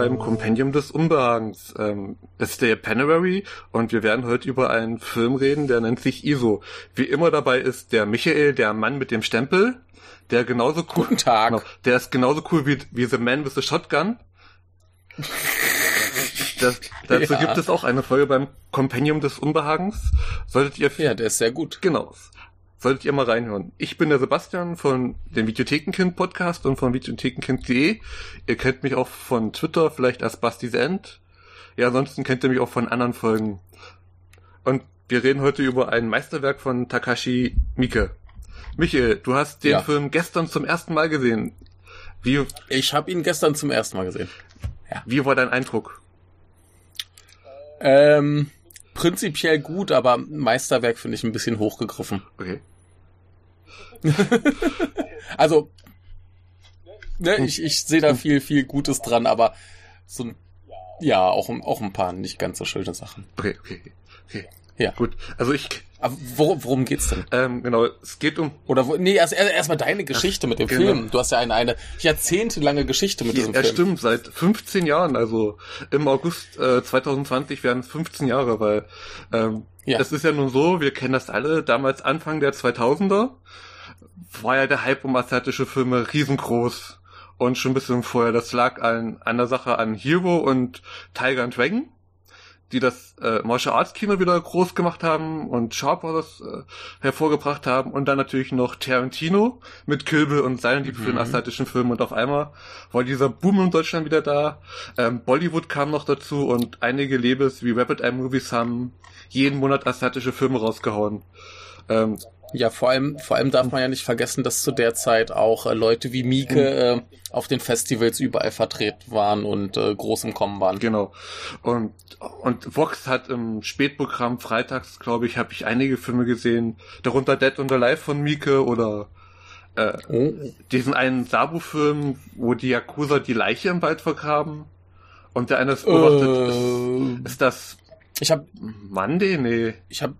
Beim Kompendium des Unbehagens. Ähm, es ist der Japanuary und wir werden heute über einen Film reden, der nennt sich ISO. Wie immer dabei ist der Michael, der Mann mit dem Stempel, der genauso cool, Guten Tag. Genau, der ist genauso cool wie, wie The Man with the Shotgun. Das, dazu Ja. gibt es auch eine Folge beim Kompendium des Unbehagens. Solltet ihr Ja, der ist sehr gut. Genau. Solltet ihr mal reinhören. Ich bin der Sebastian von dem Videothekenkind Podcast und von videothekenkind.de. Ihr kennt mich auch von Twitter, vielleicht als Basti's End. Ja, ansonsten kennt ihr mich auch von anderen Folgen. Und wir reden heute über ein Meisterwerk von Takashi Miike. Michael, du hast den Ja. Film gestern zum ersten Mal gesehen. Wie, Ich habe ihn gestern zum ersten Mal gesehen. wie war dein Eindruck? Ähm, prinzipiell gut, aber Meisterwerk finde ich ein bisschen hochgegriffen. Okay. Also, ne, ich, ich sehe da viel, viel Gutes dran, aber so ein, ja, auch, ein- auch ein paar nicht ganz so schöne Sachen. Okay, okay, okay. Ja. Gut. Also ich, Aber worum, worum geht's denn? ähm, genau, es geht um Oder wo, nee, erst erst erstmal deine Geschichte mit dem genau. Film. Du hast ja eine, eine jahrzehntelange Geschichte mit diesem Ja, Film. stimmt, seit 15 Jahren, also im August äh, 2020 werden es 15 Jahre, weil ähm, Ja. es ist ja nun so, wir kennen das alle, damals Anfang der 2000er war ja der Hype um asiatische Filme riesengroß und schon ein bisschen vorher, das lag an, an der Sache an Hero und Tiger and Dragon, die das äh, Martial Arts Kino wieder groß gemacht haben und Shaw Brothers äh, hervorgebracht haben und dann natürlich noch Tarantino mit Kill Bill und seinen Liebe für den Mhm. asiatischen Film und auf einmal war dieser Boom in Deutschland wieder da. Ähm, Bollywood kam noch dazu und einige Labels wie Rapid Eye Movies haben jeden Monat asiatische Filme rausgehauen. Ähm, Ja, vor allem, vor allem darf man ja nicht vergessen, dass zu der Zeit auch äh, Leute wie Mieke äh, auf den Festivals überall vertreten waren und äh, groß im Kommen waren. Genau. Und, und Vox hat im Spätprogramm freitags, glaube ich, habe ich einige Filme gesehen, darunter Dead and Alive von Mieke oder äh, Oh. diesen einen Sabu-Film, wo die Yakuza die Leiche im Wald vergraben. Und der eine ist Äh, beobachtet, ist, ist das ich habe Monday? Nee. ich hab,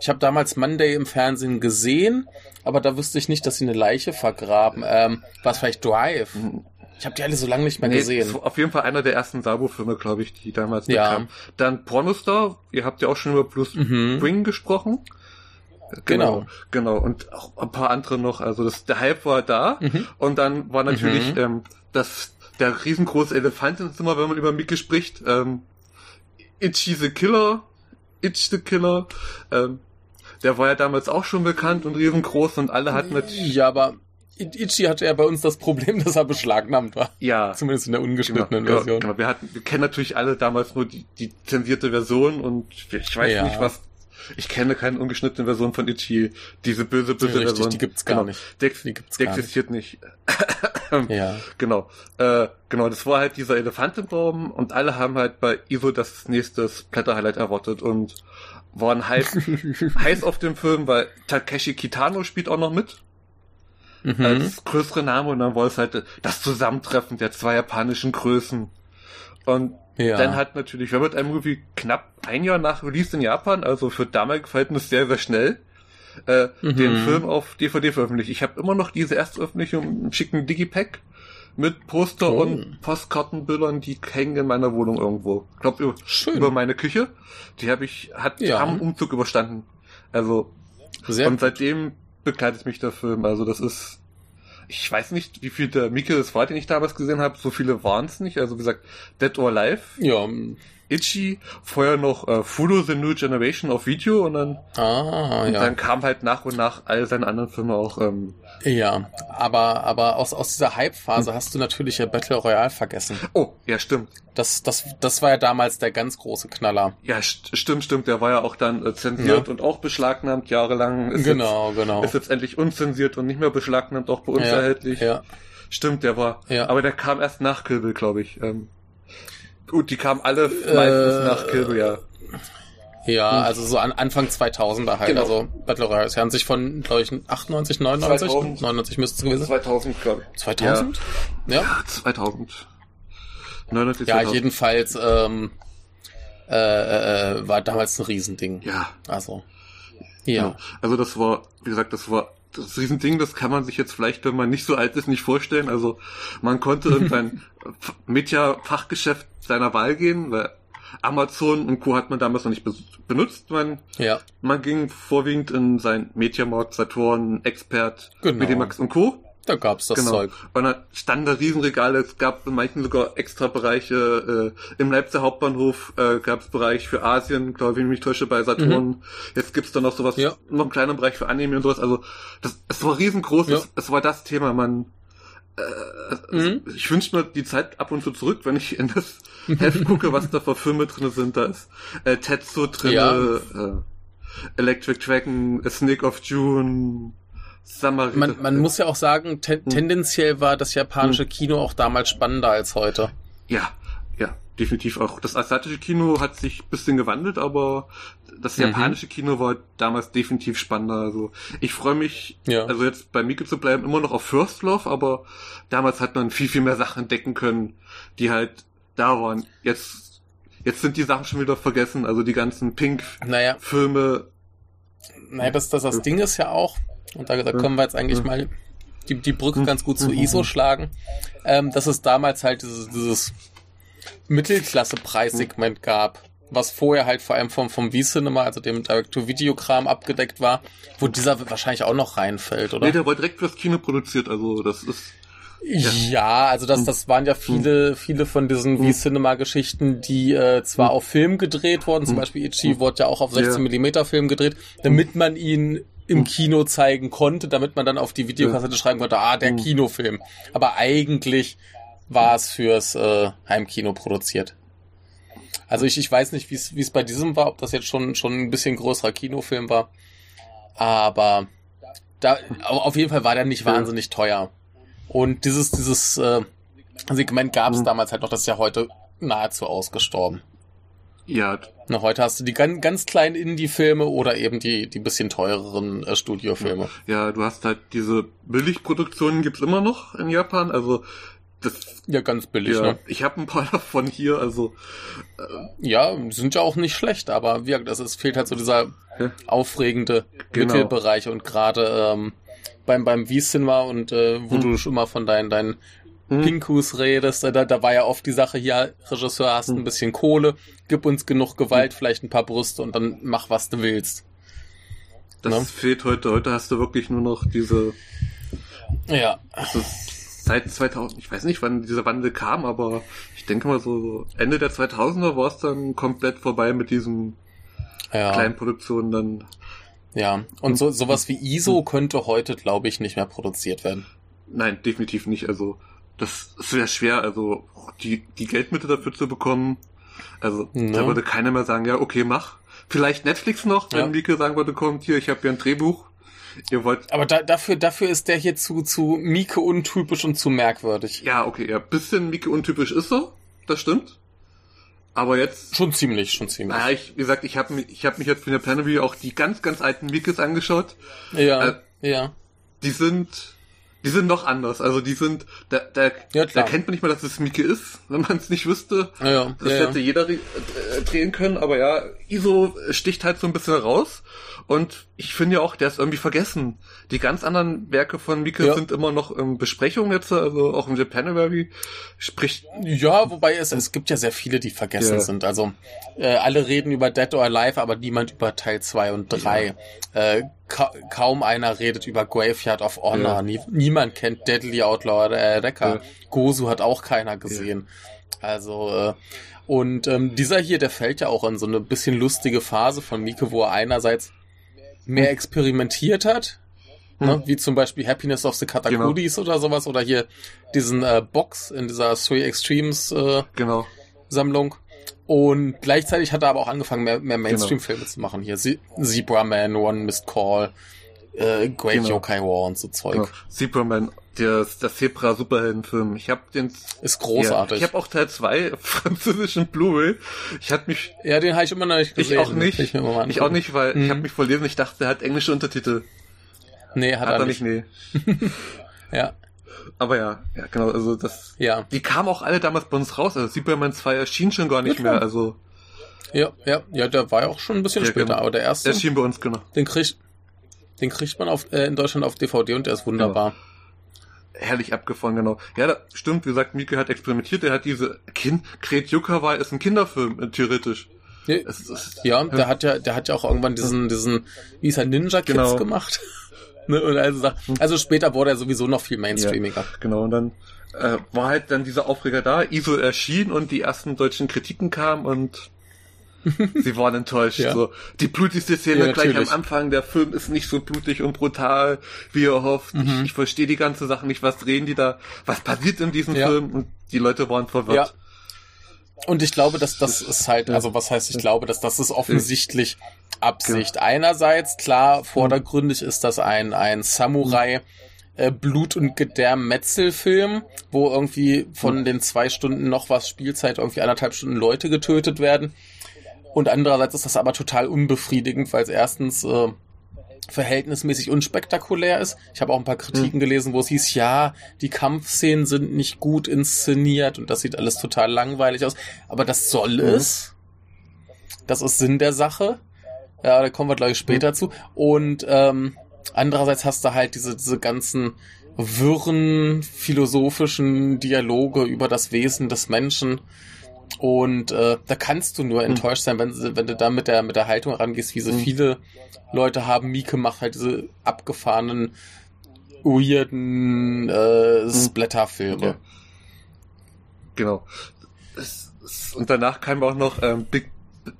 ich hab damals Monday im Fernsehen gesehen, aber da wüsste ich nicht, dass sie eine Leiche vergraben. Ähm, war es vielleicht Drive? Ich habe die alle so lange nicht mehr nee gesehen. auf jeden Fall einer der ersten Sabu-Filme, glaube ich, die damals Ja. bekamen. Dann Pornostar, ihr habt ja auch schon über Plus Mhm. Spring gesprochen. Genau. Genau. Und auch ein paar andere noch. Also das, der Hype war da. Mhm. Und dann war natürlich Mhm. ähm, das, der riesengroße Elefant im Zimmer, wenn man über Mickey spricht. Ähm, Itchy the Killer. Itch the Killer. Ähm, der war ja damals auch schon bekannt und riesengroß und alle hatten natürlich. Ja, aber I- Ichi hatte ja bei uns das Problem, dass er beschlagnahmt war. Ja. Zumindest in der Genau, ungeschnittenen genau, Version. genau. Wir hatten, wir kennen natürlich alle damals nur die, die zensierte Version und ich weiß Ja. nicht was. Ich kenne keine ungeschnittene Version von Itchy. Diese böse, böse Richtig, Version. die gibt's gar genau. nicht. Die, Die gibt's die gar nicht. existiert nicht. Ja. Genau. Äh, genau, das war halt dieser Elefant im Raum und alle haben halt bei ISO das nächste Splatter-Highlight erwartet und waren heiß, heiß auf dem Film, weil Takeshi Kitano spielt auch noch mit. Mhm. Als größere Name und dann war es halt das Zusammentreffen der zwei japanischen Größen. Und Ja. dann hat natürlich Rabbit Eye Movie knapp ein Jahr nach Release in Japan, also für damalige Verhältnisse sehr, sehr schnell, äh, Mhm. den Film auf DVD veröffentlicht. Ich habe immer noch diese Erstveröffentlichung im schicken Digipack mit Poster Oh. und Postkartenbildern, die hängen in meiner Wohnung irgendwo. Ich glaube über, über meine Küche. Die habe ich, hat Ja. einen Umzug überstanden. Also Sehr und seitdem begleitet mich der Film. Also das ist, ich weiß nicht, wie viel der Mike es war, den ich damals gesehen habe. So viele waren es nicht. Also wie gesagt, Dead or Alive, Ja, Itchy, vorher noch äh, Fudo The New Generation auf Video und dann, ah, und ja. dann kam halt nach und nach all seine anderen Filme auch. Ähm, Ja, aber, aber aus, aus dieser Hype-Phase hast du natürlich ja Battle Royale vergessen. oh, ja, stimmt. Das, das, das war ja damals der ganz große Knaller. Ja, st stimmt, stimmt. Der war ja auch dann äh, zensiert Ja. und auch beschlagnahmt jahrelang. Ist genau, genau. Jetzt, ist jetzt endlich unzensiert und nicht mehr beschlagnahmt, auch bei uns ja, erhältlich. ja. Stimmt, der war. Ja. Aber der kam erst nach Kill Bill, glaube ich. Ähm, gut, die kamen alle meistens Äh, nach Kill Bill, ja. Ja, also so an Anfang 2000er halt. Genau. Also Battle Royale ja an sich von, glaube ich, 98, 99? 2000. 99 müsste es gewesen sein. 2000, glaube ich. 2000? Ja. Ja, 2000. 99, Ja, 2000. jedenfalls ähm, äh, äh, war damals ein Riesending. Ja, Also, ja. ja. Also das war, wie gesagt, das war das Riesending, das kann man sich jetzt vielleicht, wenn man nicht so alt ist, nicht vorstellen. Also man konnte in sein Media-Fachgeschäft seiner Wahl gehen, weil Amazon und Co. hat man damals noch nicht benutzt. Man, Ja. man ging vorwiegend in sein Mediamarkt, Saturn, Expert, Genau. Medimax und Co. Da gab's das genau. Zeug. Und dann standen da Riesenregale, es gab in manchen sogar extra Bereiche, äh, im Leipziger Hauptbahnhof äh, gab es Bereich für Asien, glaube ich, wenn ich mich täusche, bei Saturn. Jetzt gibt's da noch sowas, Mhm. Ja. noch einen kleinen Bereich für Anime und sowas. Also das, es war riesengroß, Ja. es, es war das Thema, man äh, Mhm. ich wünsche mir die Zeit ab und zu zurück, wenn ich in das Heft gucke, was da für Filme drin sind. Da ist äh, Tetsu drin, Ja. äh, Electric Dragon, A Snake of June, Samarita. Man, man muss ja auch sagen, te tendenziell war das japanische Kino auch damals spannender als heute. Ja, ja, definitiv auch. Das asiatische Kino hat sich ein bisschen gewandelt, aber das Mhm. japanische Kino war damals definitiv spannender. Also ich freue mich, Ja. also jetzt bei Mike zu bleiben, immer noch auf First Love, aber damals hat man viel, viel mehr Sachen entdecken können, die halt da waren. Jetzt, jetzt sind die Sachen schon wieder vergessen. Also die ganzen Naja, Pink-Filme. naja das, das, das Ding ist ja auch, und da, da können wir jetzt eigentlich Ja. mal die, die Brücke Mhm. ganz gut zu Mhm. ISO schlagen, ähm, dass es damals halt dieses, dieses Mittelklasse-Preissegment gab, was vorher halt vor allem vom, vom V-Cinema, also dem Direct-to-Video-Kram abgedeckt war, wo dieser wahrscheinlich auch noch reinfällt, oder? Nee, der war direkt fürs Kino produziert. Also das ist, Ja, also das, das waren ja viele, viele von diesen. V-Cinema-Geschichten, die äh, zwar auf Film gedreht wurden, zum. Beispiel Ichi wurde ja auch auf Ja. 16mm Film gedreht, damit man ihn im Mhm. Kino zeigen konnte, damit man dann auf die Videokassette schreiben konnte, ah, der Mhm. Kinofilm. Aber eigentlich war es fürs äh, Heimkino produziert. Also ich, ich weiß nicht, wie es bei diesem war, ob das jetzt schon, schon ein bisschen größerer Kinofilm war. Aber da, au- auf jeden Fall war der nicht wahnsinnig teuer. Und dieses, dieses äh, Segment gab es Mhm. damals halt noch, das ist ja heute nahezu ausgestorben. ja, Na, heute hast du die ganz, ganz kleinen Indie-Filme oder eben die, die bisschen teureren äh, Studiofilme. ja, du hast halt diese Billigproduktionen gibt's immer noch in Japan. Also das Ja, ganz billig, ja, ne? ich habe ein paar davon hier, also Ja, sind ja auch nicht schlecht, aber wie gesagt, es fehlt halt so dieser Ja. aufregende Genau. Mittelbereich und gerade ähm, beim, beim V-Cinema und äh, wo Hm. du schon mal von deinen, deinen hm, Pinkus redest, da, da war ja oft die Sache hier, Regisseur, hast ein Hm. bisschen Kohle, gib uns genug Gewalt, vielleicht ein paar Brüste und dann mach, was du willst. das ne? fehlt heute. Heute hast du wirklich nur noch diese Ja, also seit 2000, ich weiß nicht, wann dieser Wandel kam, aber ich denke mal so, so Ende der 2000er war es dann komplett vorbei mit diesen ja, kleinen Produktionen dann. ja. Und so, sowas wie ISO könnte heute, glaube ich, nicht mehr produziert werden. Nein, definitiv nicht. Also das ist sehr schwer, also die, die Geldmittel dafür zu bekommen. Also Ja. da würde keiner mehr sagen, ja, okay, mach. Vielleicht Netflix noch, wenn Ja. Mieke sagen würde, kommt hier, ich habe hier ein Drehbuch. Ihr wollt. Aber da, dafür, dafür ist der hier zu, zu Mieke untypisch und zu merkwürdig. Ja, okay, ja, bisschen Mieke untypisch ist er, das stimmt. Aber jetzt Schon ziemlich, schon ziemlich. Naja, ich, wie gesagt, ich habe mich, ich hab mich jetzt für der Planary auch die ganz, ganz alten Mikes angeschaut. Ja, Äh, ja. Die sind, die sind noch anders. Also die sind, da, da, Ja, da kennt man nicht mal, dass es Mike ist, wenn man es nicht wüsste. Ja, ja, Das hätte jeder äh, drehen können, aber ja, ISO sticht halt so ein bisschen raus. Und ich finde ja auch, der ist irgendwie vergessen. Die ganz anderen Werke von Mike Ja. sind immer noch in Besprechung jetzt, also auch im Japanuary. Sprich, Ja, wobei es, es gibt ja sehr viele, die vergessen Ja. sind. Also äh, alle reden über Dead or Alive, aber niemand über Teil 2 und 3. Äh, ka kaum einer redet über Graveyard of Honor. Ja. Nie niemand kennt Deadly Outlaw äh, Decker. Ja. Gozu hat auch keiner gesehen. Also äh, und ähm, dieser hier, der fällt ja auch in so eine bisschen lustige Phase von Mike, wo er einerseits mehr experimentiert hat, ne, wie zum Beispiel Happiness of the Katakudis oder sowas, oder hier diesen äh, Box in dieser Three Extremes äh, genau. Sammlung. Und gleichzeitig hat er aber auch angefangen, mehr, mehr Mainstream-Filme zu machen. Hier Ze Zebra Man, One Missed Call, äh, Great Genau. Yokai War und so Zeug. genau. Superman, der, der Zebra-Superheldenfilm. Ich habe den Ist Ja, großartig. ich Ja, habe auch Teil 2 französischen Blu-ray. Ich hatte mich den habe ich immer noch nicht gesehen. ich auch nicht. Ich, Ich auch nicht, weil Mhm. ich habe mich verlesen, ich dachte, er hat englische Untertitel. Nee, hat, Hat, er nicht. nee. Ja, Aber ja, ja, genau, also das ja, die kamen auch alle damals bei uns raus. Also Superman 2 erschien schon gar nicht Ja, mehr. Also ja, ja, ja, der war ja auch schon ein bisschen Ja, später, genau. aber der erste, erschien bei uns genau. den krieg Den kriegt man auf, äh, in Deutschland auf DVD und der ist wunderbar. Genau. Herrlich abgefahren, genau. Ja, da, stimmt, wie gesagt, Mieke hat experimentiert, er hat diese Kind, Kret Yukawa ist ein Kinderfilm, äh, theoretisch. Ja, es, es, ja, ja, der hat ja, der hat ja auch irgendwann diesen, diesen, wie ist er, Ninja Kids genau. gemacht. ne, und also, also später wurde er sowieso noch viel mainstreamiger. Ja, genau, und dann äh, war halt dann dieser Aufreger da, ISO erschien und die ersten deutschen Kritiken kamen und sie waren enttäuscht. Ja. So, die blutigste Szene ja, gleich am Anfang, der Film ist nicht so blutig und brutal, wie ihr hofft. Mhm. Ich, ich verstehe die ganze Sache nicht, was drehen die da, was passiert in diesem ja. Film und die Leute waren verwirrt. Ja. Und ich glaube, dass das ist halt, also was heißt, ich glaube, dass das ist offensichtlich Absicht. Einerseits, klar, vordergründig ist das ein, ein Samurai, äh, Blut- und Gedärm-Metzelfilm, wo irgendwie von den zwei Stunden noch was Spielzeit irgendwie anderthalb Stunden Leute getötet werden. Und andererseits ist das aber total unbefriedigend, weil es erstens äh, verhältnismäßig unspektakulär ist. Ich habe auch ein paar Kritiken mhm. gelesen, wo es hieß, ja, die Kampfszenen sind nicht gut inszeniert und das sieht alles total langweilig aus. Aber das soll mhm. es. Das ist Sinn der Sache. Ja, da kommen wir gleich später mhm. zu. Und ähm, andererseits hast du halt diese, diese ganzen wirren philosophischen Dialoge über das Wesen des Menschen und äh, da kannst du nur hm. enttäuscht sein, wenn, wenn du da mit der, mit der Haltung rangehst, wie so hm. viele Leute haben. Mieke macht halt diese abgefahrenen, weirden äh, hm. Splatter-Filme. Ja. Genau. Und danach kam auch noch ähm, Big,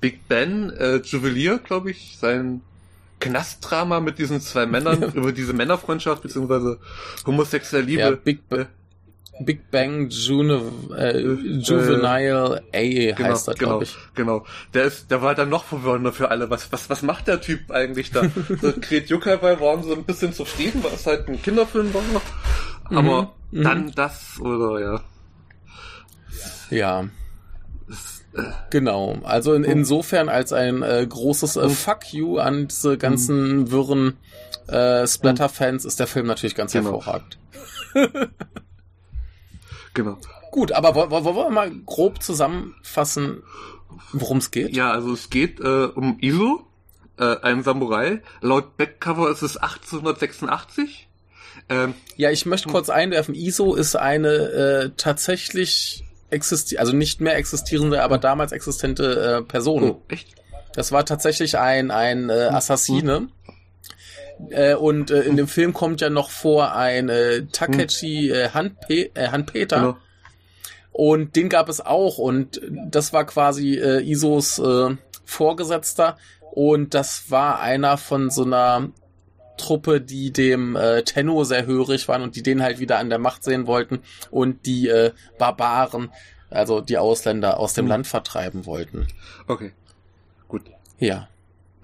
Big Ben äh, Juwelier, glaube ich, sein Knastdrama mit diesen zwei Männern, über diese Männerfreundschaft beziehungsweise homosexuelle Liebe. Ja, Big, äh, Big Bang June, äh, Juvenile äh, A genau, heißt das, genau, glaube ich. Genau. Der ist, der war dann noch verwirrender für alle. Was, was, was macht der Typ eigentlich da? so, Gret Juckerberg waren so ein bisschen zufrieden, weil es halt ein Kinderfilm war. Aber mhm, dann mhm. das, oder ja. Ja. Genau. Also in, insofern als ein äh, großes äh, Fuck you an diese ganzen mhm. wirren äh, Splatter-Fans ist der Film natürlich ganz genau. hervorragend. Genau. Gut, aber wollen wir mal grob zusammenfassen, worum es geht? Ja, also es geht äh, um Iso, äh, ein Samurai. Laut Backcover ist es 1886. Ähm, ja, ich möchte kurz einwerfen, ISO ist eine äh, tatsächlich existi also nicht mehr existierende, aber damals existente äh, Person. Oh, echt? Das war tatsächlich ein, ein äh, Assassine. Hm. Äh, und äh, in dem Film kommt ja noch vor ein äh, Takechi hm. äh, Hanpe äh, Hanpeter. Genau. Und den gab es auch. Und das war quasi äh, Isos äh, Vorgesetzter. Und das war einer von so einer Truppe, die dem äh, Tenno sehr hörig waren und die den halt wieder an der Macht sehen wollten und die äh, Barbaren, also die Ausländer, aus dem mhm. Land vertreiben wollten. Okay. Gut. Ja.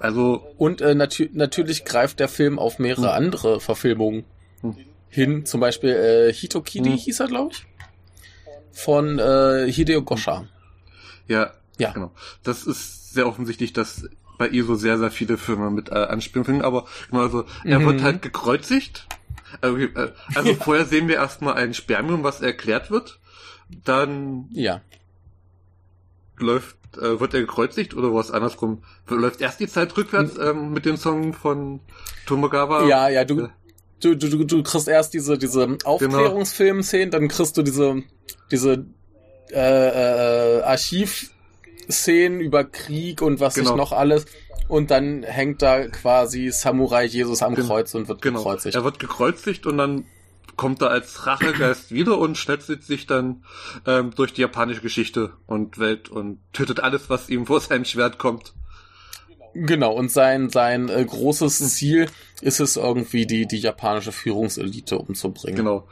Also. Und äh, natür natürlich greift der Film auf mehrere hm. andere Verfilmungen hm. hin. Zum Beispiel äh, Hitokiri hm. hieß er, glaube ich. Von äh, Hideo Gosha. Ja, ja, genau. Das ist sehr offensichtlich, dass bei ihr so sehr, sehr viele Filme mit äh, anspielen finden, aber genau, also er mhm. wird halt gekreuzigt. Also, äh, also vorher sehen wir erstmal ein Spermium, was erklärt wird. Dann ja. läuft äh, wird er gekreuzigt oder was andersrum? Läuft erst die Zeit rückwärts hm. ähm, mit dem Song von Tomogawa? Ja, ja, du, du, du, du kriegst erst diese, diese genau. Aufklärungsfilm-Szenen, dann kriegst du diese, diese äh, äh, Archiv-Szenen über Krieg und was genau. ich noch alles. Und dann hängt da quasi Samurai Jesus am Kreuz und wird genau. gekreuzigt. Er wird gekreuzigt und dann kommt er als Rachegeist wieder und schnetzelt sich dann ähm, durch die japanische Geschichte und Welt und tötet alles, was ihm vor seinem Schwert kommt. Genau, und sein, sein äh, großes Ziel ist es irgendwie, die, die japanische Führungselite umzubringen. Genau.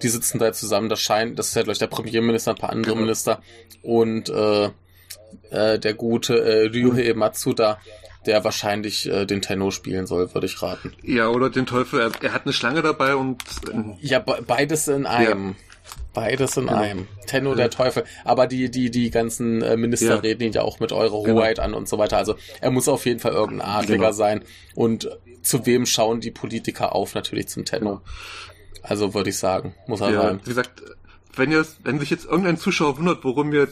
Die sitzen da zusammen, das scheint, das ist ja, glaube ich, der Premierminister, ein paar andere genau. Minister und äh, äh, der gute äh, Ryuhei Matsuda, der wahrscheinlich äh, den Tenno spielen soll, würde ich raten. Ja, oder den Teufel. Er, er hat eine Schlange dabei und. Äh, ja, be beides in einem. Ja. Beides in genau. einem. Tenno, der Teufel. Aber die, die, die ganzen äh, Minister ja. reden ihn ja auch mit Eure genau. Hoheit an und so weiter. Also er muss auf jeden Fall irgendein Adliger genau. sein. Und zu wem schauen die Politiker auf? Natürlich zum Tenno. Genau. Also würde ich sagen, muss er ja, sein. Wie gesagt, wenn ihr, wenn sich jetzt irgendein Zuschauer wundert, warum wir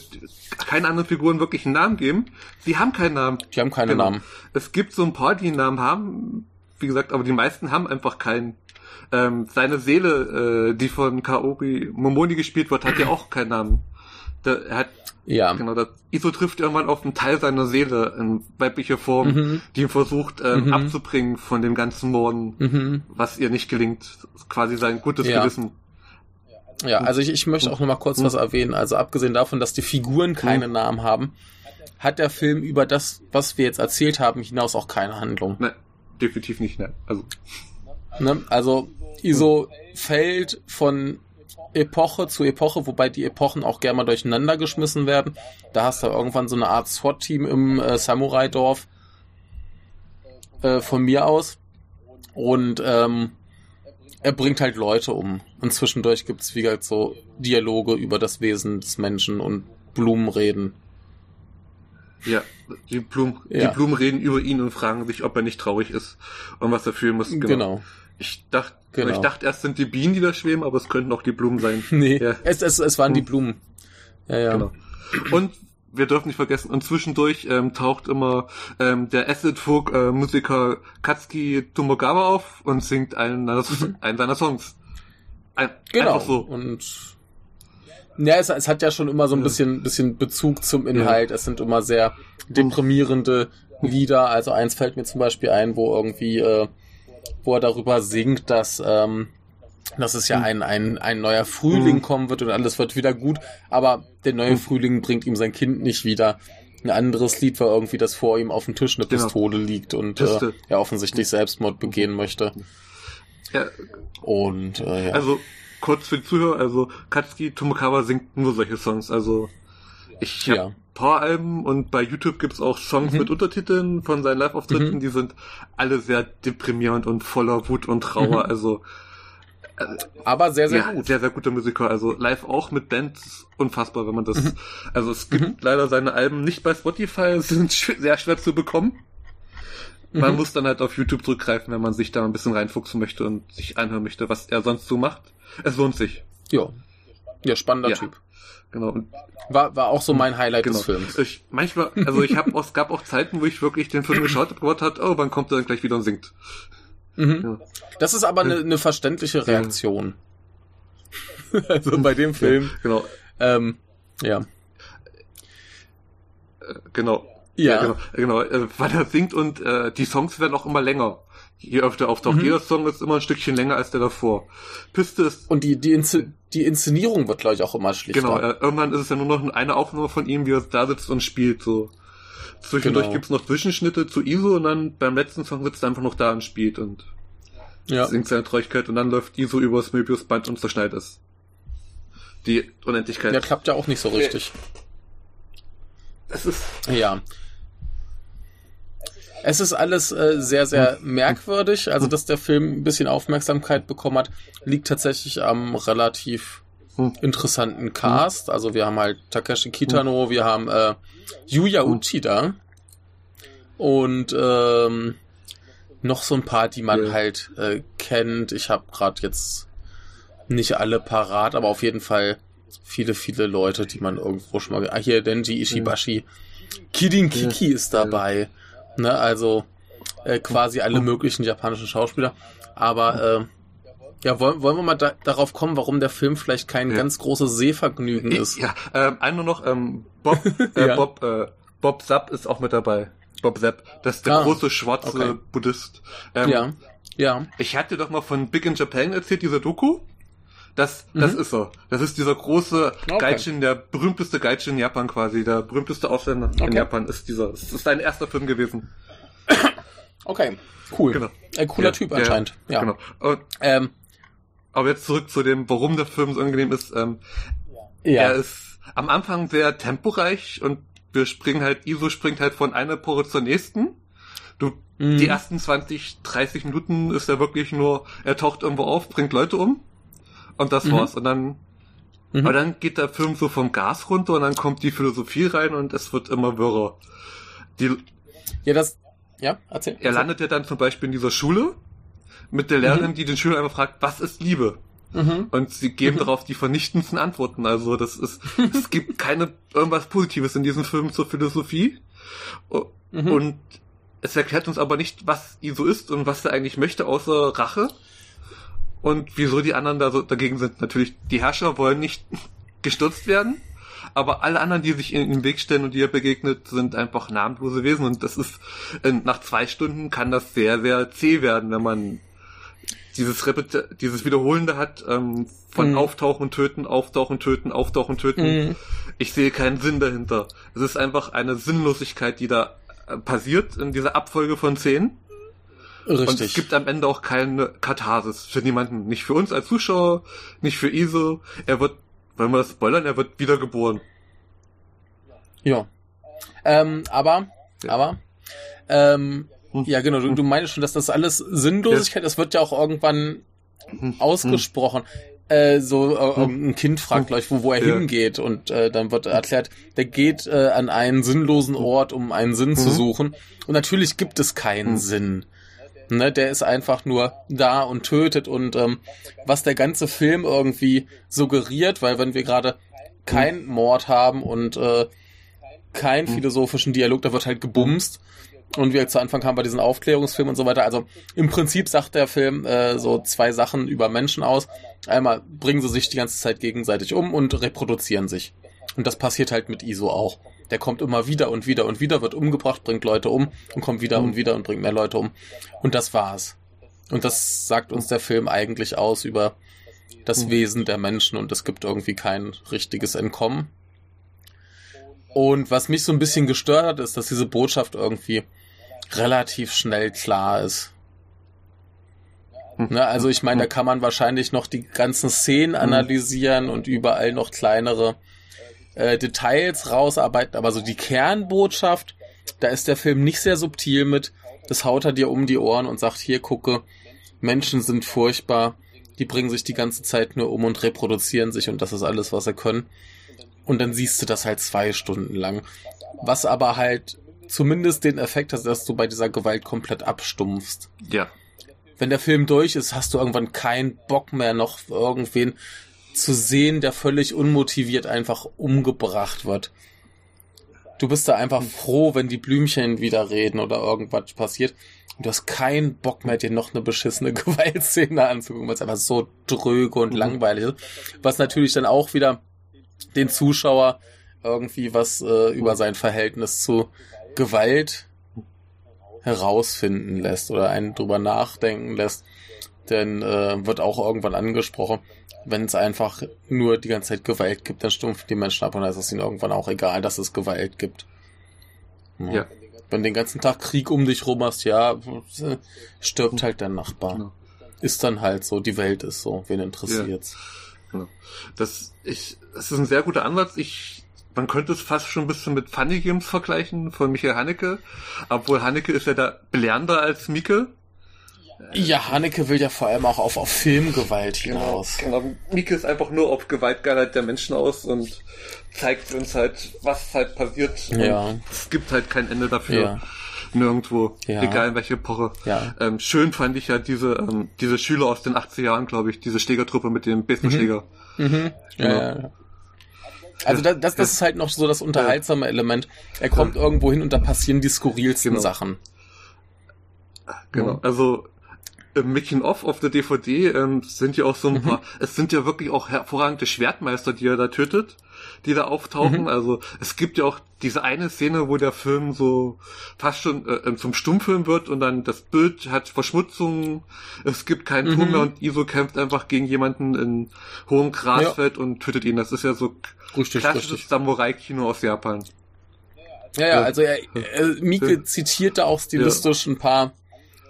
keine anderen Figuren wirklich einen Namen geben, sie haben keinen Namen. Die haben keine genau. Namen. Es gibt so ein paar, die einen Namen haben. wie gesagt, aber die meisten haben einfach keinen. Ähm, seine Seele, äh, die von Kaori Momoni gespielt wird, hat ja auch keinen Namen. Der, er hat Ja. Genau, das Iso trifft irgendwann auf einen Teil seiner Seele in weiblicher Form, Mhm. die ihn versucht ähm, Mhm. abzubringen von dem ganzen Morden, Mhm. was ihr nicht gelingt. Quasi sein gutes Ja. Gewissen. Ja, also ich, ich möchte auch noch mal kurz was erwähnen. Also abgesehen davon, dass die Figuren keine Namen haben, hat der Film über das, was wir jetzt erzählt haben, hinaus auch keine Handlung. Nein, definitiv nicht, nein. Also, Ne? Also ISO fällt von Epoche zu Epoche, wobei die Epochen auch gerne mal durcheinander geschmissen werden. Da hast du irgendwann so eine Art SWAT-Team im äh, Samurai-Dorf äh, von mir aus. Und ähm, er bringt halt Leute um. Und zwischendurch gibt's wie gesagt so Dialoge über das Wesen des Menschen und Blumenreden. ja, die Blumen, Ja. die Blumen reden über ihn und fragen sich, ob er nicht traurig ist und was er fühlen muss. Genau. Ich dachte, Genau. ich dachte erst sind die Bienen, die da schweben, aber es könnten auch die Blumen sein. Nee, Ja. es, es, es waren die Hm. Blumen. Ja, ja. Genau. Und wir dürfen nicht vergessen, und zwischendurch ähm, taucht immer ähm, der Acid Folk äh, Musiker Katsuki Tomogawa auf und singt einen, seiner- einen seiner Songs. Ein, Mhm. Genau. Einfach so. Und ja, es, es hat ja schon immer so ein Ja. bisschen, bisschen Bezug zum Inhalt. Es sind immer sehr deprimierende Lieder. Also eins fällt mir zum Beispiel ein, wo irgendwie, äh, wo er darüber singt, dass, ähm, dass es ja Mhm. ein, ein, ein neuer Frühling Mhm. kommen wird und alles wird wieder gut. Aber der neue Mhm. Frühling bringt ihm sein Kind nicht wieder. Ein anderes Lied war irgendwie, dass vor ihm auf dem Tisch eine Genau. Pistole liegt und äh, er offensichtlich Selbstmord begehen möchte. Ja, Und äh, ja. also kurz für die Zuhörer, also Katsuki Tomogawa singt nur solche Songs. Also ich habe ja. paar Alben und bei YouTube gibt's auch Songs Mhm. mit Untertiteln von seinen Live-Auftritten, Mhm. die sind alle sehr deprimierend und voller Wut und Trauer. Mhm. Also Aber sehr, sehr ja, gut. sehr, sehr guter Musiker. Also live auch mit Bands unfassbar, wenn man das. Mhm. Also es gibt Mhm. leider seine Alben nicht bei Spotify, sind sehr schwer zu bekommen. Man Mhm. muss dann halt auf YouTube zurückgreifen, wenn man sich da ein bisschen reinfuchsen möchte und sich anhören möchte, was er sonst so macht. Es lohnt sich. Ja. Ja, spannender Ja. Typ. Genau. Und War, war auch so mein Highlight genau. des Films. Ich, manchmal, also ich habe, es gab auch Zeiten, wo ich wirklich den Film geschaut habe, hat, oh, wann kommt er dann gleich wieder und singt. Mhm. Ja. Das ist aber eine, eine verständliche Reaktion. also bei dem Film. Genau. Ähm, ja. Äh, genau. Ja. genau, genau äh, weil er singt und äh, die Songs werden auch immer länger. Je öfter auftaucht. Mhm. Jeder Song ist immer ein Stückchen länger als der davor. Piste ist, Und die, die, Insze die Inszenierung wird, glaube ich, auch immer schlichter. genau, äh, irgendwann ist es ja nur noch eine Aufnahme von ihm, wie er da sitzt und spielt, so. Zwischendurch Genau. gibt's noch Zwischenschnitte zu ISO und dann beim letzten Song sitzt er einfach noch da und spielt und ja. singt seine Treuigkeit und dann läuft ISO übers Möbiusband und zerschneit es. Die Unendlichkeit. ja, klappt ja auch nicht so richtig. Es ist, Ja. Es ist alles äh, sehr, sehr merkwürdig. Also, dass der Film ein bisschen Aufmerksamkeit bekommen hat, liegt tatsächlich am relativ Hm. Interessanten Cast. Also, wir haben halt Takeshi Kitano, wir haben äh, Yuya Hm. Uchida und ähm, noch so ein paar, die man Ja. halt äh, kennt. Ich habe gerade jetzt nicht alle parat, aber auf jeden Fall viele, viele Leute, die man irgendwo schon mal. Ah, hier Denji Ishibashi. Kidin Kiki ist dabei. Ne, also äh, quasi alle möglichen japanischen Schauspieler. Aber äh, ja, wollen, wollen wir mal da, darauf kommen, warum der Film vielleicht kein Ja. ganz großes Sehvergnügen ist. ja, ähm, ein nur noch, ähm, Bob, äh, Ja. Bob, äh, Bob Zapp ist auch mit dabei. Bob Zapp, das ist der Ah, große schwarze okay. Buddhist. Ähm, Ja, ja. Ich hatte doch mal von Big in Japan erzählt, dieser Doku. Das, das Mhm. ist er. Das ist dieser große Okay. Gaijin, der berühmteste Gaijin in Japan quasi. Der berühmteste Ausländer in Okay. Japan ist dieser. Es ist sein erster Film gewesen. Okay, cool. Genau. Ein cooler Ja, Typ ja, anscheinend. Ja. Genau. Und, Ähm, aber jetzt zurück zu dem, warum der Film so angenehm ist. Ähm, ja. Er ist am Anfang sehr temporeich und wir springen halt, ISO springt halt von einer Pore zur nächsten. Du, Mhm. die ersten 20, 30 Minuten ist er wirklich nur, er taucht irgendwo auf, bringt Leute um und das Mhm. war's. Und dann, Mhm. aber dann geht der Film so vom Gas runter und dann kommt die Philosophie rein und es wird immer wirrer. Die, ja, das. Ja, erzähl. er landet ja dann zum Beispiel in dieser Schule mit der Lehrerin, die den Schüler einfach fragt, was ist Liebe? Mhm. Und sie geben Mhm. darauf die vernichtendsten Antworten. Also das ist, es gibt keine irgendwas Positives in diesem Film zur Philosophie. Mhm. Und es erklärt uns aber nicht, was ISO ist und was er eigentlich möchte, außer Rache. Und wieso die anderen da so dagegen sind. Natürlich, die Herrscher wollen nicht gestürzt werden, aber alle anderen, die sich in den Weg stellen und die ihr begegnet, sind einfach namenlose Wesen. Und das ist, nach zwei Stunden kann das sehr, sehr zäh werden, wenn man dieses Repet dieses Wiederholende hat, ähm, von mhm. Auftauchen, Töten, Auftauchen, Töten, Auftauchen, Töten. Mhm. Ich sehe keinen Sinn dahinter. Es ist einfach eine Sinnlosigkeit, die da äh, passiert in dieser Abfolge von Szenen. Richtig. Und es gibt am Ende auch keine Katharsis für niemanden. Nicht für uns als Zuschauer, nicht für Iso. Er wird, wollen wir das spoilern, er wird wiedergeboren. Ja. Ähm, aber, ja. aber, ähm, hm. ja genau, du, du meinst schon, dass das alles Sinnlosigkeit, es wird ja auch irgendwann hm. ausgesprochen. Äh, so äh, hm. ein Kind fragt gleich, wo, wo er ja. hingeht und äh, dann wird erklärt, der geht äh, an einen sinnlosen Ort, um einen Sinn zu suchen. Und natürlich gibt es keinen Sinn. Ne, der ist einfach nur da und tötet und ähm, was der ganze Film irgendwie suggeriert, weil wenn wir gerade keinen Mord haben und äh, keinen philosophischen Dialog, da wird halt gebumst. Und wie zu Anfang haben wir diesen Aufklärungsfilm und so weiter. Also im Prinzip sagt der Film äh, so zwei Sachen über Menschen aus. Einmal bringen sie sich die ganze Zeit gegenseitig um und reproduzieren sich. Und das passiert halt mit ISO auch. Der kommt immer wieder und wieder und wieder, wird umgebracht, bringt Leute um und kommt wieder und wieder und bringt mehr Leute um. Und das war's. Und das sagt uns der Film eigentlich aus über das mhm. Wesen der Menschen und es gibt irgendwie kein richtiges Entkommen. Und was mich so ein bisschen gestört hat, ist, dass diese Botschaft irgendwie relativ schnell klar ist. Ne, also ich meine, da kann man wahrscheinlich noch die ganzen Szenen mhm. analysieren und überall noch kleinere äh, Details rausarbeiten, aber so die Kernbotschaft, da ist der Film nicht sehr subtil mit. Das haut er dir um die Ohren und sagt, hier gucke, Menschen sind furchtbar, die bringen sich die ganze Zeit nur um und reproduzieren sich und das ist alles, was sie können. Und dann siehst du das halt zwei Stunden lang. Was aber halt zumindest den Effekt hat, dass du bei dieser Gewalt komplett abstumpfst. Ja. Wenn der Film durch ist, hast du irgendwann keinen Bock mehr noch irgendwen zu sehen, der völlig unmotiviert einfach umgebracht wird. Du bist da einfach froh, wenn die Blümchen wieder reden oder irgendwas passiert. Und du hast keinen Bock mehr, dir noch eine beschissene Gewaltszene anzugucken, weil es einfach so dröge und mhm. langweilig ist. Was natürlich dann auch wieder den Zuschauer irgendwie was äh, über sein Verhältnis zu Gewalt herausfinden lässt oder einen drüber nachdenken lässt. Denn äh, wird auch irgendwann angesprochen, wenn es einfach nur die ganze Zeit Gewalt gibt, dann stumpfen die Menschen ab und dann ist es ihnen irgendwann auch egal, dass es Gewalt gibt. Ja. ja. Wenn den ganzen Tag Krieg um dich rum hast, ja, stirbt halt dein Nachbar. Genau. Ist dann halt so, die Welt ist so, wen interessiert's. Ja. Genau. Das, ich, das ist ein sehr guter Ansatz. Ich, man könnte es fast schon ein bisschen mit Funny Games vergleichen von Michael Haneke. Obwohl Haneke ist ja da belehrender als Mieke. Ja, Haneke will ja vor allem auch auf, auf Filmgewalt genau, hinaus. Genau, genau. Mieke ist einfach nur auf Gewaltgeilheit der Menschen aus und zeigt uns halt, was halt passiert. Ja. Es gibt halt kein Ende dafür. Ja. Nirgendwo. Ja. Egal in welche Epoche. Ja. Ähm, schön fand ich ja diese, ähm, diese Schüler aus den 80er Jahren, glaube ich, diese Schlägertruppe mit dem Baseballschläger. Mhm. Mhm. Genau. Ja, ja, Also das, das, das ist halt noch so das unterhaltsame Element. Er kommt irgendwo hin und da passieren die skurrilsten genau. Sachen. Genau, also im Making of auf der DVD ähm, sind ja auch so ein mhm. paar, es sind ja wirklich auch hervorragende Schwertmeister, die er da tötet, die da auftauchen. Mhm. Also es gibt ja auch diese eine Szene, wo der Film so fast schon äh, zum Stummfilm wird und dann das Bild hat Verschmutzung, es gibt keinen Ton mhm. mehr und Iso kämpft einfach gegen jemanden in hohem Grasfeld ja. und tötet ihn. Das ist ja so richtig, klassisches Samurai-Kino aus Japan. Ja, ja, also er, er, Mieke zitiert da auch stilistisch ja. ein paar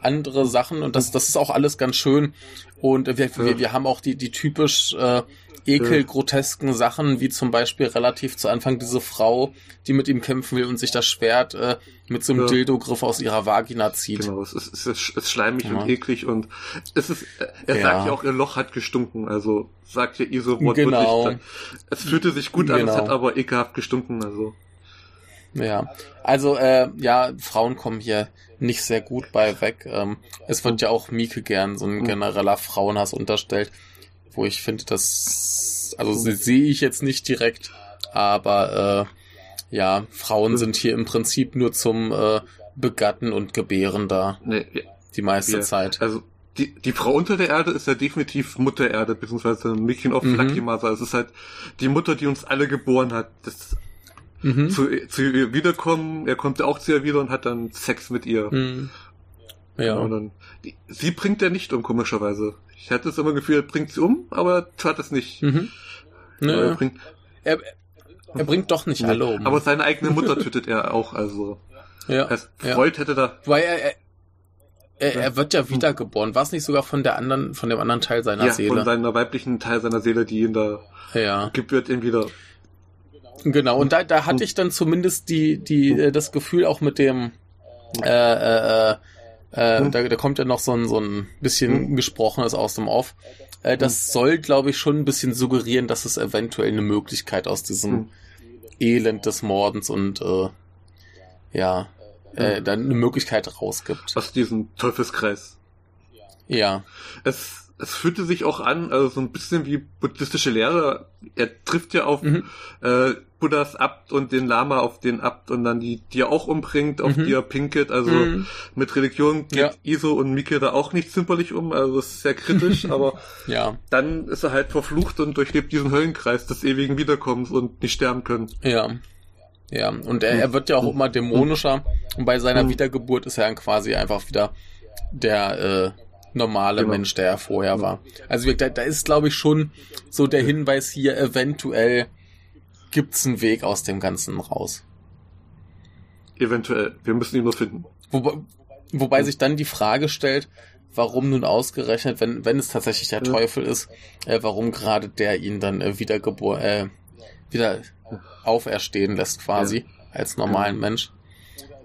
andere Sachen und das, das ist auch alles ganz schön. Und wir, wir, wir haben auch die, die typisch äh, ekelgrotesken Sachen, wie zum Beispiel relativ zu Anfang diese Frau, die mit ihm kämpfen will und sich das Schwert äh, mit so einem ja. Dildo-Griff aus ihrer Vagina zieht. Genau, es ist, es ist, schleimig ja. und eklig und es ist, er ja. sagt ja auch, ihr Loch hat gestunken, also sagt ja Iso wortwörtlich. Genau. Es fühlte sich gut genau. an, es hat aber ekelhaft gestunken, also. Ja, also äh, ja, Frauen kommen hier nicht sehr gut bei weg. Ähm, es wird ja auch Mieke gern so ein genereller Frauenhass unterstellt, wo ich finde, das also sehe ich jetzt nicht direkt, aber äh, ja, Frauen sind hier im Prinzip nur zum äh, begatten und gebären da Nee, ja, die meiste ja. Zeit. Also die, die Frau unter der Erde ist ja definitiv Mutter Erde, beziehungsweise Making of Mhm. Lucky Mother. Es ist halt die Mutter, die uns alle geboren hat. Das, Mhm. zu, zu ihr wiederkommen, er kommt ja auch zu ihr wieder und hat dann Sex mit ihr. Mhm. Und Ja. dann, die, sie bringt er nicht um, komischerweise. Ich hatte das immer Gefühl, er bringt sie um, aber er tat es nicht. Mhm. Aber Er Nö. bringt, Er, er bringt doch nicht alle um. Aber seine eigene Mutter tötet er auch, also. ja. Ja. Freud hätte da, Weil er, er, er, er wird ja wiedergeboren. War es nicht sogar von der anderen, von dem anderen Teil seiner ja, Seele? von seiner weiblichen Teil seiner Seele, die ihn da ja. gibt, wird ihn wieder. Genau, und da, da hatte ich dann zumindest die, die, äh, das Gefühl auch mit dem, äh, äh, äh, äh, Hm. da, da kommt ja noch so ein, so ein bisschen Hm. gesprochenes aus dem Off. Äh, das soll, glaube ich, schon ein bisschen suggerieren, dass es eventuell eine Möglichkeit aus diesem Hm. Elend des Mordens und, äh, ja, äh, Hm. dann eine Möglichkeit rausgibt. Aus diesem Teufelskreis. Ja. Es, es fühlte sich auch an, also so ein bisschen wie buddhistische Lehre. Er trifft ja auf Mhm. äh, Buddhas Abt und den Lama auf den Abt und dann die, die er auch umbringt, auf Mhm. die er pinket. Also Mhm. mit Religion geht Ja. Iso und Mike da auch nicht zimperlich um, also das ist sehr kritisch, aber Ja, dann ist er halt verflucht und durchlebt diesen Höllenkreis des ewigen Wiederkommens und nicht sterben können. ja. Ja, und er, er wird ja auch immer dämonischer. Und bei seiner Mhm. Wiedergeburt ist er dann quasi einfach wieder der äh, normale Genau. Mensch, der er vorher war. Also da, da ist, glaube ich, schon so der Hinweis hier, eventuell gibt's einen Weg aus dem Ganzen raus. Eventuell. Wir müssen ihn nur finden. Wobei, wobei sich dann die Frage stellt, warum nun ausgerechnet, wenn, wenn es tatsächlich der Ja. Teufel ist, äh, warum gerade der ihn dann äh, wiedergebor äh, wieder auferstehen lässt quasi als normalen Mensch.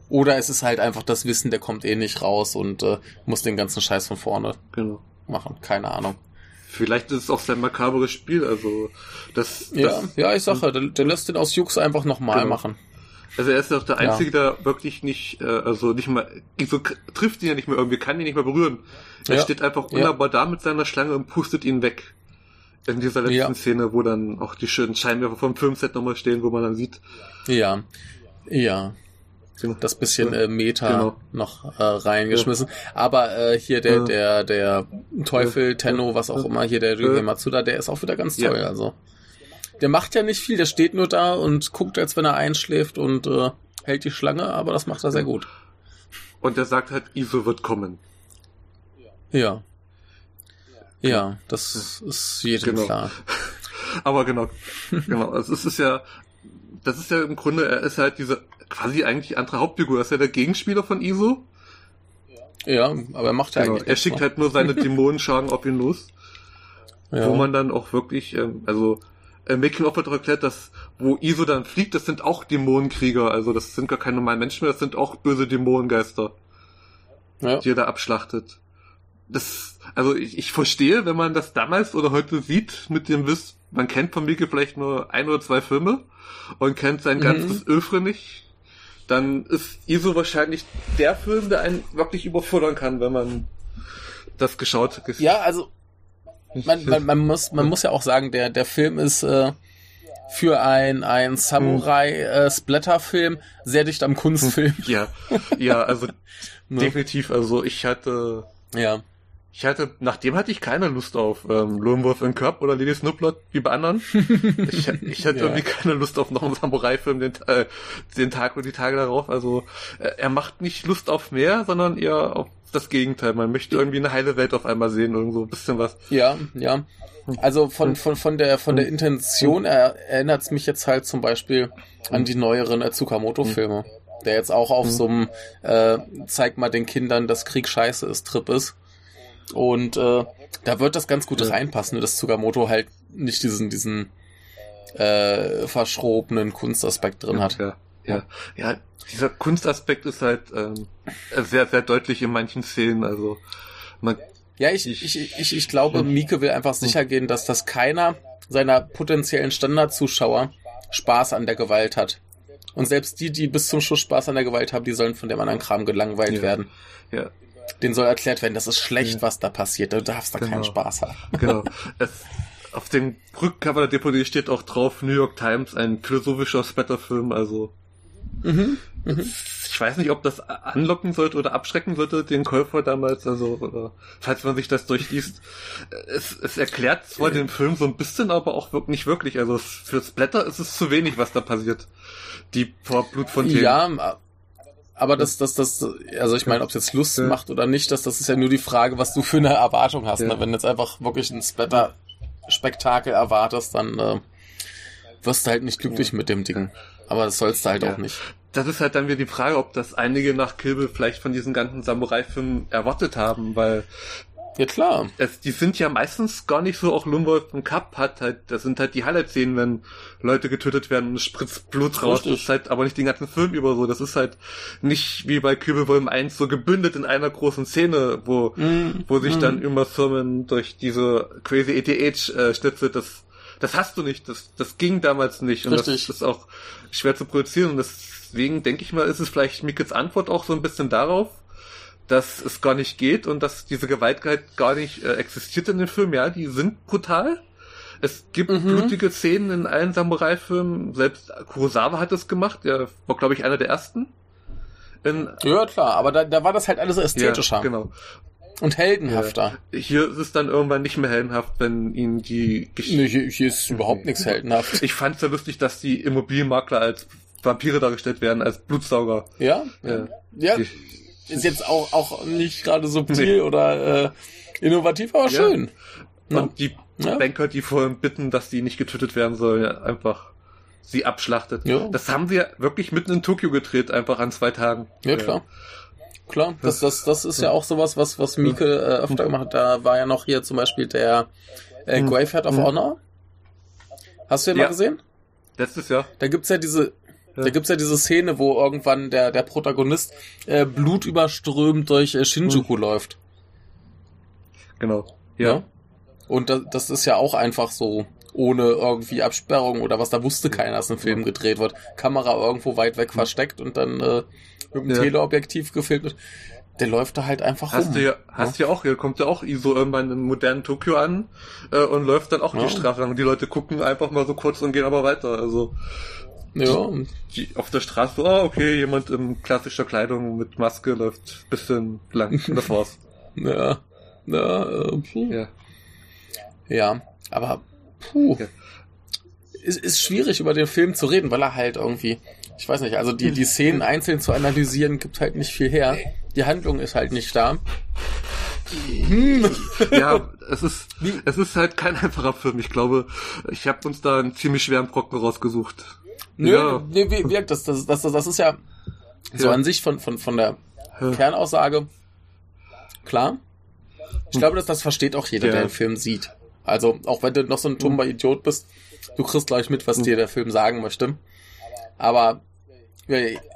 Oder es ist halt einfach das Wissen, der kommt eh nicht raus und äh, muss den ganzen Scheiß von vorne Genau. machen. Keine Ahnung. Vielleicht ist es auch sein makaberes Spiel, also das, Ja, das ja, ich sag ja, der, der lässt den aus Jux einfach nochmal Genau. machen. Also er ist ja auch der Ja. Einzige, der wirklich nicht, äh, also nicht mal, so trifft ihn ja nicht mehr irgendwie, kann ihn nicht mehr berühren. Er Ja. steht einfach Ja. unnahbar da mit seiner Schlange und pustet ihn weg. In dieser letzten Ja. Szene, wo dann auch die schönen Scheinwerfer vom Filmset nochmal stehen, wo man dann sieht. Ja, ja, das bisschen äh, Meta Genau. noch äh, reingeschmissen. Aber äh, hier der, Ja. der, der Teufel, Tenno, was auch Ja. immer, hier der Ryuhei Ja. Matsuda, der ist auch wieder ganz Ja. toll. Also der macht ja nicht viel, der steht nur da und guckt, als wenn er einschläft und äh, hält die Schlange, aber das macht er sehr gut. Und er sagt halt, Iso wird kommen. Ja. Ja, das ist jedem Genau. klar. Aber genau, genau, also es ist ja, das ist ja im Grunde, er ist halt diese quasi eigentlich andere Hauptfigur, er ist ja der Gegenspieler von Iso. Ja, aber er macht ja Genau. eigentlich Er schickt ne? halt nur seine Dämonenschaden auf ihn los. ja. wo man dann auch wirklich, ähm, also äh, Making of hat erklärt, dass wo Iso dann fliegt, das sind auch Dämonenkrieger, also das sind gar keine normalen Menschen mehr, das sind auch böse Dämonengeister, ja. die er da abschlachtet. Das, also ich, ich verstehe, wenn man das damals oder heute sieht, mit dem Wiss, man kennt von Mike vielleicht nur ein oder zwei Filme und kennt sein Mhm. ganzes Öfre nicht, dann ist Iso wahrscheinlich der Film, der einen wirklich überfordern kann, wenn man das geschaut hat. Ja, also man, man, man, muss, man muss ja auch sagen, der, der Film ist äh, für ein, ein Samurai-Splatter-Film sehr dicht am Kunstfilm. Ja, ja, also Ne? definitiv. Also ich hatte, Ja. Ich hatte, nachdem hatte ich keine Lust auf ähm, Lone Wolf in Cup oder Lady Snooplot wie bei anderen. Ich, ich hatte Ja. irgendwie keine Lust auf noch einen Samurai-Film den, äh, den Tag und die Tage darauf. Also äh, er macht nicht Lust auf mehr, sondern eher auf das Gegenteil. Man möchte irgendwie eine heile Welt auf einmal sehen, irgendwo ein bisschen was. Ja, ja. Also von, von, von der von der Intention er, erinnert es mich jetzt halt zum Beispiel an die neueren Tsukamoto-Filme, der jetzt auch auf so einem äh, zeig mal den Kindern, dass Krieg scheiße ist, Trip ist. Und äh, da wird das ganz gut Ja. reinpassen, nur dass Tsukamoto halt nicht diesen, diesen äh, verschrobenen Kunstaspekt drin hat. Ja, ja, ja. Dieser Kunstaspekt ist halt ähm, sehr, sehr deutlich in manchen Szenen. Also man Ja, ich, ich, ich, ich, ich glaube, Mieke will einfach sicher gehen, dass das keiner seiner potenziellen Standardzuschauer Spaß an der Gewalt hat. Und selbst die, die bis zum Schluss Spaß an der Gewalt haben, die sollen von dem anderen Kram gelangweilt Ja. werden. ja, Denen soll erklärt werden, das ist schlecht, Ja. was da passiert. Du darfst da keinen Genau. Spaß haben. Genau. Es, auf dem Rückcover der DVD steht auch drauf New York Times, ein philosophischer Splatterfilm. Also Mhm. ich weiß nicht, ob das anlocken sollte oder abschrecken sollte, den Käufer damals, also, oder, falls man sich das durchliest. Es, es erklärt zwar den Film so ein bisschen, aber auch nicht wirklich. Also fürs Blätter ist es zu wenig, was da passiert. Die Blutfontänen. Ja, aber das, das, das, also ich meine, ob es jetzt Lust ja. macht oder nicht, das, das ist ja nur die Frage, was du für eine Erwartung hast. Ja. Ne? Wenn du jetzt einfach wirklich ein Splatter-Spektakel erwartest, dann äh, wirst du halt nicht glücklich ja. mit dem Ding. Aber das sollst du halt auch nicht. Das ist halt dann wieder die Frage, ob das einige nach Kill vielleicht von diesen ganzen Samurai-Filmen erwartet haben, weil ja klar. Es, die sind ja meistens gar nicht so, auch Lumwolf und Cup hat halt, das sind halt die Highlight-Szenen, wenn Leute getötet werden und es spritzt Blut raus. Richtig. Das ist halt aber nicht den ganzen Film über so. Das ist halt nicht wie bei Kübelwolm 1 so gebündelt in einer großen Szene, wo, mm, wo sich mm. dann immer Thurman durch diese crazy ETH äh, schnitzelt. Das, das hast du nicht. Das, das ging damals nicht. Und Richtig. das ist auch schwer zu produzieren. Und deswegen denke ich mal, ist es vielleicht Mickels Antwort auch so ein bisschen darauf, dass es gar nicht geht und dass diese Gewalt gar nicht äh, existiert in den Filmen. Ja, die sind brutal. Es gibt mhm. blutige Szenen in allen Samurai-Filmen. Selbst Kurosawa hat das gemacht. Der war, glaube ich, einer der ersten. In, ja, klar, aber da, da war das halt alles ästhetischer. Ja, genau. Und heldenhafter. Ja. Hier ist es dann irgendwann nicht mehr heldenhaft, wenn ihnen die Geschichte. Nee, hier, hier ist überhaupt nichts heldenhaft. Ich fand es ja lustig, dass die Immobilienmakler als Vampire dargestellt werden, als Blutsauger. Ja? Ja. ja. Die, ist jetzt auch, auch nicht gerade subtil nee. oder äh, innovativ, aber ja. schön. Und ja. die ja. Banker, die vorhin bitten, dass die nicht getötet werden sollen, einfach sie abschlachtet. Ja. Das haben wir wirklich mitten in Tokio gedreht, einfach an zwei Tagen. Ja, klar. Klar, das, das, das ist ja auch sowas, was, was Mieke äh, öfter gemacht hat. Da war ja noch hier zum Beispiel der äh, hm. Gravehead of hm. Honor. Hast du den ja. mal gesehen? Letztes Jahr. Da gibt's ja diese, da gibt's ja diese Szene, wo irgendwann der, der Protagonist äh, blutüberströmt durch äh, Shinjuku mhm. läuft. Genau. Ja. ja? Und das, das ist ja auch einfach so, ohne irgendwie Absperrung oder was, da wusste keiner, dass ein Film gedreht wird. Kamera irgendwo weit weg versteckt und dann äh, mit dem ja. Teleobjektiv gefilmt wird. Der läuft da halt einfach hast rum. Du ja, hast ja auch, hier kommt ja auch ISO irgendwann in modernen Tokio an äh, und läuft dann auch ja. die Straße lang. Und die Leute gucken einfach mal so kurz und gehen aber weiter. Also ja. Die, auf der Straße, oh, okay, jemand in klassischer Kleidung mit Maske läuft bisschen lang. Und das war's. ja. Ja, äh, puh. ja. Ja, aber puh. Ja. Ist, ist schwierig über den Film zu reden, weil er halt irgendwie, ich weiß nicht, also die, die Szenen einzeln zu analysieren gibt halt nicht viel her. Die Handlung ist halt nicht da. Hm. ja, es ist, es ist halt kein einfacher Film. Ich glaube, ich habe uns da einen ziemlich schweren Brocken rausgesucht. Nö, ja. nee, wirkt das, das, das, das ist ja so ja. an sich von, von, von der ja. Kernaussage klar. Ich glaube, dass das versteht auch jeder, der den Film sieht. Also, auch wenn du noch so ein tumber Idiot bist, du kriegst gleich mit, was dir der Film sagen möchte. Aber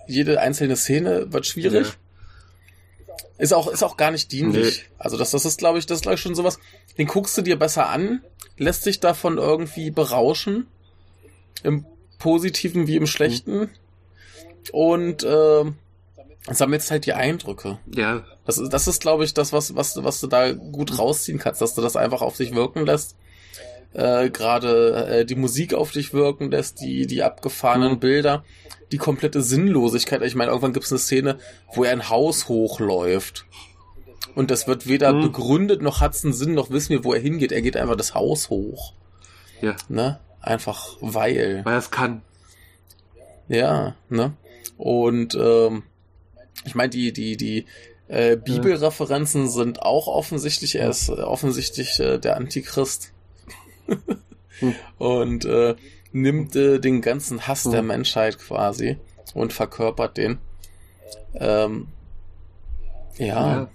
jede einzelne Szene wird schwierig. Ist auch, ist auch gar nicht dienlich. Nee. Also das, das ist, glaube ich, das ist, glaube ich, schon sowas, den guckst du dir besser an, lässt sich davon irgendwie berauschen. Im Positiven wie im Schlechten. Und äh, sammelst halt die Eindrücke. Ja. Das ist, das ist glaube ich, das, was, was, was du da gut rausziehen kannst, dass du das einfach auf sich wirken lässt. Äh, Gerade äh, die Musik auf dich wirken lässt, die, die abgefahrenen mhm. Bilder, die komplette Sinnlosigkeit. Ich meine, irgendwann gibt es eine Szene, wo er ein Haus hochläuft. Und das wird weder mhm. begründet, noch hat es einen Sinn, noch wissen wir, wo er hingeht. Er geht einfach das Haus hoch. Ja. Ne? Einfach weil. Weil er es kann. Ja, ne? Und ähm, ich meine, die, die, die äh, Bibelreferenzen sind auch offensichtlich, er ist äh, offensichtlich äh, der Antichrist. hm. Und äh, nimmt äh, den ganzen Hass hm. der Menschheit quasi und verkörpert den. Ähm, ja. ja.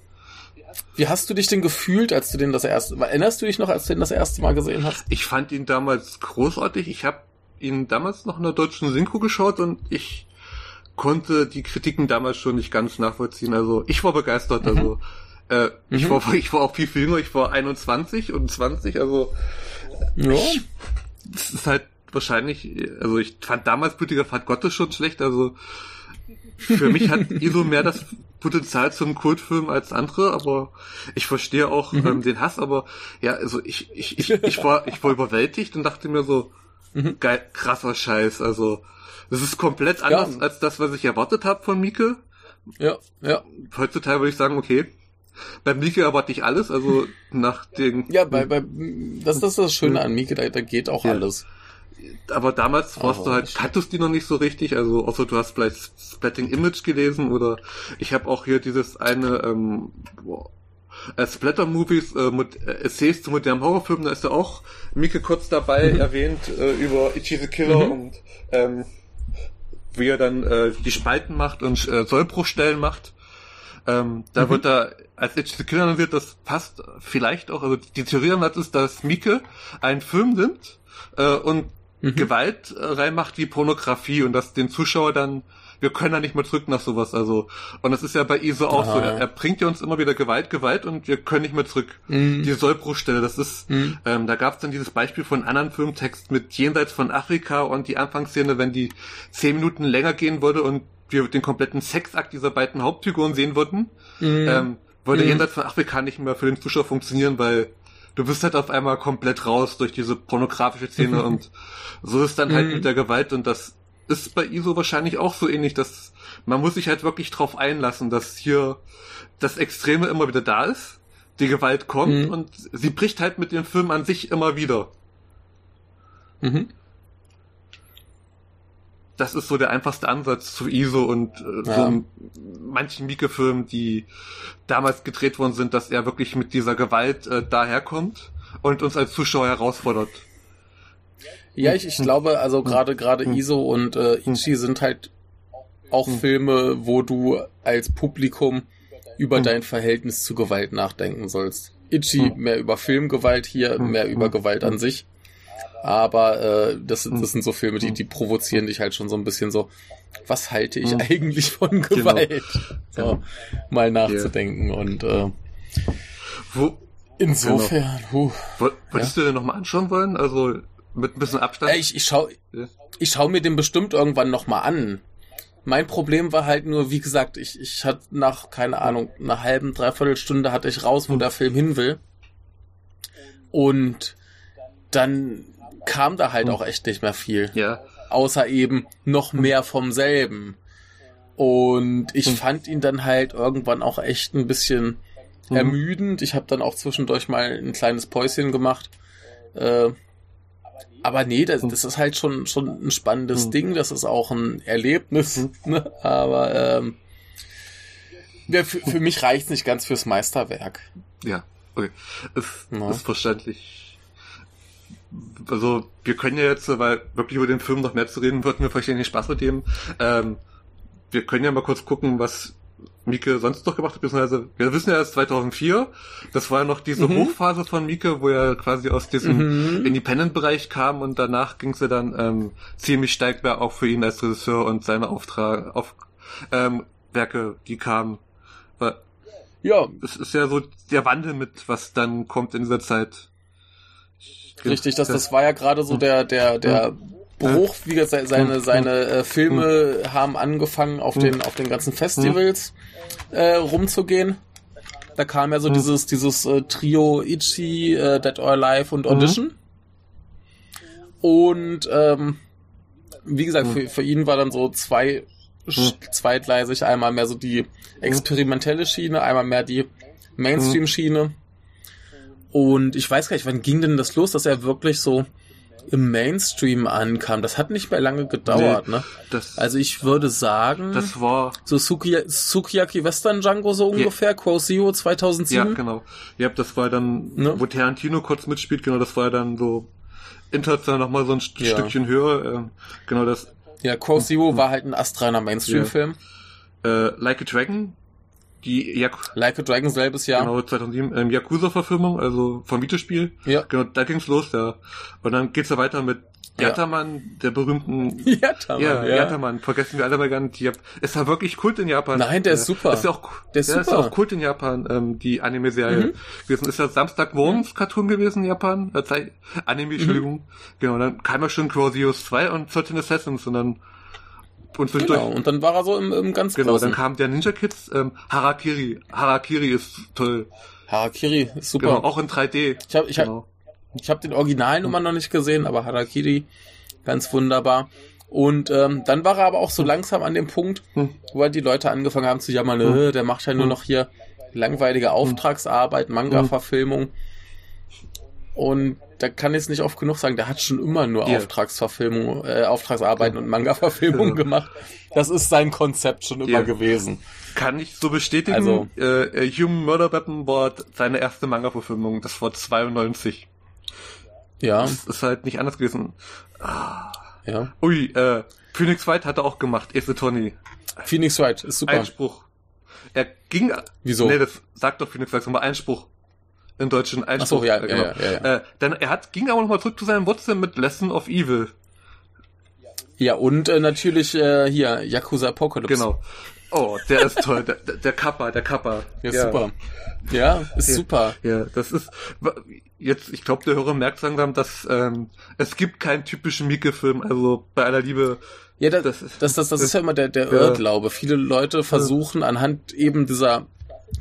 Wie hast du dich denn gefühlt, als du den das erste Mal, erinnerst du dich noch, als du den das erste Mal gesehen hast? Ich fand ihn damals großartig. Ich habe ihn damals noch in der deutschen Synchro geschaut und ich konnte die Kritiken damals schon nicht ganz nachvollziehen. Also ich war begeistert. Mhm. Also äh, mhm. ich war ich war auch viel, viel jünger. Ich war 21 und 20. Also ja. es ist halt wahrscheinlich. Also ich fand damals Blutiger Pfad Gottes schon schlecht. Also für mich hat ISO mehr das Potenzial zum Kultfilm als andere, aber ich verstehe auch mhm. ähm, den Hass, aber ja, also ich, ich, ich, ich war, ich war überwältigt und dachte mir so, mhm. geil, krasser Scheiß, also das ist komplett anders ja. als das, was ich erwartet habe von Mieke. Ja, ja. Heutzutage würde ich sagen, okay. Bei Mieke erwarte ich alles, also nach den. Ja, bei, bei das, das ist das Schöne an Mieke, da, da geht auch Ja. alles. Aber damals warst du halt, kanntest die noch nicht so richtig, also außer du hast vielleicht Splatting Image gelesen oder ich habe auch hier dieses eine ähm, boah, äh, Splatter Movies, äh, mit, äh, Essays zu modernen Horrorfilmen, da ist ja auch Mieke kurz dabei erwähnt äh, über Itchy the Killer Mhm. und ähm, wie er dann äh, die Spalten macht und äh, Sollbruchstellen macht. Ähm, da Mhm. wird da als Itchy the Killer wird das passt vielleicht auch, also die Theorie dazu ist, dass Mieke einen Film nimmt äh, und Mhm. Gewalt äh, reinmacht wie Pornografie und dass den Zuschauer dann, wir können da nicht mehr zurück nach sowas. Also, und das ist ja bei ISO auch Aha. so. Er, er bringt ja uns immer wieder Gewalt, Gewalt und wir können nicht mehr zurück. Mhm. Die Sollbruchstelle, das ist, Mhm. ähm, da gab es dann dieses Beispiel von anderen Filmtext mit Jenseits von Afrika und die Anfangsszene, wenn die zehn Minuten länger gehen würde und wir den kompletten Sexakt dieser beiden Hauptfiguren sehen würden, Mhm. ähm, würde Mhm. Jenseits von Afrika nicht mehr für den Zuschauer funktionieren, weil du bist halt auf einmal komplett raus durch diese pornografische Szene und so ist dann halt Mhm. mit der Gewalt und das ist bei ISO wahrscheinlich auch so ähnlich, dass man muss sich halt wirklich drauf einlassen, dass hier das Extreme immer wieder da ist, die Gewalt kommt Mhm. und sie bricht halt mit dem Film an sich immer wieder. Mhm. Das ist so der einfachste Ansatz zu ISO und äh, Ja. so manchen Mieke-Filmen, die damals gedreht worden sind, dass er wirklich mit dieser Gewalt äh, daherkommt und uns als Zuschauer herausfordert. Ja, ich, ich glaube, also gerade gerade. ISO und äh, Ichi sind halt auch Hm. Filme, wo du als Publikum über Hm. dein Verhältnis zu Gewalt nachdenken sollst. Ichi Hm. mehr über Filmgewalt, hier mehr über. Gewalt an sich. Aber äh, das, Hm. das sind so Filme, die, die provozieren dich halt schon so ein bisschen so, was halte ich Hm. eigentlich von Genau. Gewalt? So, Genau. mal nachzudenken. Und äh, Wo, insofern, huh. wo würdest du den nochmal anschauen wollen? Also mit ein bisschen Abstand? Äh, ich, ich schau, Ja. ich schau mir den bestimmt irgendwann noch mal an. Mein Problem war halt nur, wie gesagt, ich, ich hatte nach, keine Ahnung, einer halben, dreiviertel Stunde hatte ich raus, wo Hm. der Film hin will. Und dann kam da halt Hm. auch echt nicht mehr viel. ja. Außer eben noch mehr vom selben. Und ich Hm. fand ihn dann halt irgendwann auch echt ein bisschen Mhm. ermüdend. Ich habe dann auch zwischendurch mal ein kleines Päuschen gemacht. Äh, aber nee, das, das ist halt schon, schon ein spannendes Mhm. Ding. Das ist auch ein Erlebnis. Ne? Aber ähm, ja, für, für mich reicht's nicht ganz fürs Meisterwerk. Ja, okay. Ja. ist verständlich. Also, wir können ja jetzt, weil wirklich über den Film noch mehr zu reden, wird mir verständlich Spaß mit dem. Ähm, wir können ja mal kurz gucken, was Mieke sonst noch gemacht hat, beziehungsweise, wir wissen ja erst 2004, das war ja noch diese Mhm. Hochphase von Mieke, wo er quasi aus diesem Mhm. Independent-Bereich kam und danach ging sie dann ähm, ziemlich steig bergab auch für ihn als Regisseur und seine Auftrag, auf, ähm, Werke, die kamen. Weil Ja, es ist ja so der Wandel mit, was dann kommt in dieser Zeit. Richtig. Das, das war ja gerade so der, der, der Bruch, wie gesagt, se- seine, seine äh, Filme haben angefangen, auf den, auf den ganzen Festivals äh, rumzugehen. Da kam ja so Mhm. dieses, dieses äh, Trio Itchy, äh, Dead or Alive und Audition. Und ähm, wie gesagt, Mhm. für, für ihn war dann so zwei zweigleisig, einmal mehr so die experimentelle Schiene, einmal mehr die Mainstream-Schiene. Und ich weiß gar nicht, wann ging denn das los, dass er wirklich so im Mainstream ankam? Das hat nicht mehr lange gedauert, ne? Das, Also ich würde sagen, das war, so Sukiya, Sukiyaki Western Django so ungefähr, Crow Zero ja, 2007. genau. Ja, das war dann, Ne? wo Tarantino kurz mitspielt, genau, das war dann so international nochmal so ein St- Ja. Stückchen höher. ähm, genau das, Ja, Crow Zero war halt ein astreiner Mainstream-Film. äh, Like a Dragon, die Jak Like a Dragon selbes Jahr. genau 2007, ähm, Yakuza-Verfilmung, also vom Videospiel. Ja. Genau, da ging's los, ja. Und dann geht's ja weiter mit Ja. Yataman, der berühmten Ja, Tamam, Ja, ja. Yataman, vergessen wir alle mal gar nicht. Jap ist ja wirklich Kult in Japan. Nein, der ist super. Ist ja auch, Der ist ja, ist super. auch Kult in Japan, ähm, die Anime-Serie Mhm. gewesen. Ist ja Samstagmorgens-Cartoon gewesen in Japan. Äh, Anime, Entschuldigung. Genau, dann kam ja schon Crozius 2 und 13 Assassins und dann und zwischendurch, Genau, und dann war er so im, im ganz genau, Großen. dann kam der Ninja Kids, ähm, Harakiri. Harakiri ist toll. Harakiri ist super. Genau, auch in 3D. Ich habe ich hab, Genau. ich hab den Originalnummer noch nicht gesehen, aber Harakiri ganz wunderbar. Und ähm, dann war er aber auch so langsam an dem Punkt, Hm. wo halt die Leute angefangen haben zu jammern, Hm. äh, der macht ja nur Hm. noch hier langweilige Auftragsarbeit, Manga-Verfilmung. Und da kann ich es nicht oft genug sagen, der hat schon immer nur Ja. Auftragsverfilmung, äh, Auftragsarbeiten und Manga-Verfilmungen Ja. gemacht. Das ist sein Konzept schon immer Ja. gewesen. Kann ich so bestätigen. Also- äh, äh, Human Murder Weapon war seine erste Manga-Verfilmung. Das war 92. Ja, Das ist halt nicht anders gewesen. ja. Ui, äh, Phoenix White hat er auch gemacht. Ace Attorney. Phoenix Wright ist super. Einspruch. Er ging. Wieso? Nee, das sagt doch Phoenix White nochmal Einspruch. In Deutschen Ach Einspruch. so, ja, äh, ja, ja, ja, ja. Äh, dann, er hat, ging aber nochmal zurück zu seinen Wurzeln mit Lesson of Evil. Ja, und äh, natürlich äh, hier, Yakuza Apocalypse. Genau. Oh, der ist toll. Der, der, der Kappa, der Kappa. Ja, super. Ja, ist Ja. super. Ja, das ist jetzt, ich glaube, der Hörer merkt langsam, dass ähm, es gibt keinen typischen Mieke-Film, also bei aller Liebe. Ja, das, Das das, ist- das, das, ist ja immer der, der Ja. Irrglaube. Viele Leute versuchen anhand eben dieser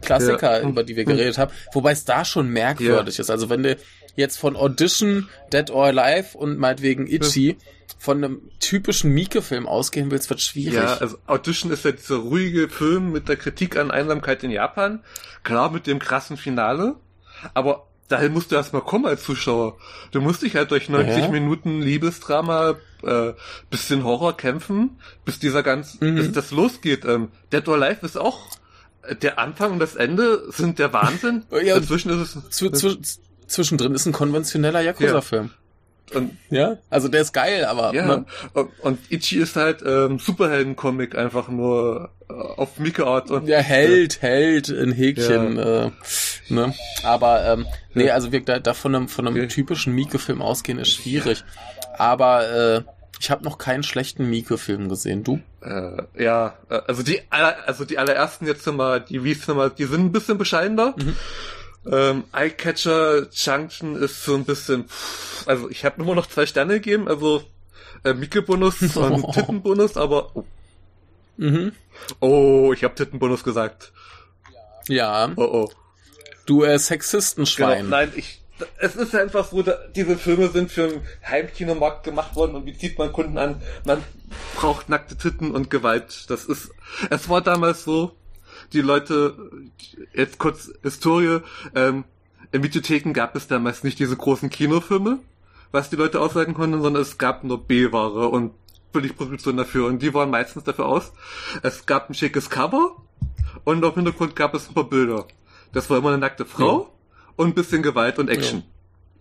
Klassiker, Ja. über die wir geredet haben, wobei es da schon merkwürdig ist. Also wenn du jetzt von Audition, Dead or Alive und meinetwegen Itchy von einem typischen Mieke-Film ausgehen willst, wird schwierig. Ja, also Audition ist ja dieser ruhige Film mit der Kritik an Einsamkeit in Japan. Klar, mit dem krassen Finale. Aber dahin musst du erstmal kommen als Zuschauer. Du musst dich halt durch 90 Ja. Minuten Liebesdrama, äh, bisschen Horror kämpfen, bis dieser ganz, Mhm. bis das losgeht. Ähm, Dead or Alive ist auch, der Anfang und das Ende sind der Wahnsinn. Ja, und Dazwischen ist es, Zw zw zwischendrin ist ein konventioneller Yakuza-Film. und Ja. Also der ist geil, aber Ja, ne? und, Ichi ist halt ähm, Superhelden-Comic einfach nur äh, auf Mieke-Art und Der Held, Held in Häkchen, äh, ne? Aber ähm, nee, Ja. also wir da, da von einem von einem Okay. typischen Mieke-Film ausgehen ist schwierig. Aber äh, ich habe noch keinen schlechten Mieke-Film gesehen. Du? Äh, ja, äh, also die aller, also die allerersten jetzt mal, die Wies mal, die sind ein bisschen bescheidener. Mhm. Ähm, Eyecatcher Junction ist so ein bisschen, pff, also ich habe immer noch zwei Sterne gegeben, also äh, Mieke-Bonus und Tittenbonus, aber oh, Mhm. oh ich habe Tittenbonus gesagt. Ja, Oh oh. du äh, Sexistenschwein. Genau, nein, ich. Es ist einfach so, diese Filme sind für den Heimkinomarkt gemacht worden und wie zieht man Kunden an? Man braucht nackte Titten und Gewalt. Das ist. Es war damals so, die Leute, jetzt kurz Historie, ähm, in Videotheken gab es damals nicht diese großen Kinofilme, was die Leute aussagen konnten, sondern es gab nur B-Ware und Billigproduktion dafür und die waren meistens dafür aus. Es gab ein schickes Cover und auf Hintergrund gab es ein paar Bilder. Das war immer eine nackte Frau und ein bisschen Gewalt und Action.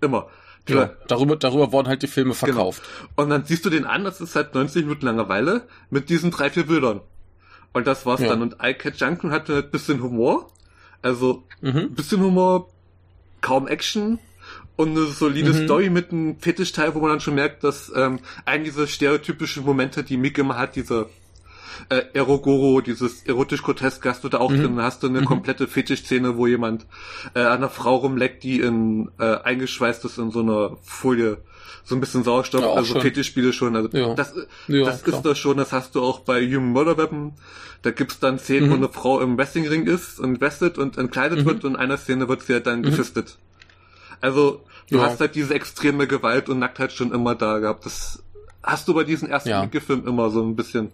Immer. Die Ja, Leute- darüber, darüber wurden halt die Filme verkauft. und dann siehst du den an, das ist halt 90 Minuten Langeweile mit diesen drei, vier Bildern. Und das war's Ja. dann. Und iCat Junction hatte halt ein bisschen Humor. Also, Mhm. ein bisschen Humor, kaum Action und eine solide Mhm. Story mit einem Fetischteil, wo man dann schon merkt, dass ähm, einen dieser stereotypischen Momente, die Mick immer hat, diese äh, Erogoro, dieses erotisch-grotesk hast du da auch Mhm. drin, hast du eine Mhm. komplette Fetischszene, wo jemand äh, an einer Frau rumleckt, die in äh, eingeschweißt ist in so einer Folie, so ein bisschen Sauerstoff, Ja, also schon. Fetischspiele schon, also Ja. das, Ja, das klar. ist das schon, das hast du auch bei Human Murder Weapon, da gibt's dann Szenen, wo Mhm. eine Frau im Wrestlingring ist und wrestelt und entkleidet Mhm. wird und in einer Szene wird sie halt dann gefistet. Also, du Ja. hast halt diese extreme Gewalt und Nacktheit schon immer da gehabt. Das hast du bei diesen ersten Ja. Mickey-Filmen immer so ein bisschen.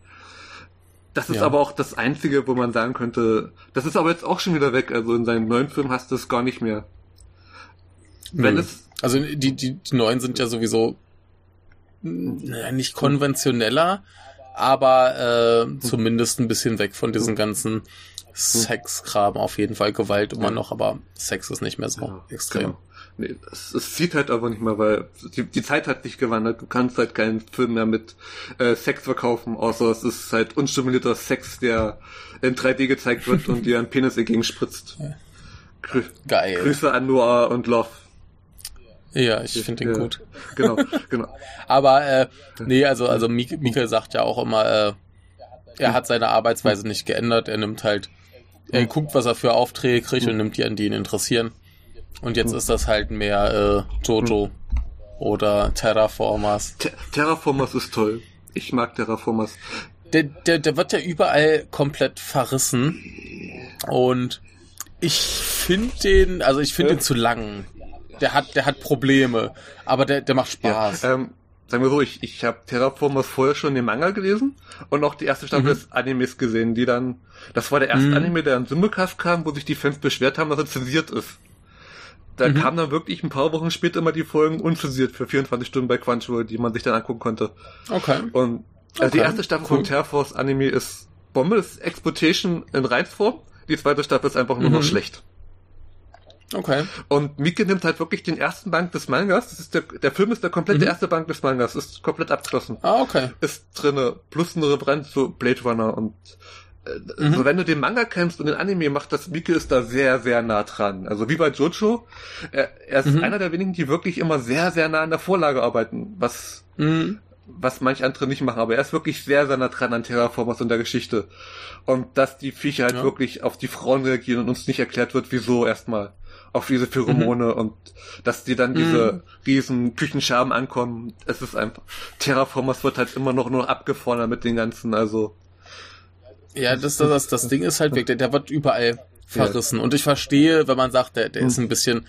Das ist Ja. aber auch das Einzige, wo man sagen könnte, das ist aber jetzt auch schon wieder weg. Also in seinem neuen Film hast du es gar nicht mehr. Wenn Nö. es, Also die, die, die neuen sind ja sowieso nicht konventioneller, aber äh, zumindest ein bisschen weg von diesem ganzen Sexkram. Auf jeden Fall Gewalt immer noch, aber Sex ist nicht mehr so Ja, extrem. Genau. Nee, es, es sieht halt aber nicht mehr, weil die, die Zeit hat sich gewandert. Du kannst halt keinen Film mehr mit äh, Sex verkaufen, außer es ist halt unstimulierter Sex, der in 3D gezeigt wird und dir ein Penis entgegenspritzt. Grü Geil. Grüße an Noah und Love. Ja, ich finde den Ja, gut. Genau, genau. Aber äh, nee, also also Mik Mikkel sagt ja auch immer, äh, er hat seine Arbeitsweise nicht geändert. Er nimmt halt, er guckt, was er für Aufträge kriegt und nimmt die an, die ihn interessieren. Und jetzt ist das halt mehr äh, Jojo oder Terraformers. Ter Terraformers ist toll. Ich mag Terraformers. Der, der, der wird ja überall komplett verrissen. Und ich finde den, also ich finde Ja. den zu lang. Der hat, der hat Probleme, aber der, der macht Spaß. Ähm, sagen wir so, ich, ich habe Terraformers vorher schon den Manga gelesen und auch die erste Staffel Mhm. des Animes gesehen, die dann, das war der erste Mhm. Anime, der an Simulcast kam, wo sich die Fans beschwert haben, dass er zensiert ist. Da Mhm. kamen dann wirklich ein paar Wochen später immer die Folgen unzensiert für 24 Stunden bei Crunchyroll, die man sich dann angucken konnte. Okay. Und also die Okay, erste Staffel cool. von Terraforce Anime ist Bombe, ist Exploitation in Reizform. Die zweite Staffel ist einfach nur noch Mhm. schlecht. Okay. Und Mike nimmt halt wirklich den ersten Band des Mangas. Das ist der, der Film ist der komplette Mhm. erste Band des Mangas, ist komplett abgeschlossen. Ah, okay. Ist drinne, plus eine Referenz zu Blade Runner und Mhm. also wenn du den Manga kennst und den Anime macht, das Mike ist da sehr, sehr nah dran. Also wie bei Jojo, er, er ist Mhm. einer der wenigen, die wirklich immer sehr, sehr nah an der Vorlage arbeiten, was Mhm. was manch andere nicht machen, aber er ist wirklich sehr, sehr nah dran an Terraformers und der Geschichte. Und dass die Viecher halt Ja. wirklich auf die Frauen reagieren und uns nicht erklärt wird, wieso erstmal. Auf diese Pheromone und dass die dann diese Mhm. riesen Küchenscherben ankommen. Es ist einfach, Terraformers wird halt immer noch nur abgefordert mit den ganzen, also, Ja, das, das, das Ding ist halt weg, der, der wird überall verrissen. Und ich verstehe, wenn man sagt, der, der ist ein bisschen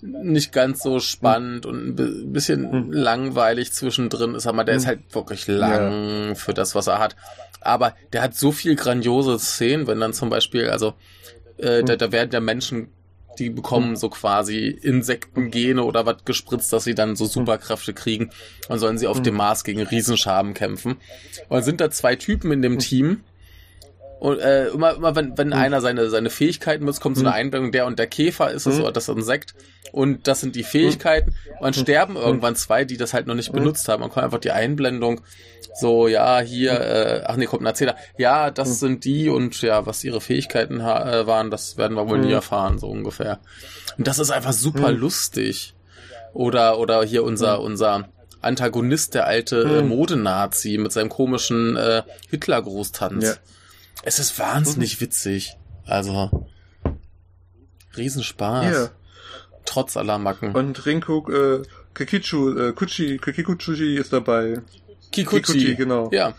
nicht ganz so spannend und ein bi- bisschen Hm. langweilig zwischendrin ist, aber der ist halt wirklich lang für das, was er hat. Aber der hat so viel grandiose Szenen, wenn dann zum Beispiel, also äh, da, da werden ja Menschen, die bekommen so quasi Insektengene oder was gespritzt, dass sie dann so Superkräfte kriegen und sollen sie auf dem Mars gegen Riesenschaben kämpfen. Und sind da zwei Typen in dem Team, und äh, immer, immer wenn, wenn einer seine, seine Fähigkeiten nutzt, kommt so eine Einblendung, der und der Käfer ist es Mhm. oder das Insekt. Und das sind die Fähigkeiten. Und dann sterben irgendwann zwei, die das halt noch nicht benutzt haben. Man kommt einfach die Einblendung, so, ja, hier, äh, ach nee, kommt ein Erzähler. Ja, das sind die und ja, was ihre Fähigkeiten äh, waren, das werden wir wohl nie erfahren, so ungefähr. Und das ist einfach super lustig. Oder, oder hier unser, unser Antagonist, der alte äh. Modenazi mit seinem komischen äh, Hitler-Großtanz. Ja. Es ist wahnsinnig witzig. Also, Riesenspaß. ja. Trotz aller Macken. Und Rinko, äh, Kikichu, äh, Kuchi, Kikikuchi ist dabei. Kikuchi. Kikuchi, genau. Ja.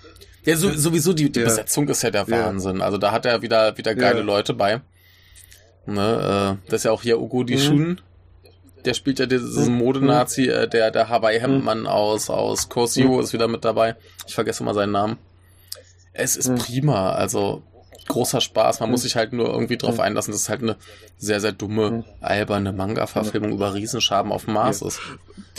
Ja, so, sowieso die, die Ja. Besetzung ist ja der. Wahnsinn. Also da hat er wieder, wieder geile. Leute bei. Ne, äh, das ist ja auch hier Ugo Mhm. Shun. Der spielt ja diesen Mhm. Modenazi, äh, der, der Hawaii-Hemdmann aus, aus Cosio Mhm. ist wieder mit dabei. Ich vergesse immer seinen Namen. Es ist Mhm. prima, also großer Spaß. Man Mhm. muss sich halt nur irgendwie drauf Mhm. einlassen, dass es halt eine sehr, sehr dumme, Mhm. alberne Manga-Verfilmung über Riesenschaben auf dem Mars Ja. ist.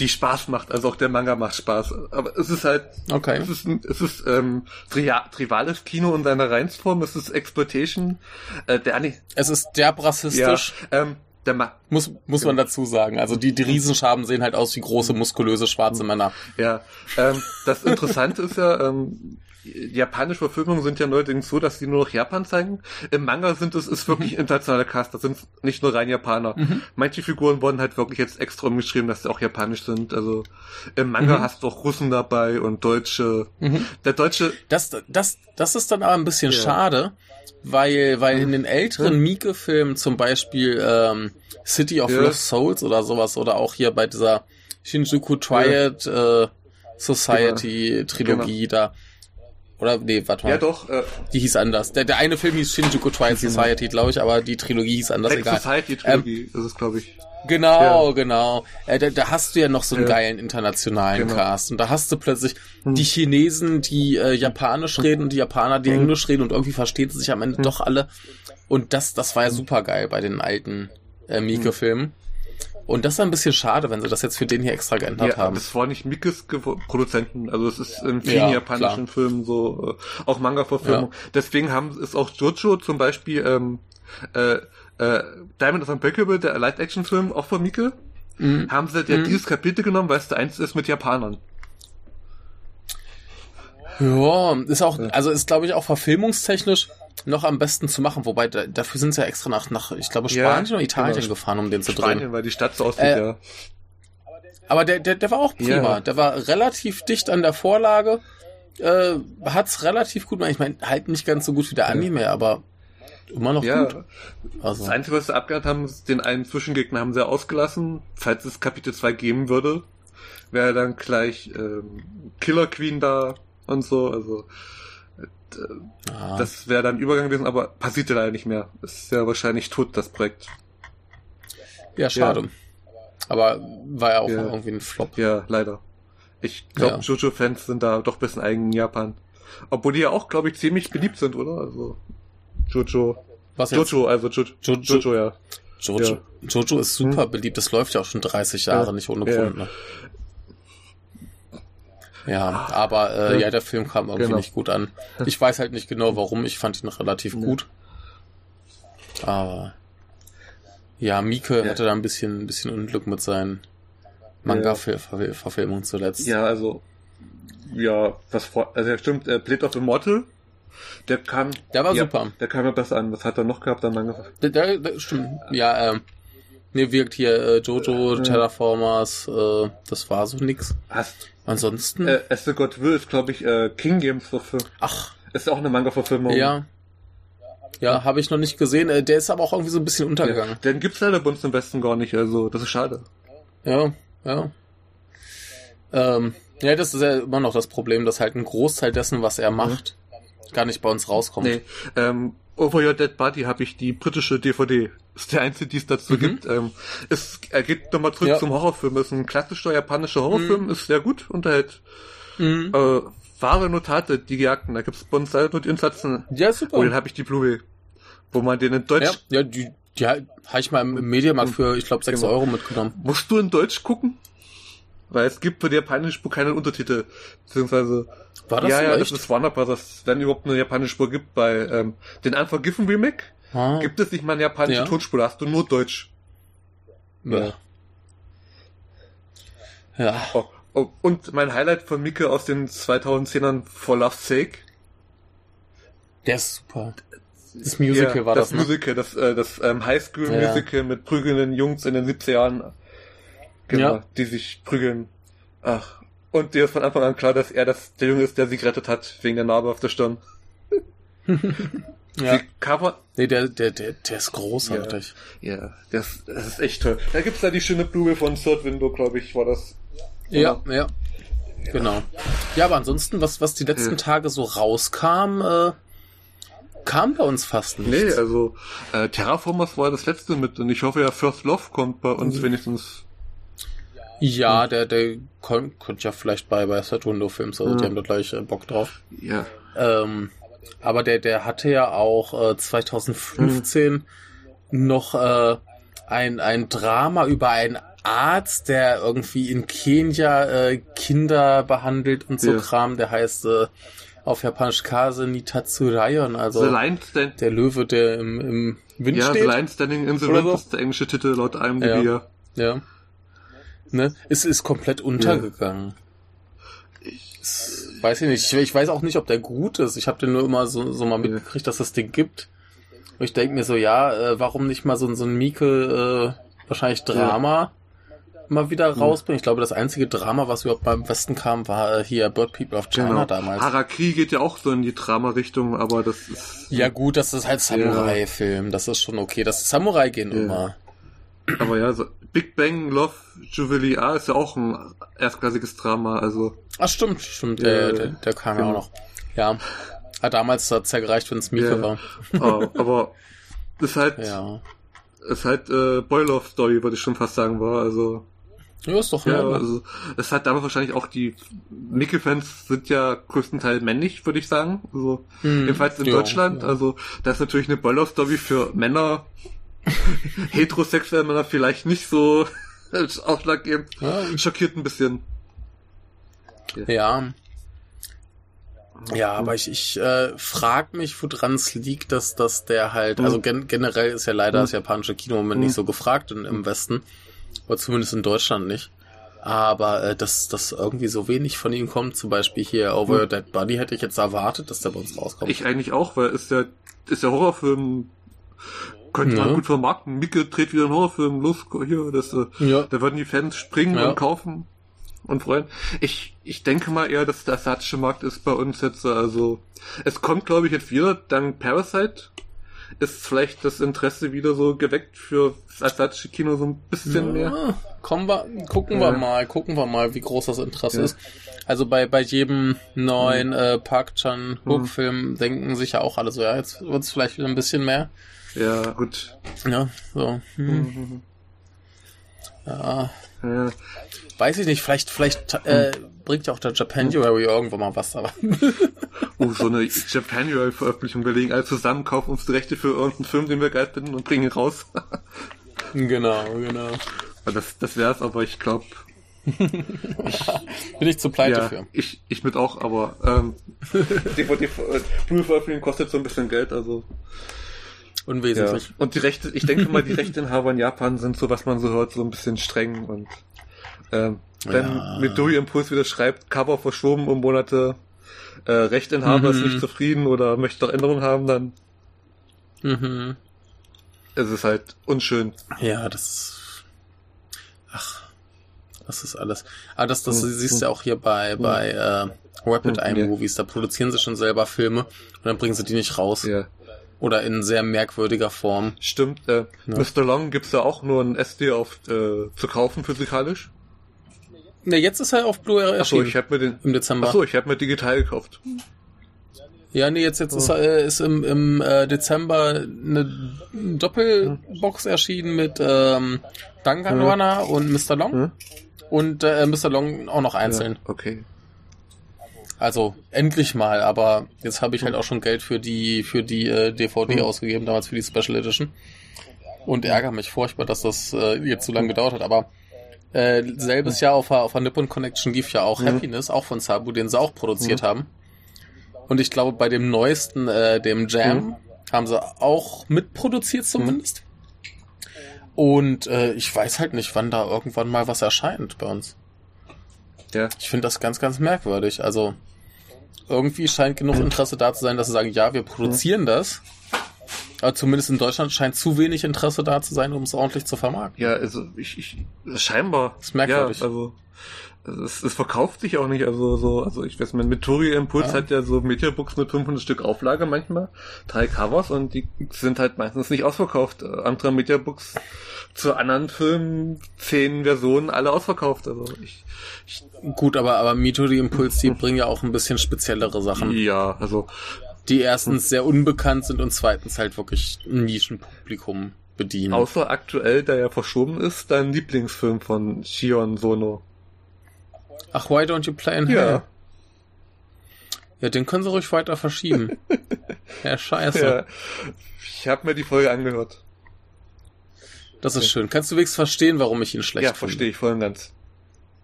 Die Spaß macht, also auch der Manga macht Spaß. Aber es ist halt, Okay. es ist, ein- es ist ähm, Tria trivales Kino in seiner Reinsform, es ist Exploitation. Äh, der Ani Es ist derb ja, rassistisch. ähm, der Ma Muss, muss man dazu sagen. Also die, die Riesenschaben sehen halt aus wie große, muskulöse, schwarze Männer. Ja, ähm, das Interessante ist ja, ähm, japanische Verfilmungen sind ja neuerdings so, dass sie nur noch Japan zeigen. Im Manga sind es ist wirklich internationale Cast, das sind nicht nur rein Japaner. Mhm. Manche Figuren wurden halt wirklich jetzt extra umgeschrieben, dass sie auch japanisch sind. Also im Manga Mhm. hast du auch Russen dabei und Deutsche. Mhm. Der Deutsche, Das, das, das ist dann aber ein bisschen Ja. schade, weil, weil in den älteren Mhm. Mieke-Filmen zum Beispiel ähm, City of Ja. Lost Souls oder sowas oder auch hier bei dieser Shinjuku Triad äh, Society Trilogie da. Oder nee, warte mal. ja doch, äh, Die hieß anders. Der, der eine Film hieß Shinjuku Triad Society, glaube ich, aber die Trilogie hieß anders, Black egal. Society Trilogie ist es, glaube ich. Genau, Ja. genau. Äh, da, da hast du ja noch so einen Ja. geilen internationalen Genau. Cast. Und da hast du plötzlich Hm. die Chinesen, die äh, Japanisch reden und die Japaner, die Hm. Englisch reden und irgendwie verstehen sie sich am Ende Hm. doch alle. Und das, das war ja super geil bei den alten äh. Mieke-Filmen. Und das ist ein bisschen schade, wenn sie das jetzt für den hier extra geändert Ja, haben. das war nicht Mikes Produzenten, also es ist in vielen Ja, japanischen Filmen so, äh, auch Manga-Verfilmung. Deswegen haben ist auch Jojo zum Beispiel ähm, äh, äh, Diamond is Unbreakable, der Live-Action-Film, auch von Mike, Mhm. haben sie ja Mhm. dieses Kapitel genommen, weil es der eins ist mit Japanern. Ja, ist auch, Ja. also ist glaube ich auch verfilmungstechnisch noch am besten zu machen, wobei da, dafür sind sie ja extra nach, nach ich glaube, Ja, Spanien oder Italien genau. gefahren, um den zu drehen. Spanien, weil die Stadt so aussieht, Äh, ja. Aber der, der, der war auch prima. Ja. Der war relativ dicht an der Vorlage. Äh, hat's relativ gut gemacht. Ich meine, halt nicht ganz so gut wie der Ja. Anime, aber immer noch Ja, gut. Also, das Einzige, was sie abgehört haben, ist den einen Zwischengegner haben sie ausgelassen. Falls es Kapitel 2 geben würde, wäre dann gleich ähm, Killer Queen da und so. Also ah, Das wäre dann Übergang gewesen, aber passierte leider nicht mehr. Ist ja wahrscheinlich tot, das Projekt. ja, schade. Aber war ja auch Ja. irgendwie ein Flop. Ja, leider. Ich glaube, Ja. Jojo-Fans sind da doch ein bisschen eigen in Japan. Obwohl die ja auch, glaube ich, ziemlich beliebt sind, oder? Also Jojo. Was jetzt? Jojo, also jo Jojo- Jojo, ja. Jojo, Ja. Jojo ist super beliebt. Das läuft ja auch schon 30 Jahre, Ja. nicht ohne Ja. Grund. Ne? Ja, aber äh, Ja. ja, der Film kam irgendwie Genau. nicht gut an. Ich weiß halt nicht genau warum. Ich fand ihn relativ Ja. gut. Aber ja, Mieke Ja. hatte da ein bisschen, ein bisschen Unglück mit seinen Manga-Verfilmungen zuletzt. Ja, also, ja, was vor, also ja, stimmt, äh, Blade of Immortal, der kam, Der war ja, super. der kam ja besser an. Was hat er noch gehabt? Dann lange, Der, der, der, stimmt. Ja, ähm, mir wirkt hier äh, Jojo, Ja. Terraformers, äh, das war so nix. hast, Ansonsten, äh, the God Will ist, glaube ich, äh, King Games Verfilmung. ach, Ist auch eine Manga-Verfilmung. ja. Ja, habe ich noch nicht gesehen. Äh, der ist aber auch irgendwie so ein bisschen Ja. untergegangen. Den gibt's leider bei uns im Westen gar nicht, also, das ist schade. Ja, ja. Ähm, ja, das ist ja immer noch das Problem, dass halt ein Großteil dessen, was er macht, gar nicht bei uns rauskommt. Nee, ähm, Over Your Dead Body habe ich die britische DVD. Ist der einzige, die es dazu Mhm. gibt. Ähm, es, er geht nochmal zurück Ja. zum Horrorfilm. Ist ein klassischer japanischer Horrorfilm, ist sehr gut, unterhält Mhm. äh, wahre Notate, die Gejagten. Da gibt's uns leider nur die Insatzen. Ja, super. Oh, den habe ich die Blu-ray. Wo man den in Deutsch. ja, ja, die, die habe ich mal im im Mediamarkt für, ich glaube, 6 Genau. Euro mitgenommen. Musst du in Deutsch gucken? Weil es gibt für die japanische Spur keine Untertitel. Beziehungsweise. War das ja, so ja, echt? das ist Warner Brothers, wenn überhaupt eine japanische Spur gibt. Bei ähm, den Unforgiven Remake Ah, gibt es nicht mal eine japanische Ja. Tonspur, hast du nur Deutsch. ja. Ja, Oh, oh, und mein Highlight von Mike aus den 2010ern For Love's Sake. der ist super. Das Musical Ja, war das, das ne? Musical, das, äh, das ähm, Highschool-Musical mit prügelnden Jungs in den 70er Jahren. Genau, Ja. die sich prügeln. Ach. Und dir ist von Anfang an klar, dass er das, der Junge ist, der sie gerettet hat, wegen der Narbe auf der Stirn. Ja. Die Cover, Nee, der, der, der, der ist großartig. ja, das, das ist echt toll. Da gibt's da die schöne Blume von Third Window, glaube ich, war das. Ja, ja. Genau. Ja, aber ansonsten, was, was die letzten Ja. Tage so rauskam, äh, kam bei uns fast nicht. Nee, also äh, Terraformers war das letzte mit und ich hoffe ja First Love kommt bei uns Mhm. wenigstens. Ja, der, der konnte ja vielleicht bei, bei Saturno Films, also die Ja. haben da gleich äh, Bock drauf. Ja. Ähm, aber der, der hatte ja auch äh, 2015 noch äh, ein, ein Drama über einen Arzt, der irgendwie in Kenia äh, Kinder behandelt und so Ja. Kram. Der heißt äh, auf Japanisch Kase Nitatsurayon, also The der Löwe, der im, im Wind ja, The steht. Lion Standing in the Wind so. ist der englische Titel laut IMDb. Ja. Ja. Ne? Es ist komplett untergegangen. Es- Weiß ich nicht. Ich, ich weiß auch nicht, ob der gut ist. Ich habe den nur immer so, so mal mitgekriegt, dass das Ding gibt. Und ich denke mir so, ja, äh, warum nicht mal so, so ein Mieke, äh, wahrscheinlich Drama mal wieder rausbringen? Ich glaube, das einzige Drama, was überhaupt beim Westen kam, war äh, hier Bird People of China Genau. damals. Harakiri geht ja auch so in die Drama-Richtung, aber das ist. Ja gut, das ist halt Samurai-Film. Das ist schon okay. Das Samurai gehen Ja. immer. Aber ja, so Big Bang Love Jubilee A ist ja auch ein erstklassiges Drama, also. Ach stimmt, stimmt. Der, der, der kam ja genau. auch noch. Ja. Ah, damals hat's ja gereicht, wenn es Mieke Ja. war. ah, aber ist halt, Ja. ist halt äh, Boy Love Story, würde ich schon fast sagen, war. Also, Ja, ist doch ja, ja, also es hat damals wahrscheinlich auch die Mickey-Fans sind ja größtenteils männlich, würde ich sagen. Also, Hm. jedenfalls in Ja, Deutschland. ja. Also, das ist natürlich eine Boy Love Story für Männer, heterosexuelle Männer vielleicht nicht so ausschlaggebend. Ja. Schockiert ein bisschen. Ja. Ja, aber ich, ich äh, frag mich, woran es liegt, dass, dass der halt, Mhm. also gen generell ist ja leider Mhm. das japanische Kino im Moment Mhm. nicht so gefragt in, im Westen. Oder zumindest in Deutschland nicht. Aber äh, dass, dass irgendwie so wenig von ihm kommt, zum Beispiel hier Over Mhm. Your Dead Body, hätte ich jetzt erwartet, dass der bei uns rauskommt. Ich eigentlich auch, weil ist ja, ist ja Horrorfilm, könnte man Ja. gut vermarkten. Micke dreht wieder einen Horrorfilm, los, hier, das, äh, ja. da würden die Fans springen Ja. und kaufen und freuen. Ich, ich denke mal eher, dass der asiatische Markt ist bei uns jetzt, also, es kommt, glaube ich, jetzt wieder, dank Parasite ist vielleicht das Interesse wieder so geweckt für das asiatische Kino so ein bisschen mehr. Ja, kommen wir, gucken Ja. wir mal, gucken wir mal, wie groß das Interesse Ja. ist. Also bei, bei jedem neuen äh, Park Chan Wook Mhm. Denken sich ja auch alle so, ja, jetzt wird es vielleicht wieder ein bisschen mehr. Ja, gut. Ja, so. Hm. Mhm. Ja. Ja. Weiß ich nicht, vielleicht, vielleicht äh, bringt ja auch der Japanuary irgendwann mal was, aber. Oh, so eine Japanuary-Veröffentlichung. Wir legen alle zusammen, kaufen uns die Rechte für irgendeinen Film, den wir geil finden und bringen ihn raus. genau, genau. das das wär's, aber ich glaube, Bin ich zu pleite ja, für. ich, ich mit auch, aber ähm, DVD äh, Blu-ray-Veröffentlichung kostet so ein bisschen Geld, also ja. Unwesentlich. Und die Rechte, ich denke mal, die Rechteinhaber in Japan sind so, was man so hört, so ein bisschen streng und ähm, wenn Ja. Midori Impuls wieder schreibt, Cover verschoben um Monate, äh, Rechteinhaber ist Mhm. nicht zufrieden oder möchte doch Änderungen haben, dann Mhm. ist es halt unschön. Ja, das ist. Ach, das ist alles. Aber das, das Hm, siehst hm. du ja auch hier bei, bei äh, Rapid Eye ja. Movies. Da produzieren sie schon selber Filme und dann bringen sie die nicht raus. Ja, Oder in sehr merkwürdiger Form. stimmt. Äh, Ja. Mr. Long gibt's ja auch nur ein SD auf äh, zu kaufen physikalisch. Ne, jetzt ist er auf Blu-ray Achso, erschienen. ich habe mir den. Im Dezember. Achso, ich habe mir digital gekauft. Ja, nee, jetzt, jetzt ist, Oh. er, äh, ist im, im äh, Dezember eine Doppelbox erschienen mit ähm, Danganronpa und Mr. Long. Hm? Und äh, Mr. Long auch noch einzeln. Ja, okay. Also endlich mal, aber jetzt habe ich halt auch schon Geld für die für die äh, DVD Hm. ausgegeben, damals für die Special Edition. Und ärgere mich furchtbar, dass das äh, jetzt so lange gedauert hat. Aber äh, selbes Jahr auf, der- auf der Nippon Connection lief ja auch Mhm. Happiness, auch von Sabu, den sie auch produziert haben. Und ich glaube, bei dem neuesten, äh, dem Jam, Mhm. haben sie auch mitproduziert zumindest. Und äh, ich weiß halt nicht, wann da irgendwann mal was erscheint bei uns. Ja. Ich finde das ganz, ganz merkwürdig. Also irgendwie scheint genug Interesse da zu sein, dass sie sagen, ja, wir produzieren das. Aber zumindest in Deutschland scheint zu wenig Interesse da zu sein, um es ordentlich zu vermarkten. Ja, also ich, ich scheinbar. Das ist merkwürdig. Ja, also es, es verkauft sich auch nicht, also so, also ich weiß, mein Midori Impuls Ja. hat ja so Mediabooks mit 500 Stück Auflage manchmal, drei Covers und die sind halt meistens nicht ausverkauft. Äh, Andere Mediabooks zu anderen Filmen, zehn Versionen, alle ausverkauft. Also ich, ich Gut, aber, aber Mito, die Impuls, die bringen ja auch ein bisschen speziellere Sachen, ja, also die erstens sehr unbekannt sind und zweitens halt wirklich ein Nischenpublikum bedienen. außer aktuell, der ja verschoben ist, dein Lieblingsfilm von Shion Sono. Ach, why don't you play in Ja. hell? Ja, den können sie ruhig weiter verschieben. ja, scheiße. Ja. Ich habe mir die Folge angehört. Das ist schön. Kannst du wenigstens verstehen, warum ich ihn schlecht ja, finde? verstehe ich voll und ganz.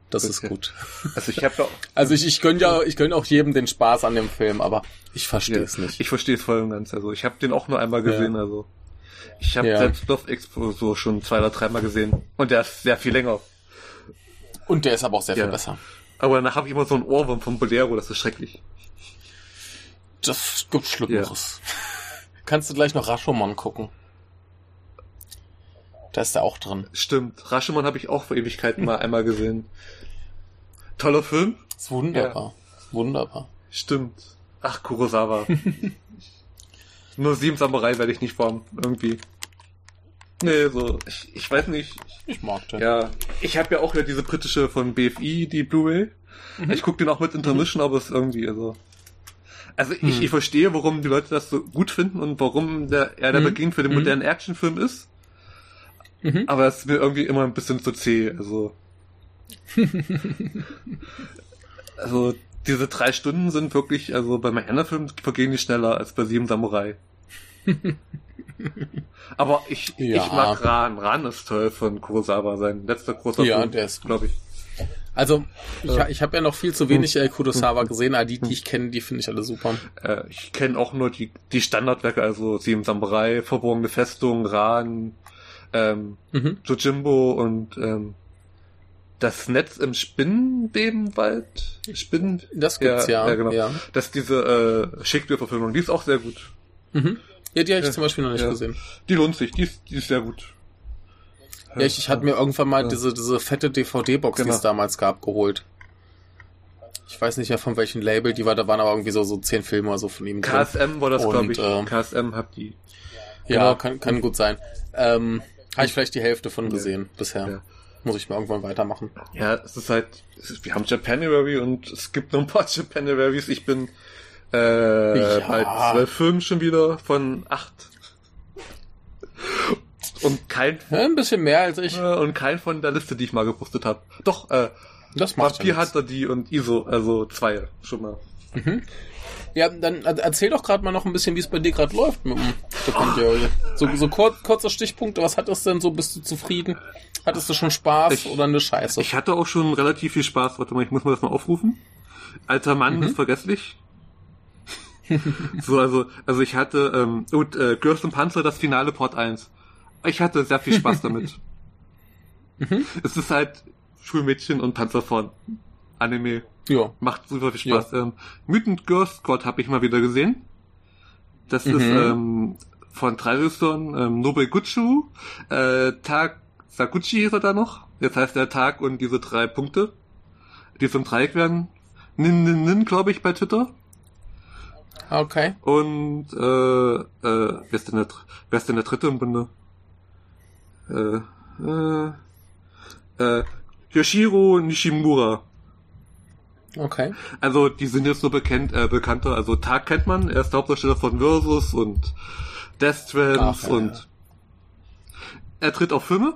Das ist Okay. gut. Also ich habe ja Also ich, ich gönne ja, ich gönne auch jedem den Spaß an dem Film, aber ich verstehe Ja, es nicht. Ich verstehe es voll und ganz. Also ich habe den auch nur einmal gesehen. Also ich habe Ja. selbst Love Expo so schon zwei oder dreimal gesehen und der ist sehr viel länger. Und der ist aber auch sehr Ja. viel besser. Aber danach habe ich immer so ein Ohrwurm vom Bolero. Das ist schrecklich. Das gibt Schlimmeres. Kannst du gleich noch Rashomon gucken? Da ist er auch drin. Stimmt. Rashomon habe ich auch vor Ewigkeiten mal einmal gesehen. Toller Film. Ist wunderbar. Ist wunderbar. Stimmt. Ach Kurosawa. nur sieben Samurai werde ich nicht formen irgendwie. Nee, so ich, ich weiß nicht. Ich mag den. Ja, ich habe ja auch ja diese britische von BFI, die Blu-ray. Mhm. Ich gucke den auch mit Intermission, aber es ist irgendwie also. Also ich, Hm. ich verstehe, warum die Leute das so gut finden und warum der, er der Mhm. Beginn für den Mhm. modernen Actionfilm ist. Mhm. Aber es ist mir irgendwie immer ein bisschen zu zäh. Also, also diese drei Stunden sind wirklich, also bei meinem anderen Film vergehen die schneller als bei Sieben Samurai. Aber ich, Ja. ich mag Ran. Ran ist toll von Kurosawa, sein letzter großer Ja, Film. der ist glaube ich. Also, ich, Ja. ich habe ja noch viel zu wenig äh, Kurosawa gesehen, aber die, die ich kenne, die finde ich alle super. Äh, ich kenne auch nur die, die Standardwerke, also Sieben Samurai, Verborgene Festung, Ran, ähm, Mhm. Jojimbo und ähm, das Netz im Spinnenbebenwald. Spinnen. Das gibt's ja. Ja, genau. ja. Das ist diese äh, Shakespeare-Verfilmung, die ist auch sehr gut. Mhm. Ja, die habe ich Ja. zum Beispiel noch nicht Ja. gesehen. Die lohnt sich, die ist, die ist sehr gut. Ja, ich, ich hatte mir irgendwann mal Ja. diese, diese fette DVD-Box, die Genau. es damals gab, geholt. Ich weiß nicht mehr von welchem Label die war, da waren aber irgendwie so, so zehn Filme oder so von ihm drin. KSM war das, glaube ich. ähm, KSM hat die. Ja, genau. kann, kann gut sein. Ähm, habe ich vielleicht die Hälfte von Ja. gesehen bisher. Ja. Muss ich mir irgendwann weitermachen. Ja, es ist halt, es ist, wir haben Japanuary und es gibt noch ein paar Japanuaries. Ich bin äh, Ja. bei zwölf Filmen schon wieder von acht. Und kein, Ja, ein bisschen mehr als ich. und kein von der Liste, die ich mal gepostet habe. Doch, äh, Das macht Vampir ja nichts. Hunter die und ISO, also zwei schon mal. Ja, dann er- erzähl doch gerade mal noch ein bisschen, wie es bei dir gerade läuft mit dem Sekundäre. So, so kur kurzer Stichpunkt, was hattest du denn so? Bist du zufrieden? Hattest du schon Spaß Ich- oder eine Scheiße? Ich hatte auch schon relativ viel Spaß. Warte mal, ich muss mal das mal aufrufen. Alter Mann ist vergesslich. so, also, also ich hatte, ähm, gut, äh, Girls und Panzer, das Finale Part 1. Ich hatte sehr viel Spaß damit. Es ist halt Schulmädchen und Panzerfrauen. Anime. ja. Macht super viel Spaß. Ähm, Mutant Girls Squad habe ich mal wieder gesehen. Das ist Mhm. ähm, von Regisseuren, ähm, Nobuguchu, äh, Tag Sakuchi ist er da noch. Jetzt heißt der Tag und diese drei Punkte, die zum Dreieck werden. Nin, nin, nin, glaube ich, bei Twitter. Okay. Und äh, äh, wer ist denn der, wer ist denn der dritte im Bunde? Äh, äh, äh, Yoshiro Nishimura. Okay. Also die sind jetzt so bekannt, äh, bekannter. Also Tag kennt man, er ist der Hauptdarsteller von Versus und Death Ach, ja, und er tritt auf Filme.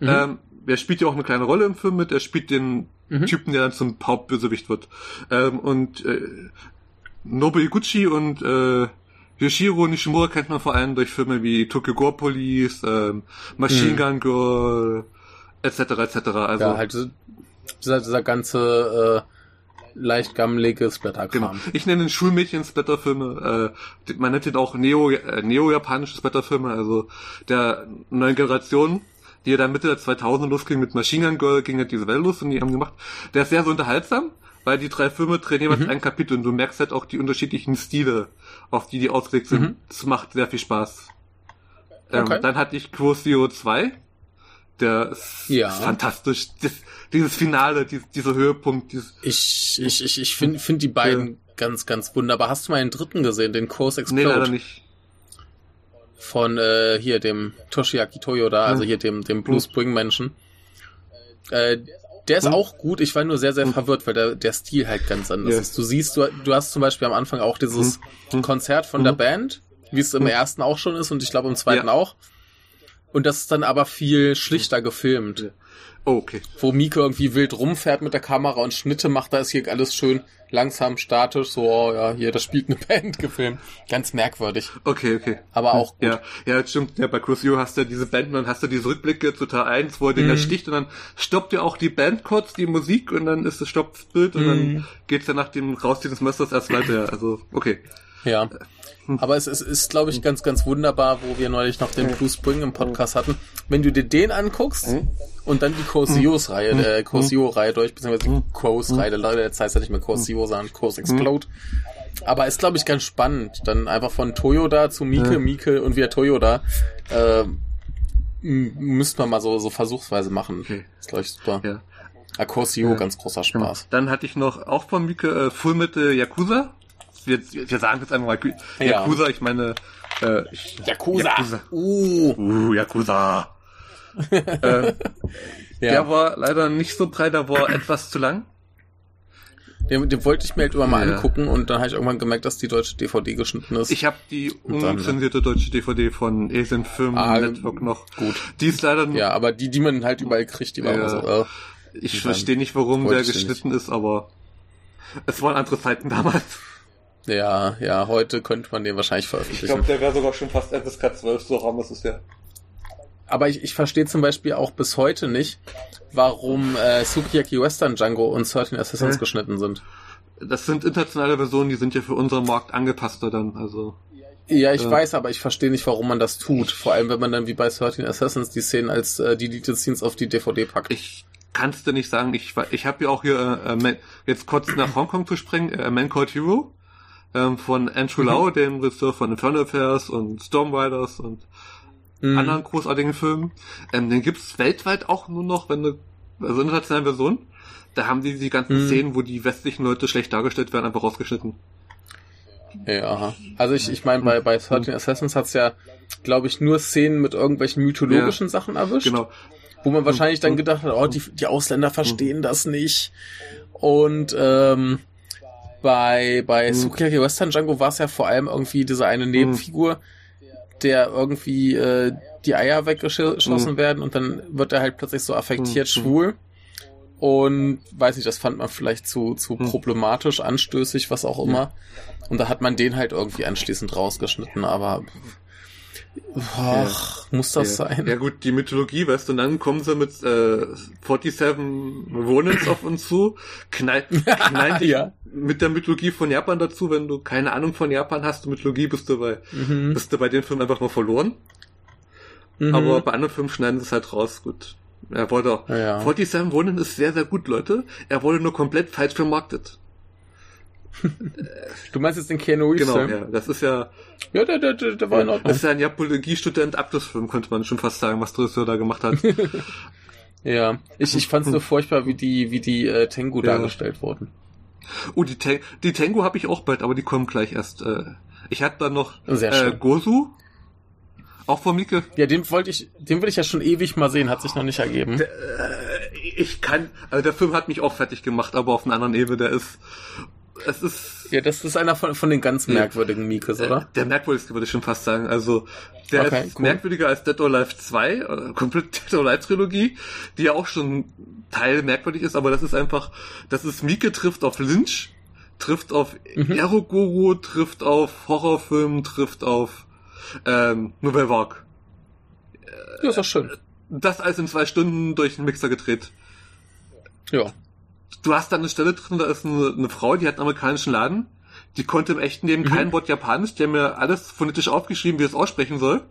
Mhm. Ähm, er spielt ja auch eine kleine Rolle im Film mit. Er spielt den Mhm. Typen, der dann zum Hauptbösewicht wird. Ähm, und äh, Nobuiguchi und äh, Yoshiro Nishimura kennt man vor allem durch Filme wie Tokyo Gore Police, ähm, Machine Mhm. Gun Girl, etc. etc. Also ja, halt so- dieser, dieser ganze äh, leicht gammelige Splatterkram. Genau. Ich nenne den Schulmädchen Splatterfilme. Äh, man nennt ihn auch Neo, äh, neo-japanische Splatterfilme, also der neuen Generation, die ja dann Mitte der 2000 losging mit Machine Gun Girl, ging ja diese Welle los und die haben gemacht. Der ist sehr so unterhaltsam, weil die drei Filme drehen jeweils ein Kapitel und du merkst halt auch die unterschiedlichen Stile, auf die die ausgelegt sind. Mhm. Das macht sehr viel Spaß. Ähm, Okay. Dann hatte ich Quosio 2. Der ist, Ja. fantastisch. Das, dieses Finale, dies, dieser Höhepunkt, dieses, Ich, ich, ich, ich finde find die beiden ganz, ganz wunderbar. Hast du mal den dritten gesehen, den Course nee, Explode? leider nicht. von äh, hier dem Toshiaki Toyoda, also Hm. hier dem, dem Blue Spring Menschen. Äh, der ist Hm. auch gut. Ich war nur sehr, sehr verwirrt, weil der, der Stil halt ganz anders Ja. ist. Du siehst, du, du hast zum Beispiel am Anfang auch dieses Hm. Konzert von Hm. der Band, wie es im Hm. ersten auch schon ist und ich glaube im zweiten Ja. auch. Und das ist dann aber viel schlichter gefilmt. Ja. Oh, okay. Wo Mike irgendwie wild rumfährt mit der Kamera und Schnitte macht, da ist hier alles schön langsam, statisch, so, oh, ja, hier, das spielt eine Band gefilmt. Ganz merkwürdig. Okay, okay. Aber auch gut. Ja, ja, stimmt. Ja, bei Crucio hast du ja diese Band und dann hast du diese Rückblicke zu Teil 1, wo er den Mhm. da sticht und dann stoppt ja auch die Band kurz, die Musik und dann ist es das Bild und Mhm. dann geht's ja nach dem Rausziehen des Messers erst weiter. Also, okay. Ja. Aber es ist, ist glaube ich, ganz, ganz wunderbar, wo wir neulich noch den Blue Spring im Podcast hatten. Wenn du dir den anguckst und dann die Cosios-Reihe, äh, Cosio-Reihe durch, beziehungsweise die Cos-Reihe, Leute, jetzt heißt ja nicht mehr Cosio, sondern Cos Explode. Aber ist, glaube ich, ganz spannend. Dann einfach von Toyoda zu Mieke, Ja. Mieke und wieder Toyoda. Äh, müsste man mal so, so versuchsweise machen. Okay. Ist, glaube ich, super. Ja. Ah, Cosio, Ja. ganz großer Spaß. Dann hatte ich noch auch von Mike äh, Fullmetal Yakuza. Wir, wir sagen jetzt einfach mal Yaku- Ja. Yakuza, ich meine äh, ich, Yakuza. Yakuza. Uh. Uh, Yakuza. Äh, Ja. Der war leider nicht so breit, der war etwas zu lang. Den, den wollte ich mir halt immer mal Ja. angucken und dann habe ich irgendwann gemerkt, dass die deutsche DVD geschnitten ist. Ich habe die dann, unzensierte deutsche DVD von Asian Film Ah, Network noch. gut. Die ist leider ja, aber die, die man halt überall kriegt, die war Ja. immer so, äh, Ich verstehe nicht, warum der ich geschnitten ist, aber es waren andere Zeiten damals. ja, ja, heute könnte man den wahrscheinlich veröffentlichen. der wäre sogar schon fast FSK 12, so ram ist es ja. Aber ich, ich verstehe zum Beispiel auch bis heute nicht, warum äh, Sukiyaki Western Django und 13 Assassins Hä? geschnitten sind. Das sind internationale Versionen, die sind ja für unseren Markt angepasster dann, also. Ja, ich Ja. weiß, aber ich verstehe nicht, warum man das tut. Vor allem, wenn man dann wie bei 13 Assassins die Szenen als äh, die Deleted Scenes auf die DVD packt. Ich kann's dir nicht sagen, ich, ich habe ja auch hier, äh, Man- jetzt kurz nach Hongkong zu springen, äh, Man Called Hero, ähm, von Andrew Lau, dem Regisseur von Infernal Affairs und Storm Riders und Mhm. anderen großartigen Filmen. Ähm, den gibt's weltweit auch nur noch, wenn eine, also internationale Version. Da haben die die ganzen Mhm. Szenen, wo die westlichen Leute schlecht dargestellt werden, einfach rausgeschnitten. Ja, also ich, ich meine, bei, bei 13 Assassins hat's ja, glaube ich, nur Szenen mit irgendwelchen mythologischen Sachen erwischt. Genau. Wo man wahrscheinlich dann Mhm. gedacht hat, oh, die, die Ausländer verstehen das nicht. Und ähm, bei, bei Mhm. Sukiyaki Western Django war es ja vor allem irgendwie diese eine Nebenfigur, der irgendwie äh, die Eier weggeschossen Mhm. werden und dann wird er halt plötzlich so affektiert Mhm. schwul. Und weiß nicht, das fand man vielleicht zu, zu Mhm. problematisch, anstößig, was auch immer. Und da hat man den halt irgendwie anschließend rausgeschnitten, aber ach, muss das ja. sein? Ja gut, die Mythologie, weißt du, und dann kommen sie mit äh, 47 Ronins auf uns zu, knall, knallen dich Ja. mit der Mythologie von Japan dazu. Wenn du keine Ahnung von Japan hast, Mythologie, bist du bei, Mhm. bist du bei dem Film einfach nur verloren. Mhm. Aber bei anderen Filmen schneiden sie es halt raus. Gut. Er wurde auch. Ja, ja. 47 Ronin ist sehr, sehr gut, Leute. Er wurde nur komplett falsch vermarktet. Du meinst jetzt den Keanu Reeves Genau, ja. Das ist ja, Ja, der, der, der, der war in das Ordnung. ist ja ein Japologie-Student Abschlussfilm, könnte man schon fast sagen, was Dressur da gemacht hat. Ja, ich, ich fand es nur furchtbar, wie die, wie die äh, Tengu Ja. dargestellt wurden. Oh, die, Te die Tango habe ich auch bald, aber die kommen gleich erst. Äh, ich hatte dann noch äh. Gosu. Auch von Mieke. Ja, den wollte ich, den will ich ja schon ewig mal sehen, hat sich noch nicht ergeben. Äh, ich kann, also der Film hat mich auch fertig gemacht, aber auf einer anderen Ebene, der ist, es ist, Ja, das ist einer von, von den ganz merkwürdigen Mikes, äh, oder? der merkwürdigste würde ich schon fast sagen. Also, der Okay, ist cool. merkwürdiger als Dead or Alive 2, äh, komplett Dead or Alive Trilogie, die ja auch schon Teil merkwürdig ist, aber das ist einfach, das ist Mieke trifft auf Lynch, trifft auf Mhm. Erogoro, trifft auf Horrorfilm, trifft auf ähm, Nouvelle Vague. Ja, ist doch schön. Das alles in zwei Stunden durch den Mixer gedreht. Ja. Du hast da eine Stelle drin, da ist eine, eine Frau, die hat einen amerikanischen Laden. Die konnte im echten Leben Mhm. kein Wort Japanisch. Die haben mir alles phonetisch aufgeschrieben, wie es aussprechen soll.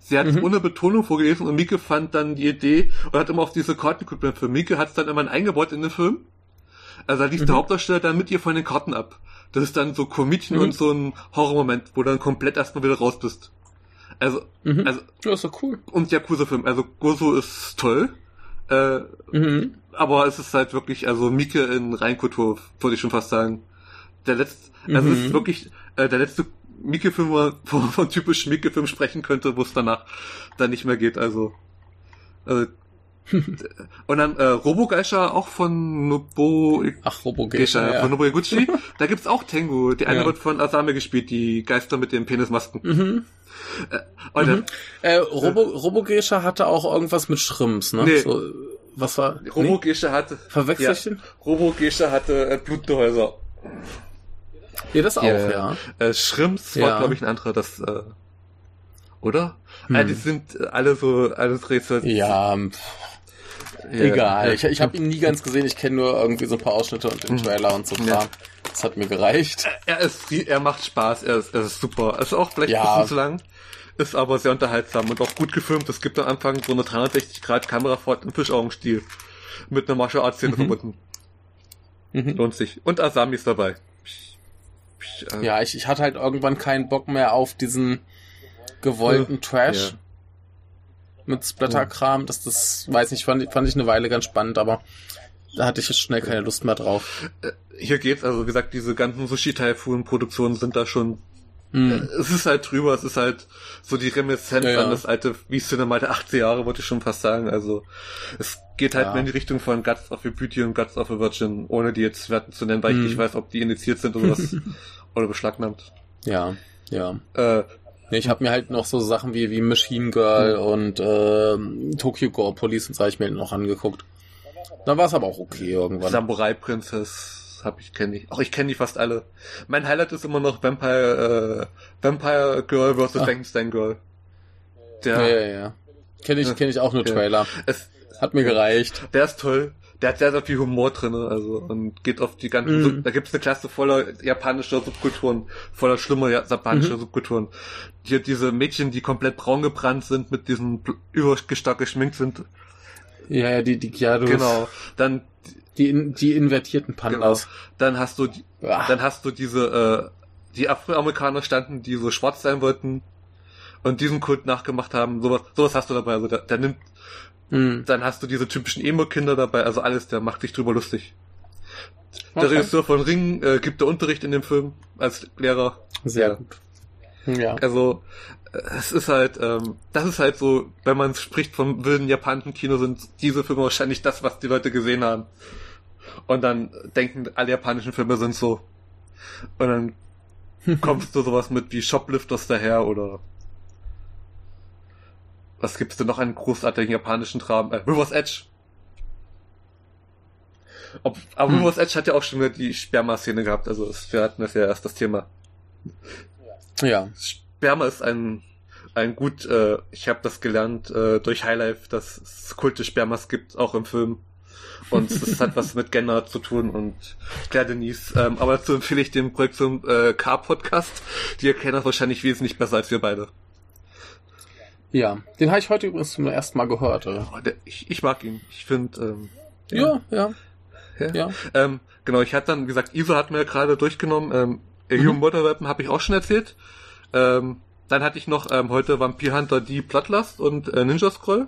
Sie hat es Mhm. ohne Betonung vorgelesen und Mieke fand dann die Idee und hat immer auf diese Karten geguckt Film. Mieke hat es dann immer eingebaut in den Film. Also da liest Mhm. der Hauptdarsteller dann mit ihr von den Karten ab. Das ist dann so Komödien Mhm. und so ein Horrormoment, wo du dann komplett erstmal wieder raus bist. Also, Mhm. also, ja, ist doch cool. und Yakuza-Film. Also Gozo ist toll. Äh, Mhm. aber es ist halt wirklich, also Mieke in Reinkultur, würde ich schon fast sagen. Der letzte, also es Mhm. ist wirklich äh, der letzte Mieke-Film, wo man von, von typisch Mieke-Film sprechen könnte, wo es danach dann nicht mehr geht. Also äh, und dann äh, Robogeisha auch von Nobo Ach, Robo Geisha, ja. von Nobuo Eguchi. da gibt's auch Tengu. Die eine Ja. wird von Asame gespielt, die Geister mit den Penismasken. Mhm. Und Mhm. Äh, Robo, Robogesha hatte auch irgendwas mit Schrimps, ne? Nee. So, was war? Robo Nee? Hatte Verwechsel ja, ich den? Robo Geisha hatte äh, Blutgehäuse. Ja, das auch, Ja. ja. Äh, Shrimps Ja. war, glaube ich, ein anderer, das, äh, oder? Hm. Äh, die sind äh, alle so, alles Rätsel. Ja, Ja. egal. Ich, ich habe ihn nie ganz gesehen. Ich kenne nur irgendwie so ein paar Ausschnitte und den Mhm. Trailer und so Ja. Das hat mir gereicht. Er ist, er macht Spaß, er ist, er ist super. Ist auch vielleicht Ja. ein bisschen zu lang, ist aber sehr unterhaltsam und auch gut gefilmt. Es gibt am Anfang so eine 360-Grad-Kamerafahrt im Fischaugenstil. Mit einer Martial Arts Szene Mhm. verbunden. Mhm. Lohnt sich. Und Asami ist dabei. Psch, äh, Ja, ich, ich hatte halt irgendwann keinen Bock mehr auf diesen gewollten Trash ja. mit Splatterkram. Das, das, weiß nicht, fand, ich- fand ich eine Weile ganz spannend, aber da hatte ich jetzt schnell keine Lust mehr drauf. Hier geht's, also wie gesagt, diese ganzen Sushi-Typhoon-Produktionen sind da schon Hm. es ist halt drüber, es ist halt so die Reminiszenz Ja, ja. an das alte, wie Cinema der 80er Jahre, wollte ich schon fast sagen. Also es geht halt Ja. mehr in die Richtung von Guts of a Beauty und Guts of a Virgin, ohne die jetzt Werten zu nennen, weil Hm. ich nicht weiß, ob die indiziert sind oder was oder beschlagnahmt. Ja, ja. Äh, ich habe mir halt noch so Sachen wie, wie Machine Girl und ähm, Tokyo Gore Police und so hab ich mir noch angeguckt. Da war es aber auch okay irgendwann. Samurai Princess hab ich kenne ich. Auch ich kenne die fast alle. Mein Highlight ist immer noch Vampire äh, Vampire Girl vs. Ah. Frankenstein Girl. ja, Der ja, ja. Kenne ich, Ja. kenn ich auch nur Ja. Trailer. es, Hat mir gereicht. Der ist toll. Der hat sehr, sehr viel Humor drinne, also und geht auf die ganzen. Mhm. Sub da gibt's eine Klasse voller japanischer Subkulturen, voller schlimmer ja- japanischer Mhm. Subkulturen. Hier diese Mädchen, die komplett braun gebrannt sind, mit diesen überstark geschminkt sind. Ja, ja, die, die Gyarados. Genau. Dann, Die, die invertierten genau. Pandas. Dann hast du, Ah. dann hast du diese, äh, die Afroamerikaner standen, die so schwarz sein wollten und diesen Kult nachgemacht haben. Sowas, sowas hast du dabei. Also der, der nimmt Hm. Dann hast du diese typischen Emo-Kinder dabei, also alles, der macht sich drüber lustig. Der Okay. Regisseur von Ring äh, gibt der Unterricht in dem Film als Lehrer. Sehr Ja. gut. Ja. Also es ist halt, ähm, das ist halt so, wenn man spricht vom wilden japanischen Kino, sind diese Filme wahrscheinlich das, was die Leute gesehen haben. Und dann denken, alle japanischen Filme sind so. Und dann kommst du sowas mit wie Shoplifters daher oder was gibt's denn noch einen großartigen japanischen Traum? Äh, River's Edge. Ob, aber hm. River's Edge hat ja auch schon wieder die Sperma-Szene gehabt, also wir hatten das ja erst das Thema. Ja. Sperma ist ein ein gut, äh, ich habe das gelernt äh, durch Highlife, dass es Kulte Spermas gibt, auch im Film. Und es hat was mit Gender zu tun und Claire Denise. Ähm, aber dazu empfehle ich den Projekt zum äh, Car-Podcast. Die erkennen das wahrscheinlich wesentlich besser als wir beide. Ja, den habe ich heute übrigens zum ersten Mal gehört. Oder? Oh, der, ich, ich mag ihn. Ich finde. Ähm, ja, ja. ja. ja. Ähm, genau, ich hatte dann, wie gesagt, Iso hat mir gerade durchgenommen. Ähm, mhm. Human Motor Weapon habe ich auch schon erzählt. Ähm, dann hatte ich noch ähm, heute Vampir Hunter die Bloodlust und äh, Ninja Scroll.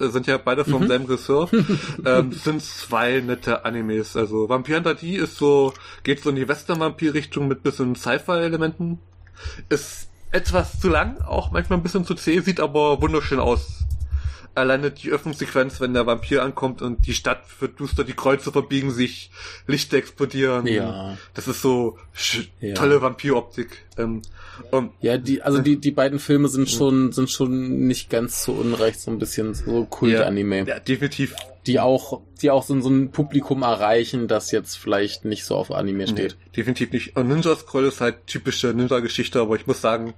Äh, sind ja beide vom mhm. selben Ressort. ähm, sind zwei nette Animes. Also Vampir Hunter D ist so, geht so in die Western-Vampir-Richtung mit bisschen Sci-Fi-Elementen. Ist etwas zu lang, auch manchmal ein bisschen zu zäh, sieht aber wunderschön aus alleine die Öffnungssequenz, wenn der Vampir ankommt und die Stadt wird duster, die Kreuze verbiegen sich, Lichter explodieren. Ja. Das ist so ja. tolle Vampiroptik. Ähm, um, ja, die, also die, die beiden Filme sind schon, sind schon nicht ganz so unrecht, so ein bisschen so Kult-Anime. Ja, ja, definitiv. Die auch, die auch so, so ein Publikum erreichen, das jetzt vielleicht nicht so auf Anime steht. Nee, definitiv nicht. Und Ninja Scroll ist halt typische Ninja-Geschichte, aber ich muss sagen,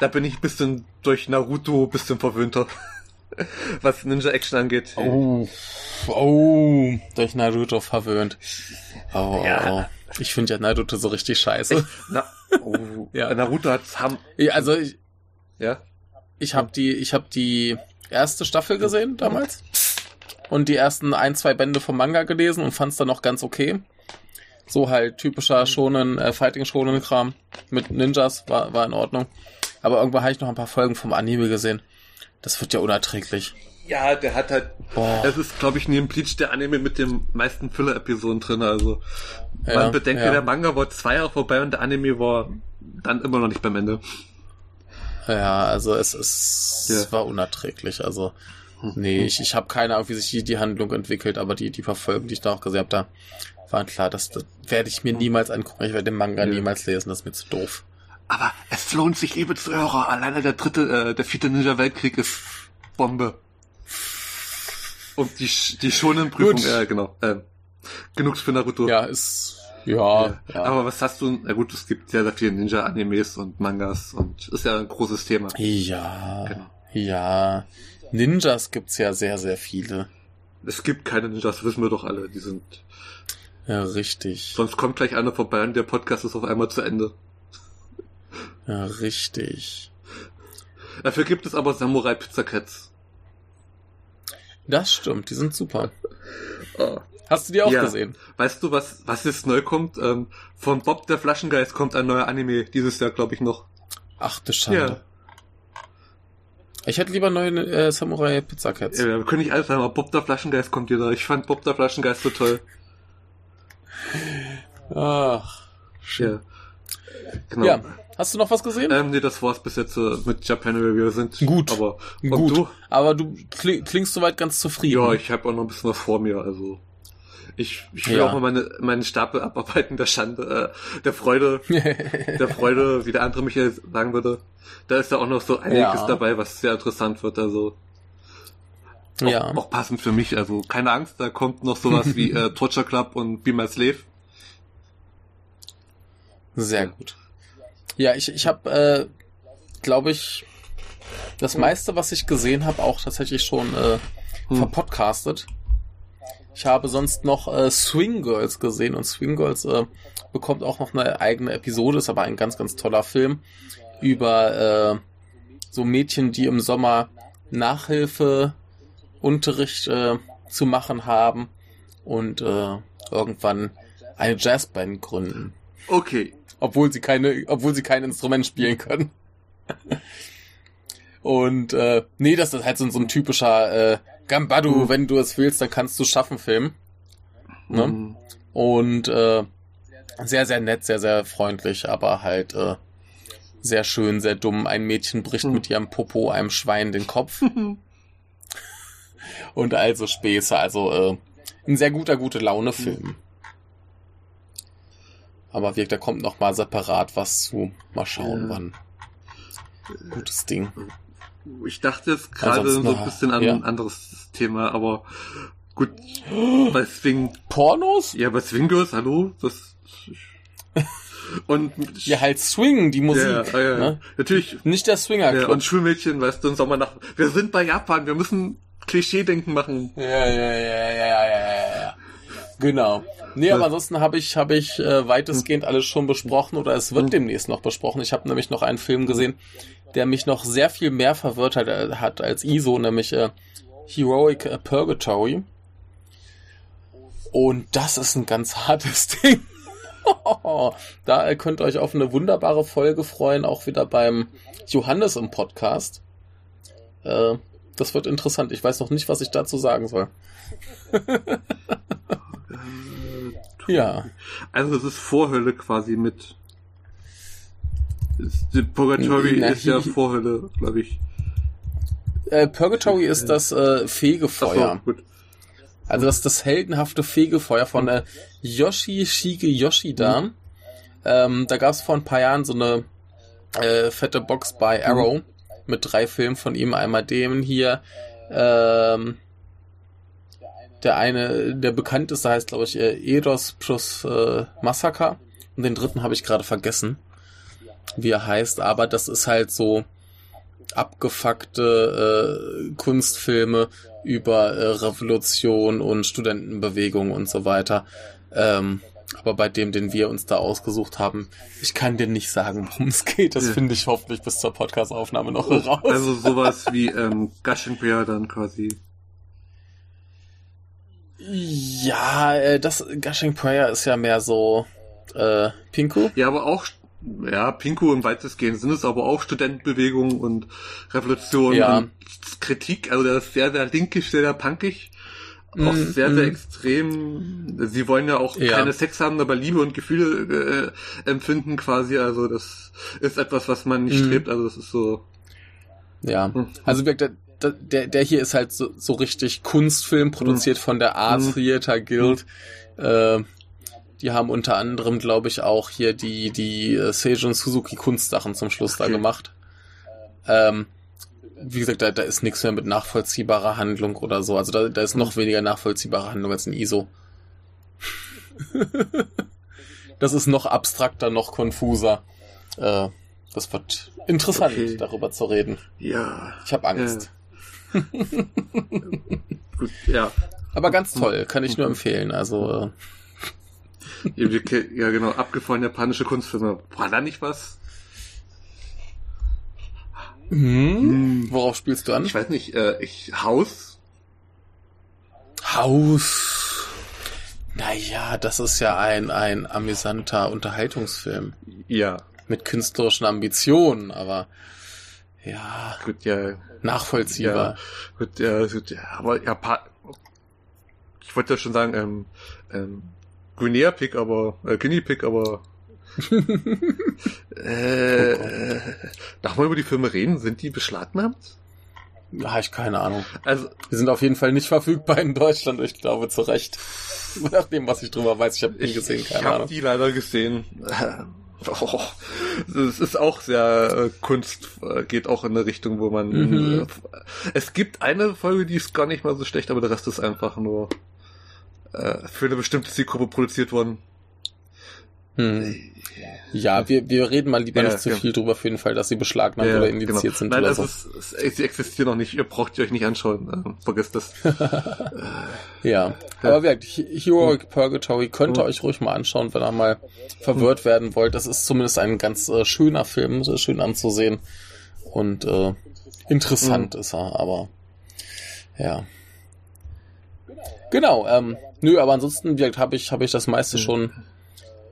da bin ich ein bisschen durch Naruto ein bisschen verwöhnter. was Ninja Action angeht. Oh, oh, durch Naruto verwöhnt. Oh, ja. oh. ich finde ja Naruto so richtig scheiße. Na, oh, ja. Naruto hat Ham. Also ich, ja. Ich habe die, ich habe die erste Staffel gesehen damals und die ersten ein, zwei Bände vom Manga gelesen und fand es dann noch ganz okay. So halt typischer Shonen, äh, Fighting Shonen Kram mit Ninjas war, war in Ordnung. Aber irgendwann habe ich noch ein paar Folgen vom Anime gesehen. Das wird ja unerträglich. Ja, der hat halt. Boah. Es ist, glaube ich, neben Bleach der Anime mit den meisten Filler-Episoden drin. Also ja, man bedenke, ja. der Manga war zwei Jahre vorbei und der Anime war dann immer noch nicht beim Ende. Ja, also es ist ja. es war unerträglich. Also nee, ich, ich habe keine Ahnung, wie sich die Handlung entwickelt, aber die die paar Folgen, die ich da auch gesehen habe, da waren klar, das, das werde ich mir niemals angucken. Ich werde den Manga niemals lesen, das ist mir zu doof. Aber es lohnt sich, liebe Zuhörer. Alleine der dritte, äh, der vierte Ninja-Weltkrieg ist Bombe. Und die, die schonen Prüfung, ja, äh, genau. Äh, genug für Naruto. Ja, ist, ja, ja, ja. Aber was hast du, na gut, es gibt sehr, sehr viele Ninja-Animes und Mangas und ist ja ein großes Thema. Ja, genau. ja. Ninjas gibt's ja sehr, sehr viele. Es gibt keine Ninjas, wissen wir doch alle. Die sind. Ja, richtig. Sonst kommt gleich einer vorbei und der Podcast ist auf einmal zu Ende. Ja, richtig. Dafür gibt es aber Samurai Pizza Cats. Das stimmt, die sind super. Oh. Hast du die auch ja. gesehen? Weißt du, was, was jetzt neu kommt? Ähm, von Bob der Flaschengeist kommt ein neuer Anime dieses Jahr, glaube ich, noch. Ach du Schande. Ja. Ich hätte lieber neue äh, Samurai Pizza Cats. Ja, wir können nicht alles sagen, aber Bob der Flaschengeist kommt wieder. Ich fand Bob der Flaschengeist so toll. Ach. Schön. Ja. Genau. Ja, Hast du noch was gesehen? Ähm, nee, das war's bis jetzt äh, mit Japan Review. sind gut. Aber gut. Du? Aber du klingst soweit ganz zufrieden. Ja, ich habe auch noch ein bisschen was vor mir. Also ich, ich will ja. auch mal meine, meinen Stapel abarbeiten der Schande, äh, der Freude, der Freude, wie der andere Michael sagen würde. Da ist ja auch noch so einiges ja. dabei, was sehr interessant wird. Also auch, ja. auch passend für mich. Also keine Angst, da kommt noch sowas wie äh, Torture Club und Be My Slave. Sehr gut. Ja, ich, ich habe, äh, glaube ich, das meiste, was ich gesehen habe, auch tatsächlich schon äh, hm. verpodcastet. Ich habe sonst noch äh, Swing Girls gesehen und Swing Girls äh, bekommt auch noch eine eigene Episode, ist aber ein ganz, ganz toller Film über äh, so Mädchen, die im Sommer Nachhilfe, Unterricht äh, zu machen haben und äh, irgendwann eine Jazzband gründen. Okay, obwohl sie keine, obwohl sie kein Instrument spielen können. Und äh, nee, das ist halt so, so ein typischer äh, Gambadu, mhm. wenn du es willst, dann kannst du schaffen Film. Ne? Mhm. Und äh, sehr, sehr nett, sehr, sehr freundlich, aber halt äh, sehr schön, sehr dumm. Ein Mädchen bricht mhm. mit ihrem Popo einem Schwein den Kopf. Und also Späße, also äh, ein sehr guter, gute Laune-Film. Aber wirkt, da kommt noch mal separat was zu. Mal schauen, ja. wann. Gutes Ding. ich dachte jetzt gerade so ein bisschen an ja. ein anderes Thema, aber gut, bei Swing... Pornos? Ja, bei Swingers, hallo, das... Und ja, halt Swing, die Musik. Ja, ja, ja. Ne? Natürlich. Nicht der Swinger Club. Ja, und Schulmädchen, weißt du, im Sommer nach. Wir sind bei Japan, wir müssen Klischee-Denken machen. Ja, ja, ja, ja, ja, ja, ja. Genau. Nee, aber ansonsten habe ich, habe ich äh, weitestgehend alles schon besprochen oder es wird demnächst noch besprochen. Ich habe nämlich noch einen Film gesehen, der mich noch sehr viel mehr verwirrt hat, äh, hat als ISO, nämlich äh, Heroic äh, Purgatory. Und das ist ein ganz hartes Ding. da könnt ihr euch auf eine wunderbare Folge freuen, auch wieder beim Johannes im Podcast. Äh, das wird interessant. Ich weiß noch nicht, was ich dazu sagen soll. ja. Also es ist Vorhölle quasi mit. Purgatory Na, ist ja Vorhölle, glaube ich. Äh, Purgatory ist das äh, Fegefeuer. So, also das ist das heldenhafte Fegefeuer von äh, Yoshi Shige Yoshida. Mhm. Ähm, da gab es vor ein paar Jahren so eine äh, fette Box bei Arrow mhm. mit drei Filmen von ihm. Einmal dem hier. Ähm, der eine, der bekannteste heißt, glaube ich, äh, Eros plus äh, Massacre. Und den dritten habe ich gerade vergessen, wie er heißt. Aber das ist halt so abgefuckte äh, Kunstfilme über äh, Revolution und Studentenbewegung und so weiter. Ähm, aber bei dem, den wir uns da ausgesucht haben, ich kann dir nicht sagen, worum es geht. Das ja. finde ich hoffentlich bis zur Podcastaufnahme noch raus. Also sowas wie ähm, Bear dann quasi. Ja, äh, das Gushing Prayer ist ja mehr so äh, Pinku. Ja, aber auch ja, Pinku im weitestgehenden Sinne ist aber auch Studentenbewegung und Revolution ja. und Kritik. Also der ist sehr, sehr linkisch, sehr, sehr punkig. Auch mm, sehr, sehr mm. extrem. Sie wollen ja auch ja. keine Sex haben, aber Liebe und Gefühle äh, empfinden quasi. Also das ist etwas, was man nicht mm. strebt. Also das ist so. Ja, hm. also der, der, hier ist halt so, so richtig Kunstfilm produziert hm. von der Art hm. Theater Guild. Äh, die haben unter anderem, glaube ich, auch hier die, die äh, Seijun Suzuki Kunstsachen zum Schluss okay. da gemacht. Ähm, wie gesagt, da, da ist nichts mehr mit nachvollziehbarer Handlung oder so. Also da, da ist noch weniger nachvollziehbare Handlung als in ISO. das ist noch abstrakter, noch konfuser. Äh, das wird interessant, okay. darüber zu reden. Ja. Ich habe Angst. Ja. Gut, ja. Aber ganz toll, kann ich nur empfehlen. Also äh, ja, genau, abgefahren japanische Kunstfilme. War da nicht was? Hm? Hm. Worauf spielst du an? Ich weiß nicht, äh, ich, Haus? Haus. Naja, das ist ja ein, ein amüsanter Unterhaltungsfilm. Ja. Mit künstlerischen Ambitionen, aber ja. Gut, ja. Nachvollziehbar. Ja, gut, ja, gut, ja aber Japan. Ich wollte ja schon sagen, ähm, ähm, Guinea Pig, aber äh, Guinea Pig, aber äh, oh darf man über die Filme reden? Sind die beschlagnahmt? Ja, ich keine Ahnung. Also, die sind auf jeden Fall nicht verfügbar in Deutschland, ich glaube zu Recht. Nach dem, was ich drüber weiß, ich habe die gesehen, keine ich hab Ahnung. die leider gesehen. Oh, es ist auch sehr äh, Kunst, äh, geht auch in eine Richtung, wo man. Mhm. Äh, es gibt eine Folge, die ist gar nicht mal so schlecht, aber der Rest ist einfach nur äh, für eine bestimmte Zielgruppe produziert worden. Hm. Ja, wir, wir reden mal lieber ja, nicht zu ja. viel drüber, auf jeden Fall, dass sie beschlagnahmt ja, oder indiziert genau. sind Nein, oder so. Ist, sie existieren noch nicht, ihr braucht ihr euch nicht anschauen, äh, vergesst das. ja, aber wirklich, Heroic hm. Purgatory könnt ihr hm. euch ruhig mal anschauen, wenn ihr mal verwirrt hm. werden wollt. Das ist zumindest ein ganz äh, schöner Film, schön anzusehen und äh, interessant hm. ist er, aber ja. Genau, ähm, nö, aber ansonsten habe ich, hab ich das meiste mhm. schon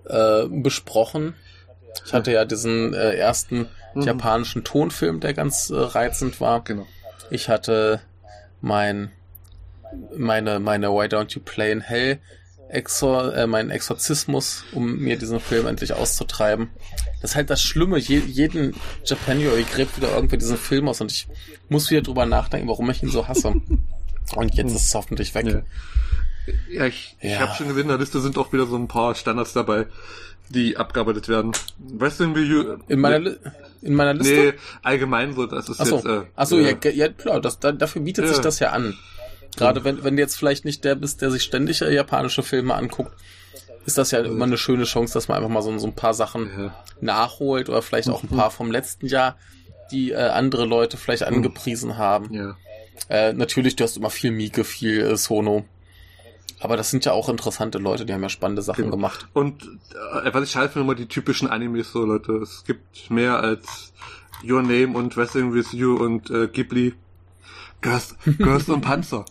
äh, besprochen. Ich hatte ja diesen äh, ersten mhm. japanischen Tonfilm, der ganz äh, reizend war. Genau. Ich hatte mein meine meine Why Don't You Play in Hell Exor, äh, meinen Exorzismus, um mir diesen Film endlich auszutreiben. Das ist halt das Schlimme. Je, jeden Japanuary gräbt wieder irgendwie diesen Film aus und ich muss wieder drüber nachdenken, warum ich ihn so hasse. Und jetzt ist es hoffentlich weg. Ja. Ja, ich, ich Ja. habe schon gesehen, in der Liste sind auch wieder so ein paar Standards dabei, die abgearbeitet werden. Wrestling Review. In meiner, Li in meiner Liste? Nee, allgemein so, das ist Achso, jetzt. Äh, Achso ja, ja klar, das, da, dafür bietet Ja. sich das ja an. Gerade wenn, wenn du jetzt vielleicht nicht der bist, der sich ständig äh, japanische Filme anguckt, ist das ja immer eine schöne Chance, dass man einfach mal so, so ein paar Sachen Ja. nachholt oder vielleicht auch ein paar vom letzten Jahr, die äh, andere Leute vielleicht angepriesen haben. Ja. Äh, natürlich, du hast immer viel Mieke, viel äh, Sono. Aber das sind ja auch interessante Leute, die haben ja spannende Sachen Genau. gemacht. Und äh, was ich schade finde, immer die typischen Animes so, Leute. Es gibt mehr als Your Name und Wrestling with You und äh, Ghibli. Girls, Girls und Panzer.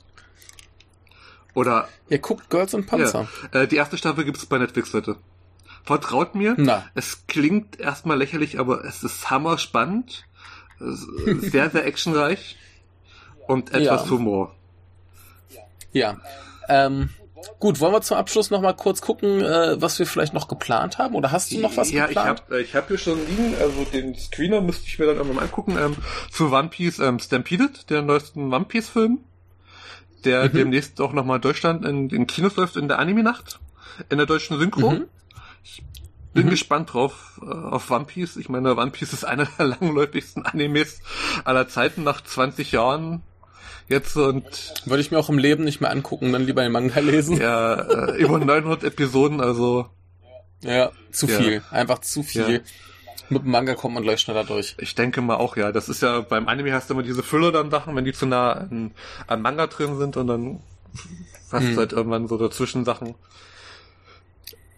Oder Ihr guckt Girls und Panzer. Ja, äh, die erste Staffel gibt's bei Netflix, Leute. Vertraut mir. Na. Es klingt erstmal lächerlich, aber es ist hammer spannend. Sehr, sehr actionreich. Und etwas Ja. Humor. Ja. Ähm, gut, wollen wir zum Abschluss noch mal kurz gucken, äh, was wir vielleicht noch geplant haben? Oder hast du noch was ja, geplant? ich habe ich hab hier schon liegen, also den Screener müsste ich mir dann irgendwann mal angucken, ähm, zu One Piece ähm, Stampeded, der neuesten One Piece Film, der Mhm. demnächst auch nochmal in Deutschland in den Kinos läuft in der Anime-Nacht, in der deutschen Synchro. Mhm. Bin Mhm. gespannt drauf, äh, auf One Piece. Ich meine, One Piece ist einer der langläufigsten Animes aller Zeiten nach 20 Jahren jetzt und Würde ich mir auch im Leben nicht mehr angucken, dann lieber den Manga lesen. ja, äh, über 900 Episoden, also Ja, zu Ja. viel. Einfach zu viel. Ja. Mit dem Manga kommt man gleich schneller durch. Ich denke mal auch, ja. Das ist ja beim Anime hast du immer diese Füller dann Sachen, wenn die zu nah an, an Manga drin sind und dann hast Hm. du halt irgendwann so dazwischen Sachen.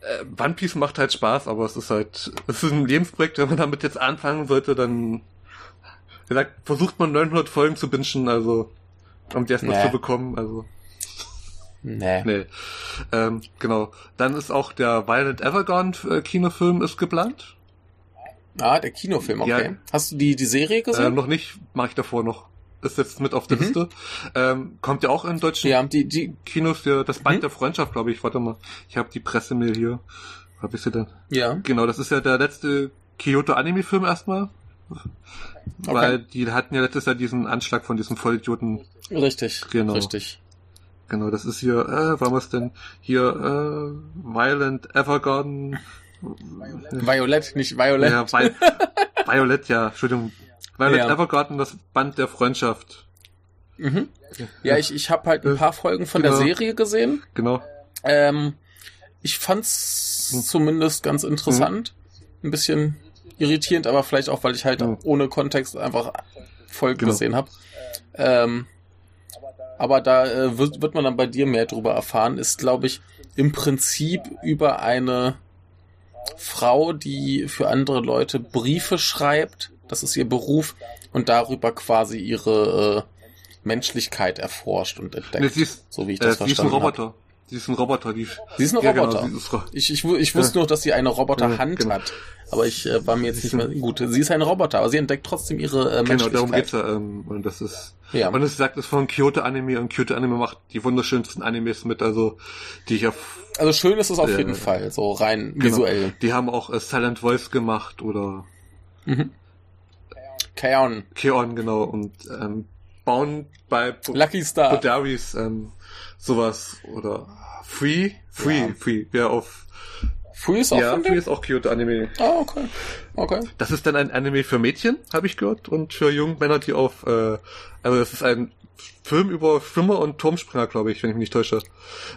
Äh, One Piece macht halt Spaß, aber es ist halt, es ist ein Lebensprojekt, wenn man damit jetzt anfangen sollte, dann, wie gesagt, versucht man 900 Folgen zu bingen, also, um die erstmal Nee. zu bekommen, also, Nee. nee. Ähm, genau. Dann ist auch der Violent Evergarden äh, Kinofilm ist geplant. Ah, der Kinofilm, okay. Ja. Hast du die, die Serie Ähm, gesehen? noch nicht, mache ich davor noch. Ist jetzt mit auf der Mhm. Liste. Ähm, kommt ja auch in deutschen ja, die, die, Kinos der, das Band Mhm. der Freundschaft, glaube ich. Warte mal. Ich habe die Pressemail hier. Hab ich sie denn? ja. Genau, das ist ja der letzte Kyoto Anime-Film erstmal. Weil die hatten ja letztes Jahr diesen Anschlag von diesem Vollidioten. Richtig. Genau. Richtig. Genau, das ist hier, äh, war es denn? Hier, äh, Violent Evergarden. Violett, nicht Violett. Ja, Vi Violet, ja, Entschuldigung. Violet Ja. Evergarden, das Band der Freundschaft. Mhm. Ja, ich, ich habe halt ein Äh, paar Folgen von genau. der Serie gesehen. Genau. Ähm, ich fand's Hm. zumindest ganz interessant. Ein bisschen irritierend, aber vielleicht auch, weil ich halt Hm. ohne Kontext einfach Folgen Genau. gesehen habe. Ähm, aber da äh, wird, wird man dann bei dir mehr drüber erfahren. Ist, glaube ich, im Prinzip über eine Frau, die für andere Leute Briefe schreibt. Das ist ihr Beruf und darüber quasi ihre äh, Menschlichkeit erforscht und entdeckt. Nee, sie ist, so wie ich äh, das sie ist ein verstanden habe. Sie ist ein Roboter, die. Sie ist ein Ja, Roboter. Genau, ist Ro Ich, ich, ich wusste nur, dass sie eine Roboterhand genau. hat. Aber ich äh, war mir jetzt nicht mehr gut. Sie ist ein Roboter, aber sie entdeckt trotzdem ihre äh, genau, darum geht's ja. Ähm, und das ist. Ja. Und es sagt, es ist von Kyoto Anime und Kyoto Anime macht die wunderschönsten Animes mit, also die ich auf. Also schön ist es auf Ja, jeden ja. Fall, so rein Genau. visuell. Die haben auch äh, Silent Voice gemacht oder Mhm. Kaon, Keon, genau, und ähm, bauen bei Lucky Star. Bodaris ähm, sowas oder Free, Free, Ja. Free, ja auf. Free ist auch ja, Free ist auch Kyoto Anime. Ah, okay. Okay. Das ist dann ein Anime für Mädchen, habe ich gehört, und für junge Männer, die auf, äh, also das ist ein Film über Schwimmer und Turmspringer, glaube ich, wenn ich mich nicht täusche.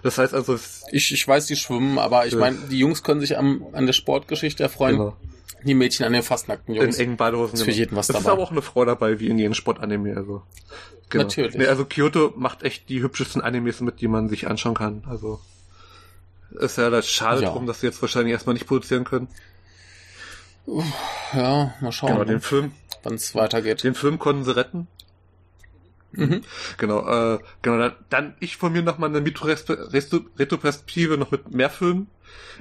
Das heißt also, Ich, ich weiß, die schwimmen, aber ich Ja. meine, die Jungs können sich am, an der Sportgeschichte erfreuen. genau, Die Mädchen an den fast nackten in Jungs. engen Badehosen. Ist für genau. jeden was es ist dabei. aber auch eine Frau dabei, wie in jedem Sportanime, also. Genau. Natürlich. Nee, also Kyoto macht echt die hübschesten Animes mit, die man sich anschauen kann, also. Ist ja das schade Ja. drum, dass sie jetzt wahrscheinlich erstmal nicht produzieren können. Ja, mal schauen, Genau, den Film, wann es weitergeht. den Film konnten sie retten. Mhm. Genau, äh, genau, dann, dann ich von mir noch mal eine Retro-Perspektive noch mit mehr Filmen.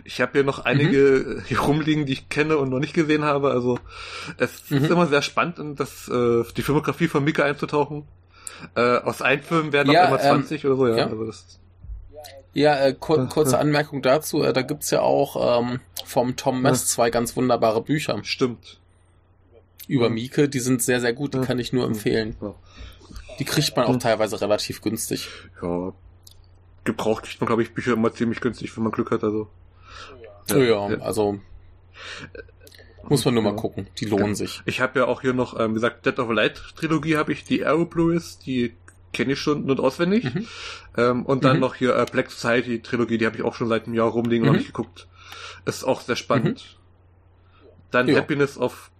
Ich habe hier noch einige hier rumliegen, die ich kenne und noch nicht gesehen habe. Also es Mhm. ist immer sehr spannend, in das, äh, die Filmografie von Mika einzutauchen. Äh, aus einem Film werden Ja, auch immer ähm, 20 oder so, ja. ja. Also das, Ja, äh, kur kurze. Anmerkung dazu. Äh, da gibt's ja auch ähm, vom Tom Mess zwei ganz wunderbare Bücher stimmt. über. Mieke. Die sind sehr, sehr gut. Die kann ich nur empfehlen. Die kriegt man auch teilweise relativ günstig. ja. gebraucht kriegt man, glaube ich, Bücher immer ziemlich günstig, wenn man Glück hat, also. Ja, ja, ja. also muss man nur mal gucken. Die lohnen sich. Ich habe ja auch hier noch, ähm, wie gesagt, Dead of a Light Trilogie habe ich, die Arrow Blues, die kenne ich schon und auswendig. Mhm. Ähm, und dann mhm. noch hier äh, Black Society Trilogie, die habe ich auch schon seit einem Jahr rumliegen und mhm. noch nicht geguckt. Ist auch sehr spannend. Mhm. Dann jo. Happiness of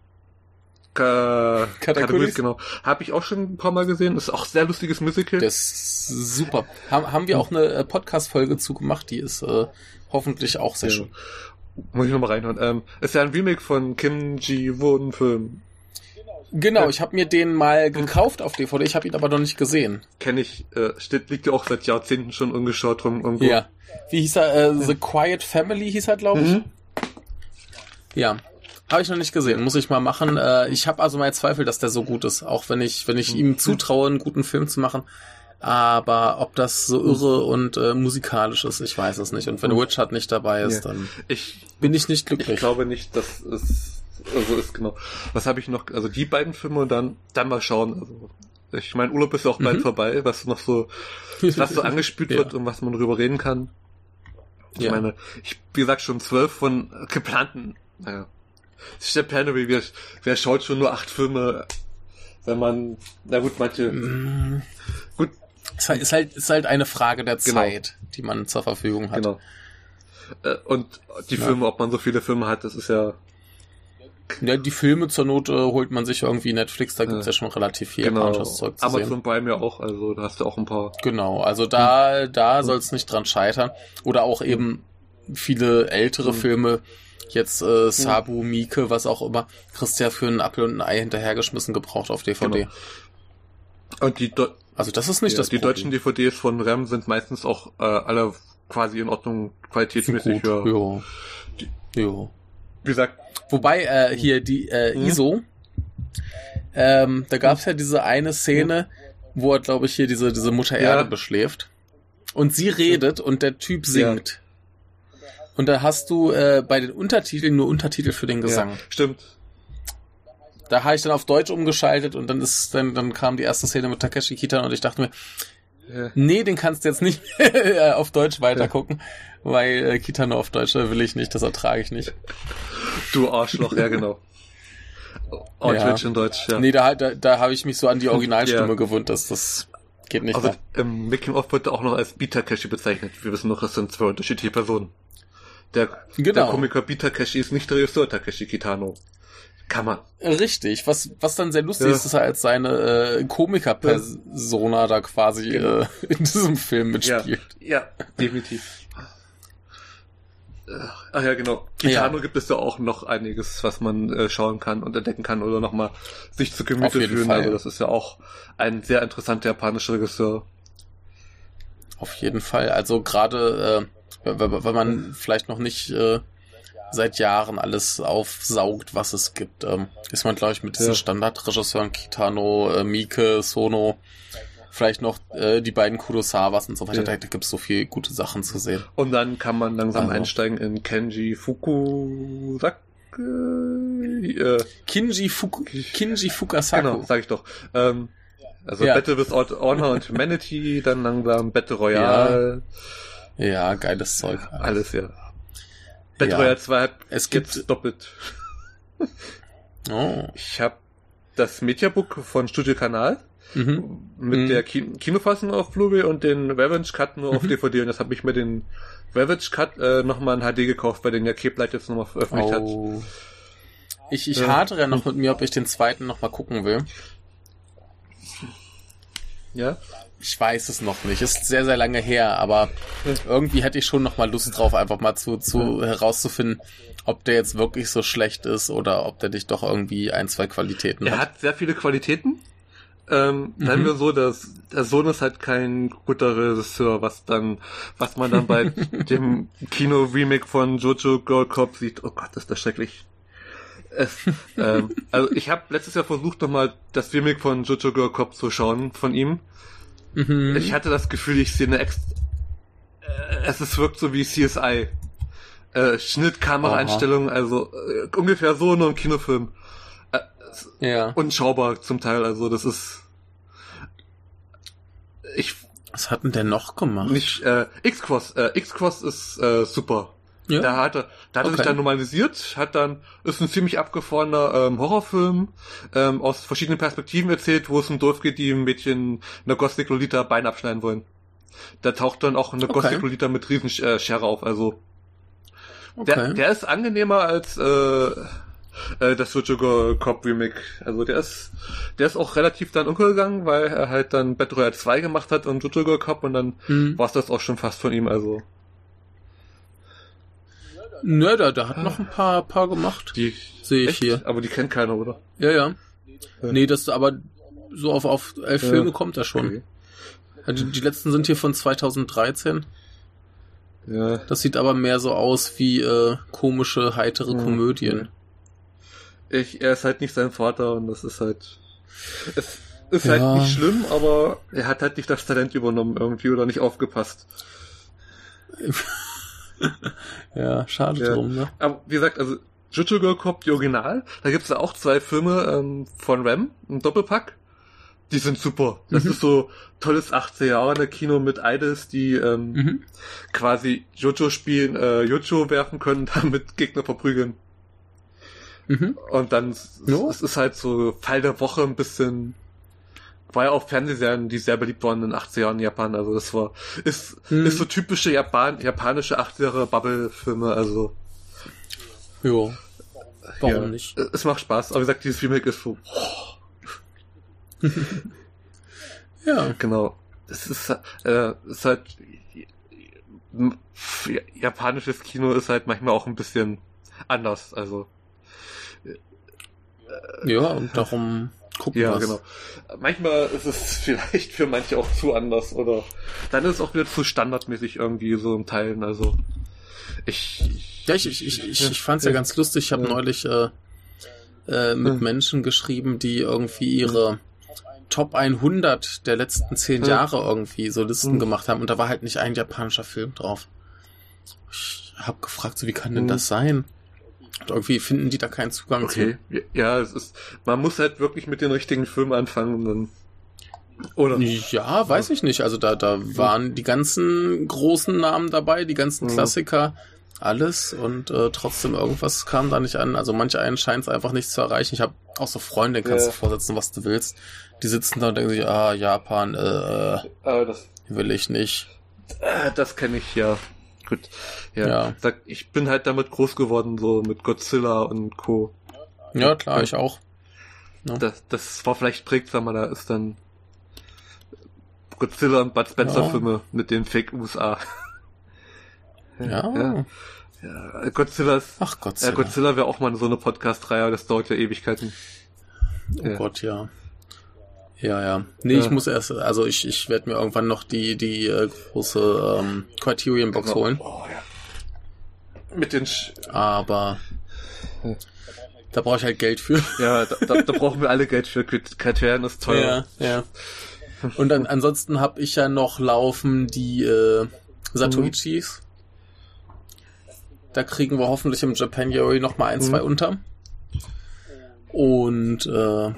Ka Katakulis, genau. Habe ich auch schon ein paar Mal gesehen. Ist auch sehr lustiges Musical. Das ist super. Haben, haben wir auch eine äh, Podcast-Folge zu gemacht, die ist äh, hoffentlich auch sehr ja. schön. Muss ich nochmal reinhören. Ähm, ist ja ein Remake von Kim Ji-Won-Film. Genau, ich habe mir den mal gekauft auf DVD, ich habe ihn aber noch nicht gesehen. Kenne ich, äh, steht, liegt ja auch seit Jahrzehnten schon ungeschaut rum irgendwo. Ja. Wie hieß er? Äh, The Quiet Family hieß er, glaube ich. Mhm. Ja. Habe ich noch nicht gesehen, muss ich mal machen. Äh, ich habe also mal Zweifel, dass der so gut ist, auch wenn ich, wenn ich ihm zutraue, einen guten Film zu machen. Aber ob das so irre und äh, musikalisch ist, ich weiß es nicht. Und wenn Richard nicht dabei ist, dann ich, bin ich nicht glücklich. Ich glaube nicht, dass es so ist, genau. Was habe ich noch? Also die beiden Filme und dann, dann mal schauen. Also ich meine, Urlaub ist ja auch bald mhm. vorbei, was noch so, was so angespült ja. wird und was man drüber reden kann. Ich ja. meine, ich, wie gesagt, schon zwölf von geplanten, naja, Step Pennery, wer, wer schaut schon nur acht Filme, wenn man, na gut, manche, mm. gut. Ist halt, ist halt, ist halt eine Frage der genau. Zeit, die man zur Verfügung hat. Genau. Äh, und die ja. Filme, ob man so viele Filme hat, das ist ja, ja, die Filme zur Not äh, holt man sich irgendwie Netflix, da gibt's ja, ja schon relativ viel genau. Zeug zu Amazon sehen. Prime ja auch, also da hast du auch ein paar. Genau, also da, da hm. soll es nicht dran scheitern. Oder auch eben viele ältere hm. Filme, jetzt äh, Sabu, Mieke, was auch immer, kriegst ja für einen Apfel und ein Ei hinterhergeschmissen gebraucht auf DVD. Genau. Und die also das ist nicht ja, das Die Problem. deutschen DVDs von RAM sind meistens auch äh, alle quasi in Ordnung qualitätsmäßig. Ja. Ja. ja. Wie gesagt. Wobei äh, hier die äh, mhm. ISO, ähm, da gab's ja diese eine Szene, wo er, glaube ich, hier diese, diese Mutter Erde ja. beschläft. Und sie redet und der Typ singt. Und da hast du äh, bei den Untertiteln nur Untertitel für den Gesang. Ja, stimmt. Da habe ich dann auf Deutsch umgeschaltet und dann ist dann dann kam die erste Szene mit Takeshi Kitano und ich dachte mir, ja. nee, den kannst du jetzt nicht auf Deutsch weitergucken, ja. weil äh, Kitano auf Deutsch will ich nicht, das ertrage ich nicht. Du Arschloch, ja genau. Oh, ja. in Deutsch, ja. Nee, da, da, da habe ich mich so an die Originalstimme ja. gewöhnt, dass das geht nicht also, mehr. Im Making of wird auch noch als Bita Cache bezeichnet. Wir wissen noch, es sind zwei unterschiedliche Personen. Der, genau. der Komiker Bita Takeshi ist nicht der Regisseur Takeshi Kitano. Kann man. Richtig. Was, was dann sehr lustig ja. ist, dass er als seine äh, Komiker-Persona ja. da quasi genau. äh, in diesem Film mitspielt. Ja, ja definitiv. Ach ja, genau. Kitano ja. gibt es ja auch noch einiges, was man äh, schauen kann und entdecken kann oder nochmal sich zu Gemüte fühlen. Fall. Also das ist ja auch ein sehr interessanter japanischer Regisseur. Auf jeden Fall. Also gerade äh, wenn man vielleicht noch nicht äh, seit Jahren alles aufsaugt, was es gibt, ähm, ist man, glaube ich, mit diesen ja. Standardregisseuren Kitano, äh, Mieke, Sono, vielleicht noch äh, die beiden Kurosawas und so weiter, ja. da, gibt es so viel gute Sachen zu sehen. Und dann kann man langsam also. einsteigen in Kenji Fukusaka. Äh, Kinji, Fuku, Kinji Fukasaku. Genau, sag ich doch. Ähm, also ja. Battle with Honor und Humanity, dann langsam Battle Royale. Ja. Ja, geiles Zeug. Alles, ja. Battle ja. Royale 2 hat es gibt doppelt. oh. Ich habe das Mediabook von Studio Kanal mhm. mit mhm. der Kin Kinofassung auf Blu-ray und den Revenge Cut nur auf DVD mhm. und das habe ich mir den Revenge Cut äh, nochmal in HD gekauft, weil den ja Cape jetzt nochmal veröffentlicht oh. hat. Ich, ich äh, hadere ja noch mit mir, ob ich den zweiten nochmal gucken will. Ja? Ich weiß es noch nicht. Ist sehr, sehr lange her, aber irgendwie hätte ich schon noch mal Lust drauf, einfach mal zu, zu herauszufinden, ob der jetzt wirklich so schlecht ist oder ob der dich doch irgendwie ein, zwei Qualitäten er hat. Er hat sehr viele Qualitäten. Ähm, mhm. Sagen wir so, dass der Sohn ist halt kein guter Regisseur, was dann, was man dann bei dem Kino-Remake von Jojo Girl Cop sieht. Oh Gott, ist das schrecklich. Es, ähm, also ich habe letztes Jahr versucht nochmal das Remake von Jojo Girl Cop zu schauen von ihm Mhm. Ich hatte das Gefühl, ich sehe eine Ex äh, es ist, wirkt so wie CSI. Äh, Schnitt, Kameraeinstellungen, also äh, ungefähr so nur im Kinofilm. Äh, ja. Unschaubar zum Teil, also das ist. Ich. Was hat denn der noch gemacht? Nicht, äh, X-Cross, äh, X-Cross ist, äh, super. Ja. Da hat er, da hat er Okay. sich dann normalisiert, hat dann, ist ein ziemlich abgefahrener ähm, Horrorfilm, ähm, aus verschiedenen Perspektiven erzählt, wo es um Dorf geht, die ein Mädchen einer Gothic Lolita Bein abschneiden wollen. Da taucht dann auch eine Okay. Gothic Lolita mit riesen äh, auf, also. okay. Der, der ist angenehmer als äh, äh, das Sugar Cop Remake. Also der ist, der ist auch relativ dann untergegangen, weil er halt dann Battle Royale 2 gemacht hat und Sugar Cop und dann hm. war es das auch schon fast von ihm. Also Nö, der, der hat noch ein paar, paar gemacht. die Sehe ich echt? hier. aber die kennt keiner, oder? Ja, ja. Ja. Nee, das aber so auf, auf elf Ja. Filme kommt er schon. Okay. Also die letzten sind hier von 2013. Ja. Das sieht aber mehr so aus wie äh, komische, heitere Ja. Komödien. Ich, er ist halt nicht sein Vater und das ist halt. Es ist Ja. halt nicht schlimm, aber er hat halt nicht das Talent übernommen irgendwie oder nicht aufgepasst. Ja, schade Ja. drum, ne? Aber wie gesagt, also Jutsu Girl Cop, die Original, da gibt's ja auch zwei Filme ähm, von Ram, ein Doppelpack. Die sind super. Das Mhm. ist so tolles 80er Jahre Kino mit Idols, die ähm, Mhm. quasi Jojo spielen, äh, Jojo werfen können, damit Gegner verprügeln. Mhm. Und dann, Ja. es ist halt so Fall der Woche ein bisschen, war ja auch Fernsehserien, die sehr beliebt waren in den 80er Jahren in Japan. Also das war, ist, Mhm. ist so typische Japan, japanische 80er Bubble-Filme, also. Jo. Warum ja, nicht? Es macht Spaß, aber wie gesagt, dieses Remake ist so, Ja. genau. Es ist, äh, ist halt, japanisches Kino ist halt manchmal auch ein bisschen anders, also. Ja, und darum gucken Ja, wir's. genau. Manchmal ist es vielleicht für manche auch zu anders oder dann ist es auch wieder zu standardmäßig irgendwie so im Teilen. Also ich, Ja, ich, ich, ich, ich, ich fand's ja ganz lustig. Ich habe neulich äh, äh, mit. Menschen geschrieben, die irgendwie ihre Top 100 der letzten zehn Ja. Jahre irgendwie so Listen Mhm. gemacht haben und da war halt nicht ein japanischer Film drauf. Ich habe gefragt, so wie kann denn Mhm. das sein? Und irgendwie finden die da keinen Zugang okay. Ja, es ist man muss halt wirklich mit den richtigen Filmen anfangen und dann oder zu. Ja, weiß ich nicht. Also da, da waren die ganzen großen Namen dabei, die ganzen Mhm. Klassiker, alles und äh, trotzdem irgendwas kam da nicht an. Also manche einen scheint es einfach nicht zu erreichen. Ich habe auch so Freunde, kannst Ja. du vorsetzen, was du willst. Die sitzen da und denken sich, ah, Japan, äh, will ich nicht. äh, das kenne ich ja. Gut. Ja. Ja. Ich bin halt damit groß geworden so mit Godzilla und Co. Ja, klar, ich auch. Das das war vielleicht prägsamer, da ist dann Godzilla und Bud Spencer Ja. Filme mit den Fake USA. Ja. ja. Ja, Godzilla ist, Ach Gott ja. Godzilla wäre auch mal so eine Podcast-Reihe, das dauert ja Ewigkeiten. Oh Ja. Gott, ja. Ja, ja. Nee, Ja. ich muss erst, also ich, ich werde mir irgendwann noch die, die äh, große ähm, Criterion-Box Genau. holen. Oh, ja. Mit den, Sch Aber Hm. da brauche ich halt Geld für. ja, da, da, da brauchen wir alle Geld für. Kriterien ist teuer. Ja, ja. Und dann ansonsten habe ich ja noch laufen die äh, Satoichis. Da kriegen wir hoffentlich im Japanuary noch mal ein, Mhm. zwei unter. Und äh,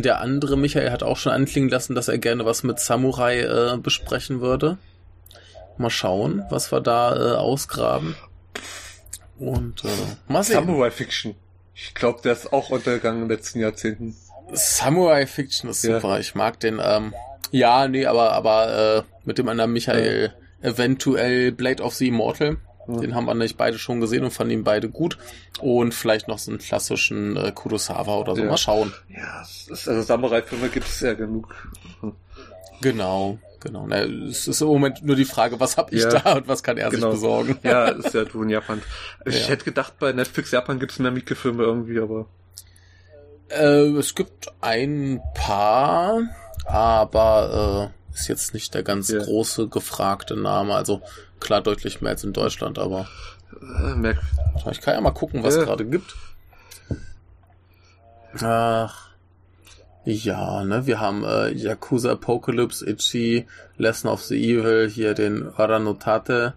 der andere Michael hat auch schon anklingen lassen, dass er gerne was mit Samurai äh, besprechen würde. Mal schauen, was wir da äh, ausgraben. Und äh, mal sehen. Samurai Fiction. Ich glaube, der ist auch untergegangen in den letzten Jahrzehnten. Samurai Fiction ist Ja. super. Ich mag den. Ähm, ja, nee, aber aber äh, mit dem anderen Michael eventuell Blade of the Immortal. Den haben wir nicht beide schon gesehen und fanden ihn beide gut. Und vielleicht noch so einen klassischen äh, Kurosawa oder so. Ja. Mal schauen. Ja, ist, also Samurai-Filme gibt es ja genug. Genau, genau. Na, es ist im Moment nur die Frage, was hab ich Ja. da und was kann er Genau. sich besorgen. Ja, ist ja du in Japan. Ich Ja. hätte gedacht, bei Netflix Japan gibt es mehr Mieke-Filme irgendwie, aber Äh, es gibt ein paar, aber äh, ist jetzt nicht der ganz Ja. große gefragte Name. Also klar deutlich mehr als in Deutschland, aber äh, ich kann ja mal gucken, was Ja. gerade gibt. Ach. Ja, ne, wir haben äh, Yakuza Apocalypse, Ichi, Lesson of the Evil, hier den Aranotate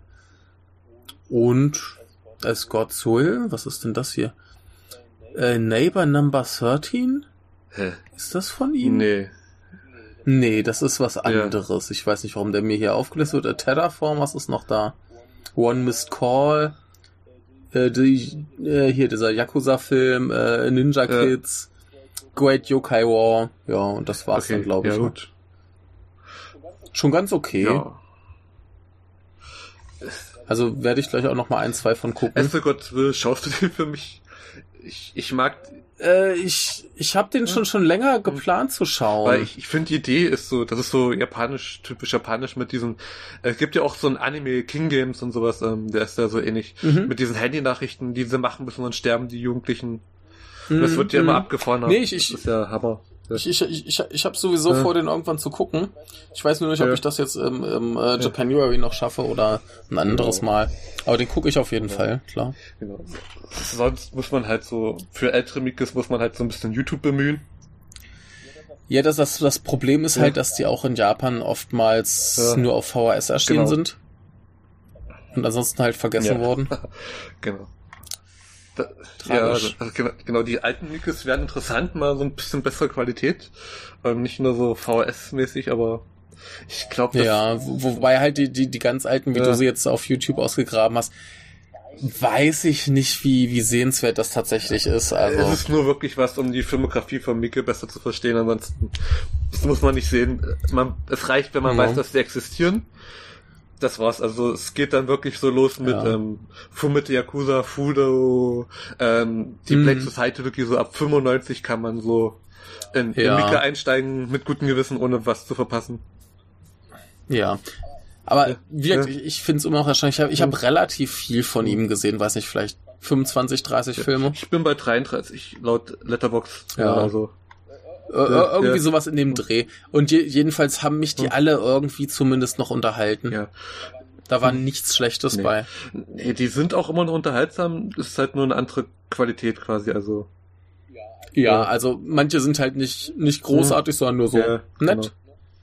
und Escort Soul. Was ist denn das hier? Äh, Neighbor Number 13? Hä? Ist das von ihm? Nee. Nee, das ist was anderes. Ich weiß nicht, warum der mir hier aufgelistet wird. Terraform, was ist noch da? One Missed Call. Äh, die, äh, hier dieser Yakuza-Film, äh, Ninja Kids, Great Yokai War. Ja, und das war's Okay, dann, glaube ich. ja, ne? gut. Schon ganz okay. Ja. Also werde ich gleich auch noch mal ein, zwei von gucken. Esse Gott will, schaust du den für mich? Ich, ich mag, Äh, ich ich habe den schon schon länger geplant zu schauen. weil ich, ich finde die Idee ist so, das ist so japanisch, typisch japanisch mit diesen, es gibt ja auch so ein Anime King Games und sowas, ähm, der ist da so ähnlich. Mhm. Mit diesen Handynachrichten, die sie machen müssen, dann sterben die Jugendlichen. Mhm, Das wird ja immer mhm. abgefahren. Nee, ich- ich- das ist ja Hammer. Ich, ich, ich, ich, habe sowieso Ja. vor, den irgendwann zu gucken. Ich weiß nur nicht, ob Ja. ich das jetzt im, im äh, Japanuary noch schaffe oder ein anderes Genau. Mal. Aber den gucke ich auf jeden Fall, klar. Genau. Sonst muss man halt so, für ältere Mikros muss man halt so ein bisschen YouTube bemühen. Ja, das, das, das Problem ist Ja. halt, dass die auch in Japan oftmals nur auf VHS erschienen Genau. sind. Und ansonsten halt vergessen Ja. worden. Genau. Da, ja, Tragisch. also genau, genau, die alten Mikros wären interessant, mal so ein bisschen bessere Qualität. Ähm, nicht nur so VHS-mäßig, aber ich glaube, Ja, wo, wobei halt die, die, die ganz alten, wie Ja. du sie jetzt auf YouTube ausgegraben hast, weiß ich nicht, wie, wie sehenswert das tatsächlich ist. Also. es ist nur wirklich was, um die Filmografie von Micke besser zu verstehen. Ansonsten, das muss man nicht sehen. Man, es reicht, wenn man Ja. weiß, dass die existieren. Das war's. Also es geht dann wirklich so los mit Ja. ähm, Fumite Yakuza, Fudo, ähm, die Mhm. Black Society wirklich so ab 95 kann man so in, Ja. in Mika einsteigen mit gutem Gewissen, ohne was zu verpassen. Ja. Aber Ja. wirklich, ich finde es immer noch erstaunlich. Ich habe ich hab Ja. relativ viel von ihm gesehen, weiß nicht, vielleicht 25, 30 Filme. Ich bin bei 33 laut Letterbox. Ja. Also Äh, äh, irgendwie ja. sowas in dem Dreh. Und je, jedenfalls haben mich die Ja. alle irgendwie zumindest noch unterhalten. ja. Da war nichts Schlechtes Nee. bei. Nee, die sind auch immer noch unterhaltsam. Es ist halt nur eine andere Qualität quasi. Also Ja, Ja. also manche sind halt nicht, nicht großartig, sondern nur so Ja, nett.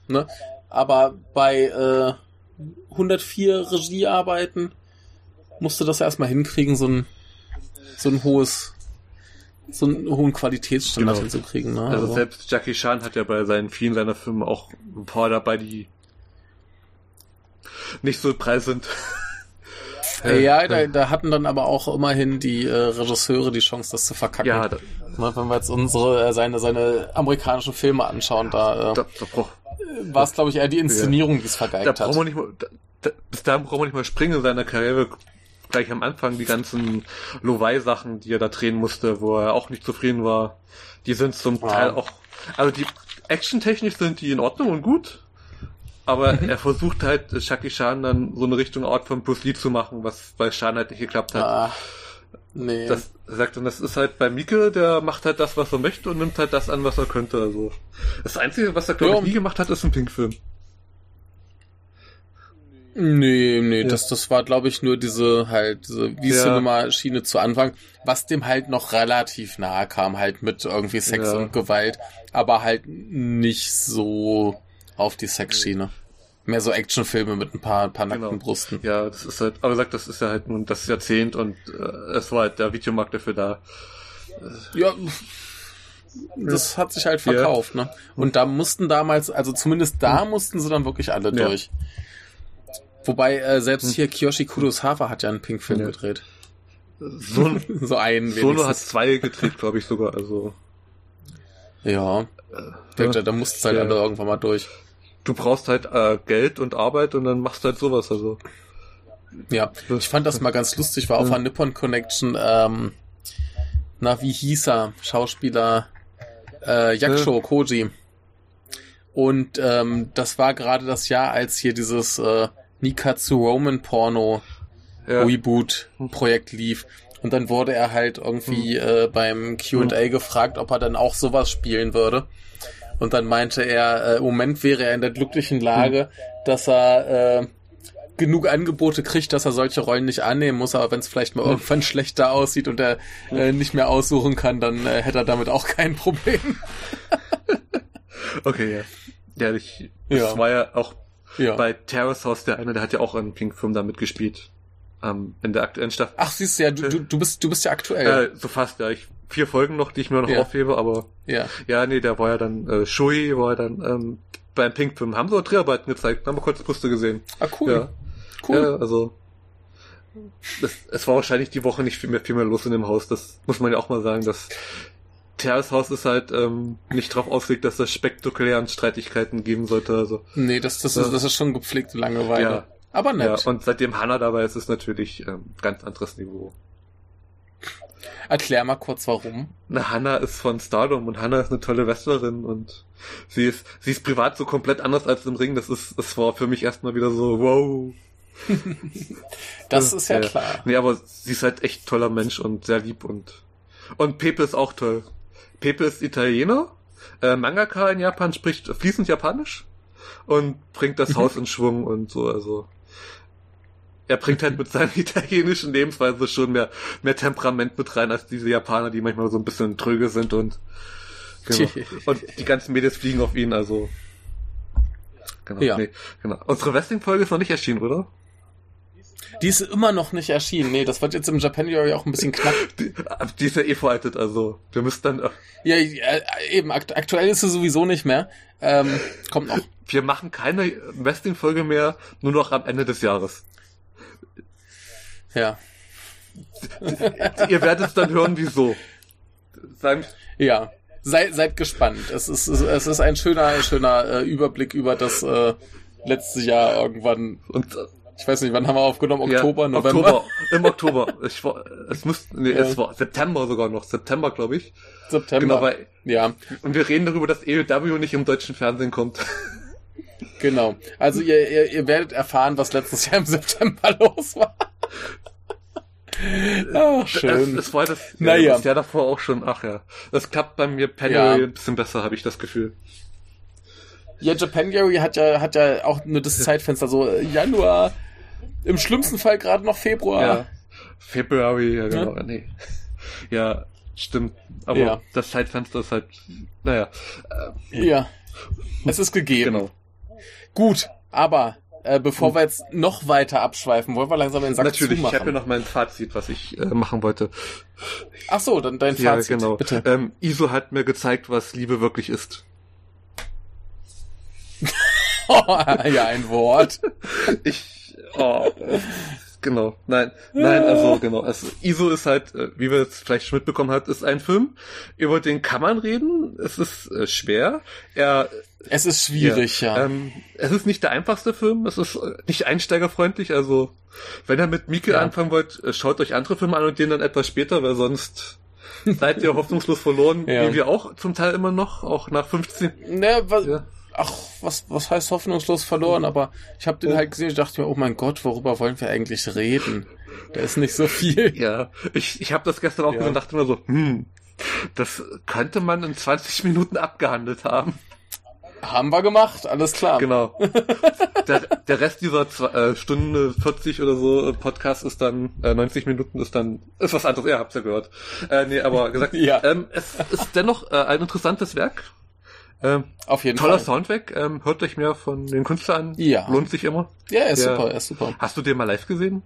Ne? Aber bei äh, 104 Regiearbeiten musste das erstmal hinkriegen, so ein, so ein hohes, so einen hohen Qualitätsstandard Genau. hinzukriegen. Ne? Also Also, selbst Jackie Chan hat ja bei seinen vielen seiner Filme auch ein paar dabei, die nicht so preis sind. äh, ja, da, da hatten dann aber auch immerhin die äh, Regisseure die Chance, das zu verkacken. ja, da, Ne, wenn wir jetzt unsere äh, seine seine amerikanischen Filme anschauen, da, da, äh, da, brauch, war es glaube ich eher die Inszenierung, die es vergeigt da hat. brauchen wir nicht mal, da, da, bis dahin brauchen wir nicht mal springen in seiner Karriere. Gleich am Anfang die ganzen Lovai-Sachen, die er da drehen musste, wo er auch nicht zufrieden war, die sind zum Ja. Teil auch, also die Action-technisch sind die in Ordnung und gut, aber Mhm. er versucht halt, Jackie Chan dann so eine Richtung Art von Bruce Lee zu machen, was bei Chan halt nicht geklappt hat. Ah, nee. Das sagt und das ist halt bei Mike, der macht halt das, was er möchte und nimmt halt das an, was er könnte. Also das Einzige, was er glaube ich nie gemacht hat, ist ein Pink-Film. Nee, nee, Ja. das, das war, glaube ich, nur diese halt, diese Ja. V-Cinema-Schiene zu Anfang, was dem halt noch relativ nahe kam, halt mit irgendwie Sex Ja. und Gewalt, aber halt nicht so auf die Sexschiene. Mehr so Actionfilme mit ein paar, paar nackten Genau. Brüsten. Ja, das ist halt, aber er sagt, das ist ja halt nun das Jahrzehnt und äh, es war halt der Videomarkt dafür da. Ja, das hat sich halt Ja. verkauft, ne? Und da mussten damals, also zumindest da mussten sie dann wirklich alle Ja. durch. Wobei, äh, selbst hier Kiyoshi Kurosawa hat ja einen Pink-Film Ja. gedreht. So, So einen Solo hat wenigstens. zwei gedreht, glaube ich sogar. Also Ja, äh, da, da mussten halt Ja. irgendwann mal durch. du brauchst halt äh, Geld und Arbeit und dann machst du halt sowas. Also Ja, ich fand das mal ganz lustig, war auf Ja. einer Nippon Connection, ähm, na, wie hieß er? Schauspieler, äh, Yakusho Koji. Und ähm, das war gerade das Jahr, als hier dieses äh, Nikatsu Roman Porno ja, Reboot Projekt lief. Und dann wurde er halt irgendwie äh, beim Q&A gefragt, ob er dann auch sowas spielen würde. Und dann meinte er, äh, im Moment wäre er in der glücklichen Lage, dass er äh, genug Angebote kriegt, dass er solche Rollen nicht annehmen muss, aber wenn es vielleicht mal irgendwann schlechter aussieht und er äh, nicht mehr aussuchen kann, dann äh, hätte er damit auch kein Problem. okay, ja. Ja, ich, Ja. das war ja auch Ja. bei Terrace House der eine, der hat ja auch einen Pink-Film da mitgespielt. Ähm, in der aktuellen Staffel. Ach, siehst du ja, du, du, bist du bist ja aktuell. Äh, so fast, ja. Ich, vier Folgen noch, die ich mir noch Ja. aufhebe, aber ja. ja, nee, der war ja dann, äh, Shui war ja dann, ähm, beim Pink-Film haben sie auch Dreharbeiten gezeigt, haben wir kurz Brüste gesehen. Ah, cool. Ja. Cool. Ja, also es, es war wahrscheinlich die Woche nicht viel mehr, viel mehr los in dem Haus. Das muss man ja auch mal sagen, dass Terras Haus ist halt ähm, nicht darauf ausgelegt, dass es spektakulären Streitigkeiten geben sollte. Also Nee, das, das, Ja. ist, das ist schon gepflegte Langeweile. Ja. Aber ja, nett. und seitdem Hannah dabei ist, ist natürlich ähm, ganz anderes Niveau. Erklär mal kurz warum. Na, Hannah ist von Stardom und Hannah ist eine tolle Wrestlerin und sie ist, sie ist privat so komplett anders als im Ring. Das ist, das war für mich erstmal wieder so, wow. Das ist ja klar. Nee, aber sie ist halt echt toller Mensch und sehr lieb und, und Pepe ist auch toll. Pepe ist Italiener, äh, Mangaka in Japan spricht fließend Japanisch und bringt das Haus in Schwung und so, also. Er bringt halt mit seiner italienischen Lebensweise schon mehr, mehr Temperament mit rein als diese Japaner, die manchmal so ein bisschen tröge sind und, genau. und die ganzen Mädels fliegen auf ihn, also. Genau, Ja. nee, genau. Unsere Wrestling-Folge ist noch nicht erschienen, oder? Die ist immer noch nicht erschienen. Nee, das wird jetzt im Japanuary auch ein bisschen knapp. Die, die ist ja eh veraltet, also wir müssen dann, Ja, äh, eben, akt aktuell ist sie sowieso nicht mehr. Ähm, kommt noch. wir machen keine Wrestling-Folge mehr, nur noch am Ende des Jahres. Ja. Ihr werdet dann hören, wieso. Sagen, Ja. Sei, seid gespannt. Es ist, es ist ein schöner, schöner äh, Überblick über das äh, letzte Jahr irgendwann. und, äh, Ich weiß nicht, wann haben wir aufgenommen? ja, Oktober, November, Oktober, im Oktober. Ich war, es müsste, nee, Ja. es war September sogar noch, September, glaube ich. September. Genau, weil, ja, und wir reden darüber, dass EW nicht im deutschen Fernsehen kommt. genau. Also ihr, ihr, ihr werdet erfahren, was letztes Jahr im September los war. Ach, schön. Es, es war das, Naja. das Jahr davor auch schon, ach ja. Das klappt bei mir Penny Ja. ein bisschen besser, habe ich das Gefühl. Ja, Japanuary hat ja, hat ja auch nur das Zeitfenster, so äh, Januar, im schlimmsten Fall gerade noch Februar. Ja. February, ja genau, nee. Ja, stimmt. Aber Ja. das Zeitfenster ist halt, naja, Ja. Es ist gegeben. genau. Gut, aber äh, bevor wir jetzt noch weiter abschweifen, wollen wir langsam den Sack Natürlich, ich zumachen. habe ja noch mein Fazit, was ich äh, machen wollte. Ach so, dann dein Ja, Fazit, genau. bitte. Ähm, ISO hat mir gezeigt, was Liebe wirklich ist. ja, ein Wort. Ich, oh, genau, nein, nein, also genau, also ISO ist halt, äh, wie wir es vielleicht schon mitbekommen hat, ist ein Film, über den kann man reden, es ist äh, schwer, er Es ist schwierig, ja. Ähm, es ist nicht der einfachste Film, es ist äh, nicht einsteigerfreundlich, also wenn ihr mit Mieke Ja. anfangen wollt, äh, schaut euch andere Filme an und den dann etwas später, weil sonst seid ihr hoffnungslos verloren, Ja. wie wir auch zum Teil immer noch, auch nach 15. ne, was, Ja. Ach, was, was heißt hoffnungslos verloren? Aber ich habe den halt gesehen und dachte mir, oh mein Gott, worüber wollen wir eigentlich reden? Da ist nicht so viel. Ja, ich, ich habe das gestern auch Ja. gesehen und dachte mir so, hm, das könnte man in 20 Minuten abgehandelt haben. Haben wir gemacht, alles klar. Genau. der, der Rest dieser zwei, äh, Stunde 40 oder so äh, Podcast ist dann, äh, 90 Minuten ist dann, ist was anderes, ja, habt's ja gehört. Äh, nee, aber gesagt, Ja. ähm, es ist dennoch äh, ein interessantes Werk. Ähm, Auf jeden toller Fall. Soundtrack, ähm, hört euch mehr von den Künstlern an. Ja. Lohnt sich immer. Ja, er ist Ja. super, er ist super. Hast du den mal live gesehen?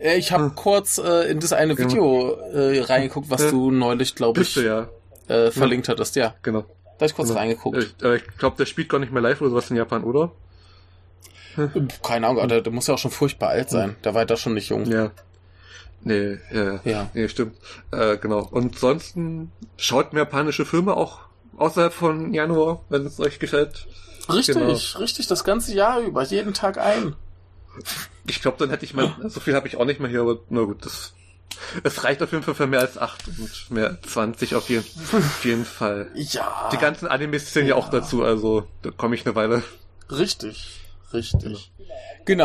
Äh, Ich habe Hm. kurz äh, in das eine Genau. Video äh, reingeguckt, was Ja. du neulich, glaube ich, ja. äh, verlinkt hattest. Ja, Genau. da hab ich kurz genau. reingeguckt. Ich, äh, ich glaube, der spielt gar nicht mehr live oder sowas in Japan, oder? Keine Ahnung, der, der muss ja auch schon furchtbar alt sein. Der war ja da schon nicht jung. Ja. Nee, ja. Ja. Nee, stimmt. Äh, genau. Und ansonsten schaut mehr japanische Filme auch außerhalb von Januar, wenn es euch gefällt. Richtig, Genau. richtig, das ganze Jahr über, jeden Tag ein. Ich glaube, dann hätte ich mal, so viel habe ich auch nicht mehr hier, aber na gut, das, es reicht auf jeden Fall für mehr als acht und mehr als 20 auf jeden, auf jeden Fall. Ja. Die ganzen Animes zählen ja. Ja. auch dazu, also da komme ich eine Weile. Richtig, richtig. Genau,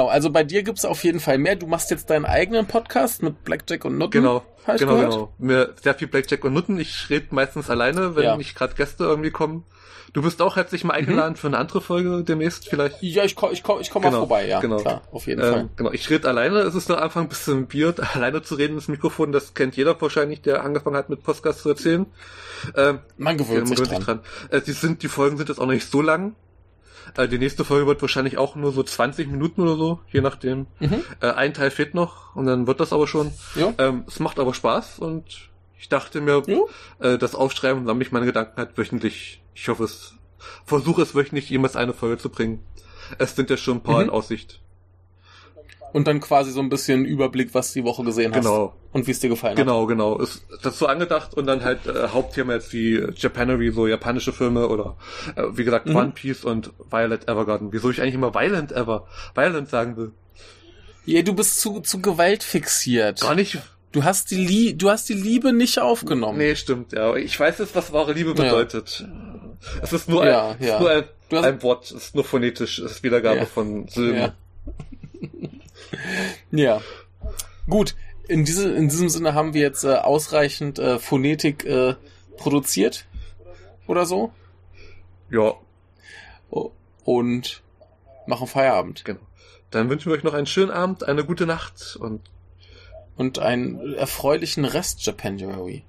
also bei dir gibt's auf jeden Fall mehr. Du machst jetzt deinen eigenen Podcast mit Blackjack und Nutten. Genau, genau, gehört. genau. Mir sehr viel Blackjack und Nutten. Ich rede meistens alleine, wenn Ja. nicht gerade Gäste irgendwie kommen. Du bist auch herzlich mal eingeladen für eine andere Folge demnächst vielleicht. Ja, ich komm, ich komm, ich komm mal Genau, vorbei, ja. genau. Klar, auf jeden Fall. Ähm, genau, ich rede alleine. Es ist am Anfang ein bisschen weird, alleine zu reden ins Mikrofon. Das kennt jeder wahrscheinlich, der angefangen hat mit Podcast zu erzählen. Ähm, Man ja, gewöhnt man sich gewöhnt dran. Äh, die, sind, die Folgen sind jetzt auch noch nicht so lang. Äh, die nächste Folge wird wahrscheinlich auch nur so 20 Minuten oder so, je nachdem. Mhm. Äh, ein Teil fehlt noch und dann wird das aber schon. Ja. Ähm, es macht aber Spaß und ich dachte mir, Jo. äh, das Aufschreiben sammle ich meine Gedanken halt wöchentlich. Ich hoffe, es versuche es wöchentlich jemals eine Folge zu bringen. Es sind ja schon ein paar Mhm. in Aussicht. Und dann quasi so ein bisschen Überblick, was die Woche gesehen hast. Genau. Und wie es dir gefallen hat. Genau, genau. Ist das so angedacht und dann halt äh, Hauptthema jetzt wie Japanery, so japanische Filme oder äh, wie gesagt Mhm. One Piece und Violet Evergarden. Wieso ich eigentlich immer Violent Ever, Violent sagen will. Ja, du bist zu, zu Gewalt fixiert. Gar nicht. Du hast die Lie du hast die Liebe nicht aufgenommen. Nee, stimmt, ja. Ich weiß jetzt, was wahre Liebe Ja. bedeutet. Es ist nur, Ja, ein, ja. ist nur ein, hast- ein Wort, es ist nur phonetisch, es ist Wiedergabe Ja. von Silben. Ja. Gut. In, diese, in diesem Sinne haben wir jetzt äh, ausreichend äh, Phonetik äh, produziert. Oder so. ja, Und machen Feierabend. genau. Dann wünschen wir euch noch einen schönen Abend, eine gute Nacht und Und einen erfreulichen Rest Japanuary.